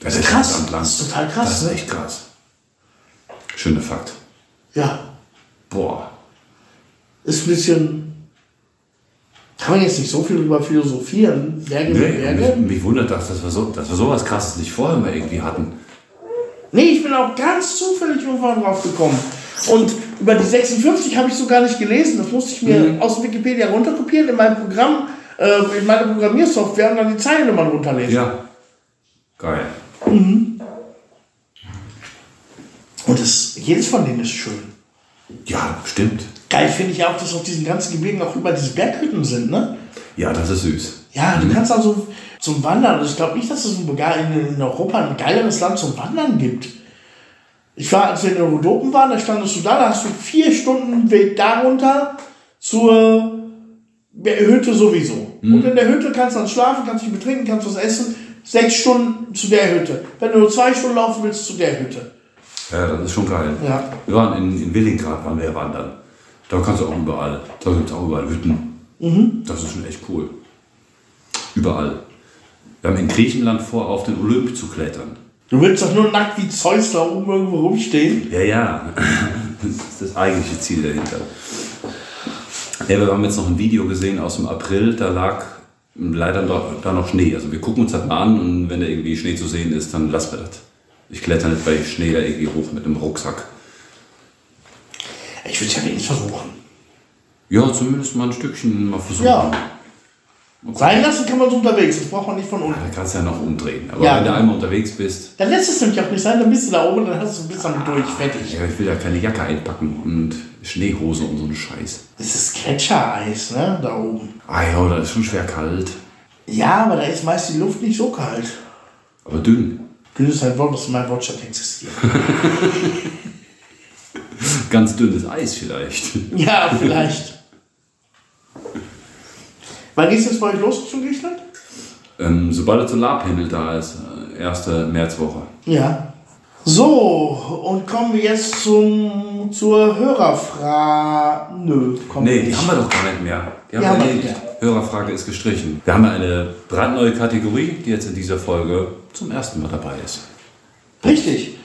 Das ist krass. Das ist total krass, Das ist ne? echt krass. Schöner Fakt. ja, Boah. ist ein bisschen. Kann man jetzt nicht so viel drüber philosophieren. Berge Nee, Berge. mich, mich wundert das, dass wir, so, dass wir sowas krasses nicht vorher mal irgendwie hatten. Nee, ich bin auch ganz zufällig irgendwann drauf gekommen. Und über die 56 habe ich so gar nicht gelesen. Das musste ich mir Mhm. aus Wikipedia runterkopieren in meinem Programm, äh, in meiner Programmiersoftware und dann die Zeilennummern runterlesen. Ja. Geil. Und das, jedes von denen ist schön. Ja, stimmt. Geil finde ich auch, dass auf diesen ganzen Gebirgen auch über diese Berghütten sind, ne? Ja, das ist süß. Ja, du kannst also zum Wandern, also ich glaube nicht, dass es in, Europa ein geileres Land zum Wandern gibt. Ich war, als wir in Eurodopen waren, da standest du da, da hast du vier Stunden Weg darunter zur Hütte sowieso. Und in der Hütte kannst du dann schlafen, kannst dich betrinken, kannst was essen. Sechs Stunden zu der Hütte. Wenn du nur zwei Stunden laufen willst, zu der Hütte. Ja, das ist schon geil. Ja. Wir waren in, in Willingrad, waren wir ja wandern. Da kannst du auch überall, da gibt es auch überall Hütten. Das ist schon echt cool. Überall. Wir haben in Griechenland vor, auf den Olymp zu klettern. Du willst doch nur nackt wie Zeus da oben irgendwo rumstehen. Ja, ja. Das ist das eigentliche Ziel dahinter. Ja, wir haben jetzt noch ein Video gesehen aus dem April, da lag leider noch, da noch Schnee. Also wir gucken uns das mal an und wenn da irgendwie Schnee zu sehen ist, dann lassen wir das. Ich kletter nicht bei Schnee da irgendwie hoch mit einem Rucksack. Ich würde es ja wenigstens versuchen. Ja, zumindest mal ein Stückchen mal versuchen. Ja. Sein lassen kann man so unterwegs, das braucht man nicht von unten. Da kannst du ja noch umdrehen. Aber Ja. wenn du einmal unterwegs bist, Dann lässt es nämlich auch nicht sein, dann bist du da oben und dann hast du bist dann durch, fertig. ja, ich will ja keine Jacke einpacken und Schneehose und so einen Scheiß. Das ist Gletschereis, ne, da oben. Ah ja, da ist schon schwer kalt. Ja, aber da ist meist die Luft nicht so kalt. Aber dünn. Dünn ist ein Wort, das in meinem Wortschatz existiert. Ganz dünnes Eis vielleicht. ja, vielleicht. Wann geht's jetzt bei euch los zum Griechenland? Ähm, sobald der Solarpanel da ist, äh, erste Märzwoche. Ja. So, und kommen wir jetzt zum, zur Hörerfrage. Nö, kommen Nee, die haben wir doch gar nicht mehr. Die haben haben wir nicht Hörerfrage ist gestrichen. Wir haben eine brandneue Kategorie, die jetzt in dieser Folge zum ersten Mal dabei ist. Richtig.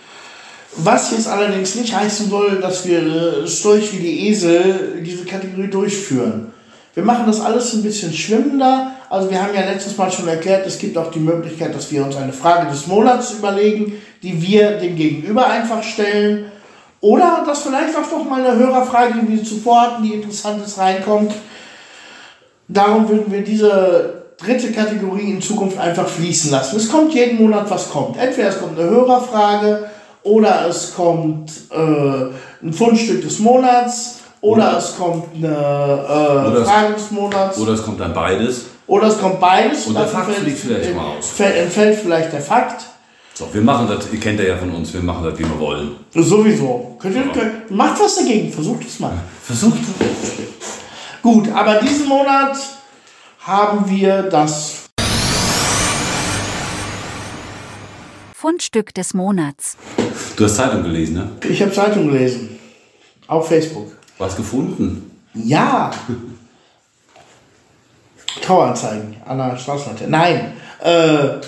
Was jetzt allerdings nicht heißen soll, dass wir äh, Storch wie die Esel diese Kategorie durchführen. Wir machen das alles ein bisschen schwimmender. Also wir haben ja letztes Mal schon erklärt, es gibt auch die Möglichkeit, dass wir uns eine Frage des Monats überlegen, die wir dem Gegenüber einfach stellen. Oder dass vielleicht auch noch mal eine Hörerfrage, die wir zuvor hatten, die interessant ist, reinkommt. Darum würden wir diese dritte Kategorie in Zukunft einfach fließen lassen. Es kommt jeden Monat, was kommt. Entweder es kommt eine Hörerfrage oder es kommt äh, ein Fundstück des Monats oder, Oder- es kommt eine äh, Oder es- Frage des Monats oder, Oder es kommt dann beides. es kommt beides. Und der Fakt fällt- fliegt vielleicht äh, mal aus. fällt- Entfällt vielleicht der Fakt. So, wir machen das, ihr kennt ja ja von uns, wir machen das, wie wir wollen. Sowieso. Könnt ihr, könnt, macht was dagegen, versucht es mal. Versucht. Gut, aber diesen Monat haben wir das Fundstück des Monats. Du hast Zeitung gelesen, ne? Ich habe Zeitung gelesen. Auf Facebook. Was gefunden? Ja. Traueranzeigen an der Straßenseite. Nein. Äh,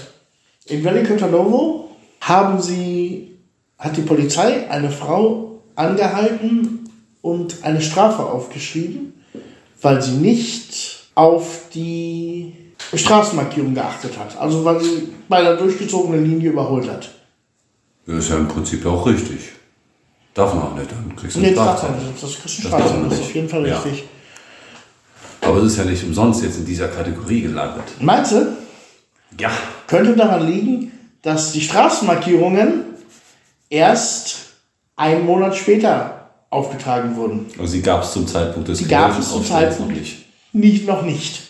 in Velikotanovo haben sie, hat die Polizei eine Frau angehalten und eine Strafe aufgeschrieben, weil sie nicht auf die Straßenmarkierung geachtet hat. Also weil sie bei der durchgezogenen Linie überholt hat. Das ist ja im Prinzip auch richtig. Darf man auch nicht, dann kriegst du Nee, eine das kriegst du Strafe. man Das ist auf jeden Fall Ja. richtig. Aber es ist ja nicht umsonst jetzt in dieser Kategorie gelandet. Meinst du? Ja. könnte daran liegen, dass die Straßenmarkierungen erst einen Monat später aufgetragen wurden. Also sie gab es zum Zeitpunkt des Die gab es zum Zeitpunkt noch nicht. nicht, noch nicht.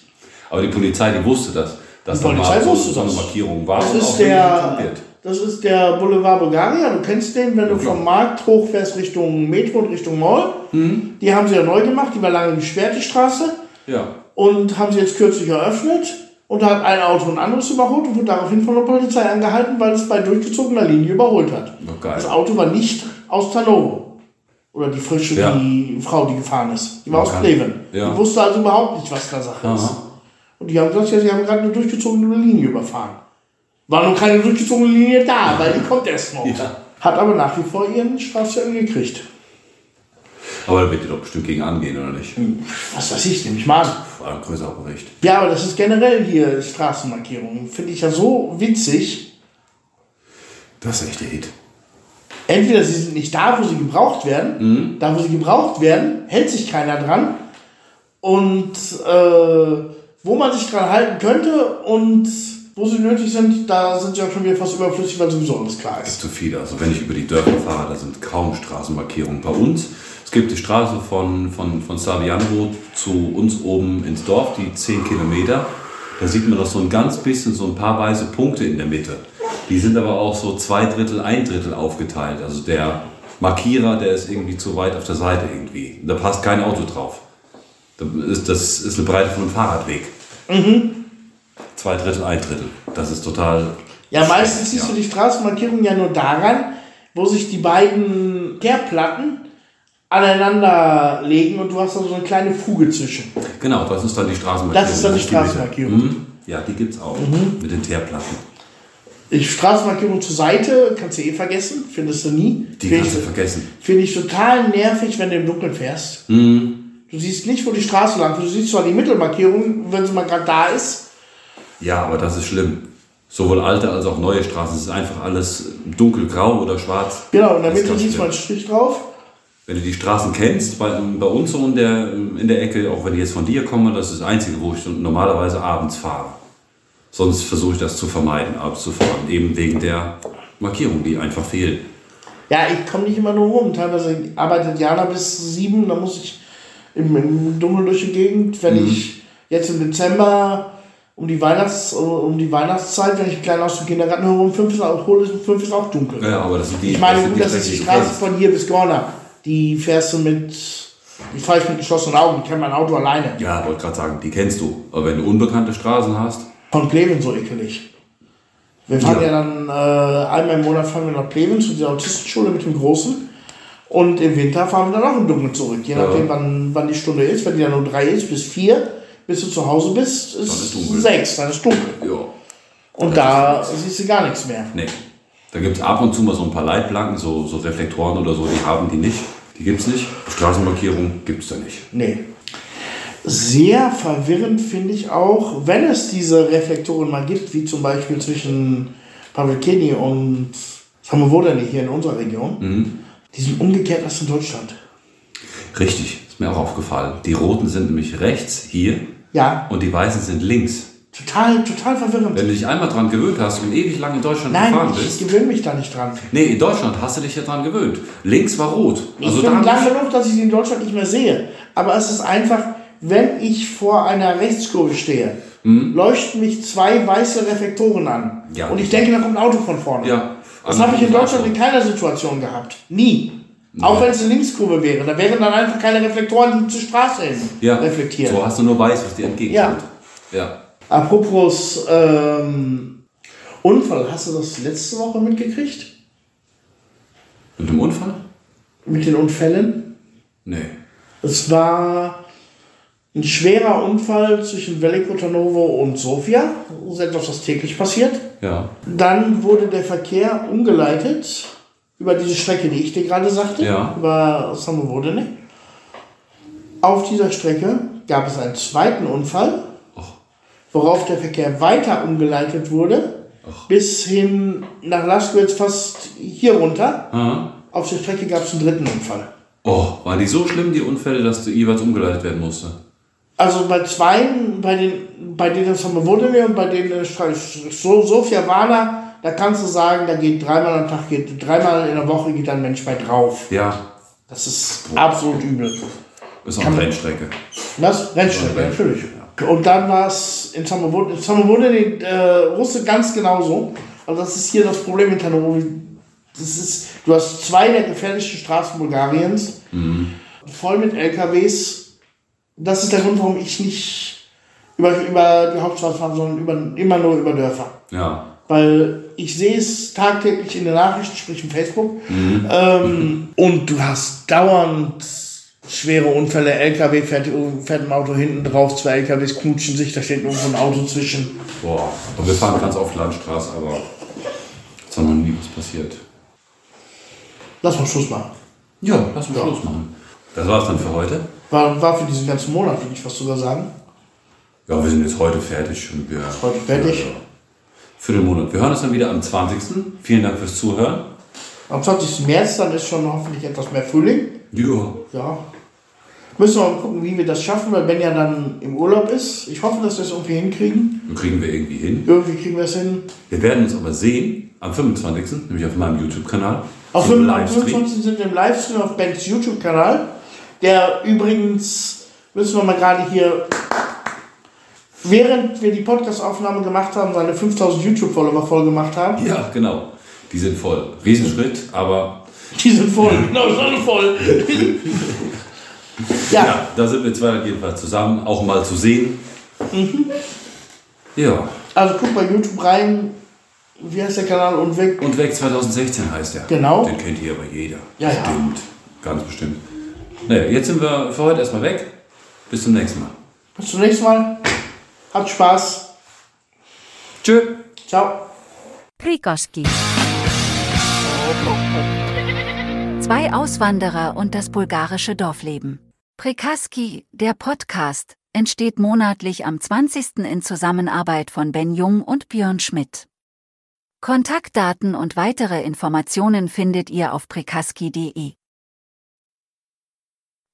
Aber die Polizei, die wusste das. Dass Die da Polizei mal so, wusste so eine das. Markierung war Das ist, der, das ist der Boulevard Bulgaria. Du kennst den, wenn du klar. vom Markt hochfährst Richtung Metro und Richtung Mall. Mhm. Die haben sie ja neu gemacht. Die war lange gesperrt, die Straße. Ja. Und haben sie jetzt kürzlich eröffnet. Und da hat ein Auto ein anderes überholt und wurde daraufhin von der Polizei angehalten, weil es bei durchgezogener Linie überholt hat. Geil. Das Auto war nicht aus Tanovo. Oder die frische, Ja. die Frau, die gefahren ist. Die war aus Okay. Pleven. Ja. Die wusste also überhaupt nicht, was da Sache ist. Und die haben gesagt, ja, sie haben gerade eine durchgezogene Linie überfahren. War noch keine durchgezogene Linie da, weil die kommt erst noch. Ja. Hat aber nach wie vor ihren Strafzettel gekriegt. Aber da wird die doch bestimmt gegen angehen, oder nicht? Was weiß ich, nehme ich mal an. Vor allem größerer Bericht. Ja, aber das ist generell hier Straßenmarkierungen. Finde ich ja so witzig. Das ist echt der Hit. Entweder sie sind nicht da, wo sie gebraucht werden. Mhm. Da, wo sie gebraucht werden, hält sich keiner dran. Und äh, wo man sich dran halten könnte und wo sie nötig sind, da sind sie auch schon wieder fast überflüssig, weil sowieso alles klar Das ist ist. zu viel. Also wenn ich über die Dörfer fahre, da sind kaum Straßenmarkierungen. Bei uns, es gibt die Straße von, von, von Savianovo zu uns oben ins Dorf, die 10 Kilometer. Da sieht man noch so ein ganz bisschen so ein paar weiße Punkte in der Mitte. Die sind aber auch so zwei Drittel, ein Drittel aufgeteilt. Also der Markierer, der ist irgendwie zu weit auf der Seite irgendwie. Da passt kein Auto drauf. Das ist eine Breite von einem Fahrradweg. Zwei Drittel, ein Drittel. Das ist total. Ja, meistens siehst du die Straßenmarkierung ja nur daran, wo sich die beiden Kehrplatten aneinander legen und du hast dann so eine kleine Fuge zwischen. Genau, das ist dann die Straßenmarkierung. Das ist dann die. Straßenmarkierung. Mhm. Mhm. Ja, die gibt's auch. Mit den Teerplatten. Ich Straßenmarkierung zur Seite kannst du eh vergessen, findest du nie. Die Finde kannst du ich, vergessen. find ich total nervig, wenn du im Dunkeln fährst. Mhm. Du siehst nicht, wo die Straße lang. Du siehst zwar die Mittelmarkierung, wenn sie mal gerade da ist. Ja, aber das ist schlimm. Sowohl alte als auch neue Straßen. Es ist einfach alles dunkelgrau oder schwarz. Genau, in der Das ist Mitte ganz siehst du mal einen Strich drauf. Wenn du die Straßen kennst, bei, bei uns so in der, in der Ecke, auch wenn ich jetzt von dir komme, das ist das Einzige, wo ich normalerweise abends fahre. Sonst versuche ich das zu vermeiden, abends zu fahren. Eben wegen der Markierung, die einfach fehlt. Ja, ich komme nicht immer nur rum. Teilweise arbeitet Jana bis sieben, da muss ich im, im Dunkeln durch die Gegend. Wenn Mhm. ich jetzt im Dezember um die, Weihnachts, um die Weihnachtszeit, wenn ich klein aus dem Kindergarten höre, um fünf ist, auch, hole, fünf ist auch dunkel. Ja, aber das sind die. ich meine, sind gut, das ist die Straße von hier bis Gorna. Die fährst du mit, die fahre ich mit geschlossenen Augen, ich kenne mein Auto alleine. Ja, wollte gerade sagen, die kennst du. Aber wenn du unbekannte Straßen hast, Von Pleven so ekelig. Wir fahren ja, Ja. dann äh, einmal im Monat fahren wir nach Pleven zu dieser Autistenschule mit dem Großen. Und im Winter fahren wir dann auch im Dunkeln zurück. Je nachdem, wann, wann die Stunde ist. Wenn die dann nur drei ist, bis vier, bis du zu Hause bist, ist, ist dunkel. sechs, dann ist dunkel. ja, Und da siehst du gar nichts mehr. nee. Da gibt es ab und zu mal so ein paar Leitplanken, so, so Reflektoren oder so, die haben die nicht. Die gibt es nicht. Straßenmarkierung gibt es da nicht. Nee. Sehr verwirrend finde ich auch, wenn es diese Reflektoren mal gibt, wie zum Beispiel zwischen Pavlikeni und Samowodany hier in unserer Region. Mhm. Die sind umgekehrt als in Deutschland. Richtig, ist mir auch aufgefallen. Die roten sind nämlich rechts hier Ja, und die weißen sind links. total, total verwirrend. Wenn du dich einmal dran gewöhnt hast und ewig lang in Deutschland Nein, gefahren ich bist. gewöhne mich da nicht dran. Nee, in Deutschland hast du dich ja dran gewöhnt. Links war rot. Ich Also bin da lang genug, dass ich sie in Deutschland nicht mehr sehe. Aber es ist einfach, wenn ich vor einer Rechtskurve stehe, leuchten mich zwei weiße Reflektoren an. Ja. Und ich denke, da kommt ein Auto von vorne. Ja. Das habe ich in Deutschland in keiner Situation gehabt. Nie. Auch wenn es eine Linkskurve wäre. Da wären dann einfach keine Reflektoren, die zur Straße hin ja. reflektieren. So hast du nur weiß, was dir entgegenkommt. Ja. Apropos ähm, Unfall, hast du das letzte Woche mitgekriegt? Mit dem Unfall? Mit den Unfällen? Nee. Es war ein schwerer Unfall zwischen Veliko Tarnovo und Sofia. Das ist etwas, was täglich passiert. Ja. Dann wurde der Verkehr umgeleitet über diese Strecke, die ich dir gerade sagte, Ja. über Samovodene. Auf dieser Strecke gab es einen zweiten Unfall, worauf der Verkehr weiter umgeleitet wurde, bis hin nach Laskowitz fast hier runter. Aha. Auf der Strecke gab es einen dritten Unfall. Oh, waren die so schlimm, die Unfälle, dass du jeweils umgeleitet werden musste? Also bei zwei, bei den, bei denen Samovodene und bei denen äh, so, Sofia Warner, da kannst du sagen, da geht dreimal am Tag, geht dreimal in der Woche geht ein Mensch bei drauf. Ja. Das ist absolut übel. Ist auch Kann eine Rennstrecke. Das Rennstrecke, Ja, natürlich. Und dann war es in Samovodene, in Samovodene äh, wusste ganz genauso. Also das ist hier das Problem in Tarnovo. Das ist, du hast zwei der gefährlichsten Straßen Bulgariens, voll mit LKWs. Das ist der Grund, warum ich nicht über, über die Hauptstraße fahre, sondern über, immer nur über Dörfer. Ja. Weil ich sehe es tagtäglich in den Nachrichten, sprich im Facebook. Ähm, und du hast dauernd schwere Unfälle. LKW fährt, fährt ein Auto hinten drauf, zwei LKWs knutschen sich, da steht irgendwo ein Auto zwischen. Boah. Und wir fahren ganz oft Landstraße, aber ist noch nie was passiert. Lass mal Schluss machen. Ja, lass uns Ja. Schluss machen. Das war's dann für heute. War, war für diesen ganzen Monat, will ich was sogar sagen. Ja, wir sind jetzt heute fertig. Und wir, Heute fertig. Ja, ja. Für den Monat. Wir hören uns dann wieder am 20. Vielen Dank fürs Zuhören. Am 20. März, dann ist schon hoffentlich etwas mehr Frühling. Ja. Ja. Müssen wir mal gucken, wie wir das schaffen, weil Ben ja dann im Urlaub ist. Ich hoffe, dass wir es irgendwie hinkriegen. Das kriegen wir irgendwie hin. Irgendwie kriegen wir es hin. Wir werden uns aber sehen am 25. nämlich auf meinem YouTube-Kanal. Auf Zum 25 sind wir im Livestream auf Bens YouTube-Kanal, der übrigens, müssen wir mal gerade hier während wir die Podcast-Aufnahme gemacht haben, seine 5000 YouTube-Follower voll gemacht haben. Ja, genau. Die sind voll. Riesenschritt, aber Die sind voll, genau, schon voll. ja, ja, da sind wir zwei jedenfalls zusammen, auch mal zu sehen. Ja, also guck bei YouTube rein. Wie heißt der Kanal? Und weg. und weg 2016 heißt er. Genau. Den kennt hier aber jeder. Ja, ja. Bestimmt. Ganz bestimmt. Naja, jetzt sind wir für heute erstmal weg. Bis zum nächsten Mal. Bis zum nächsten Mal. Habt Spaß. Tschö. Ciao. Prikoski. Zwei Auswanderer und das bulgarische Dorfleben. Prikaski, der Podcast, entsteht monatlich am 20. in Zusammenarbeit von Ben Jung und Björn Schmidt. Kontaktdaten und weitere Informationen findet ihr auf prikaski.de.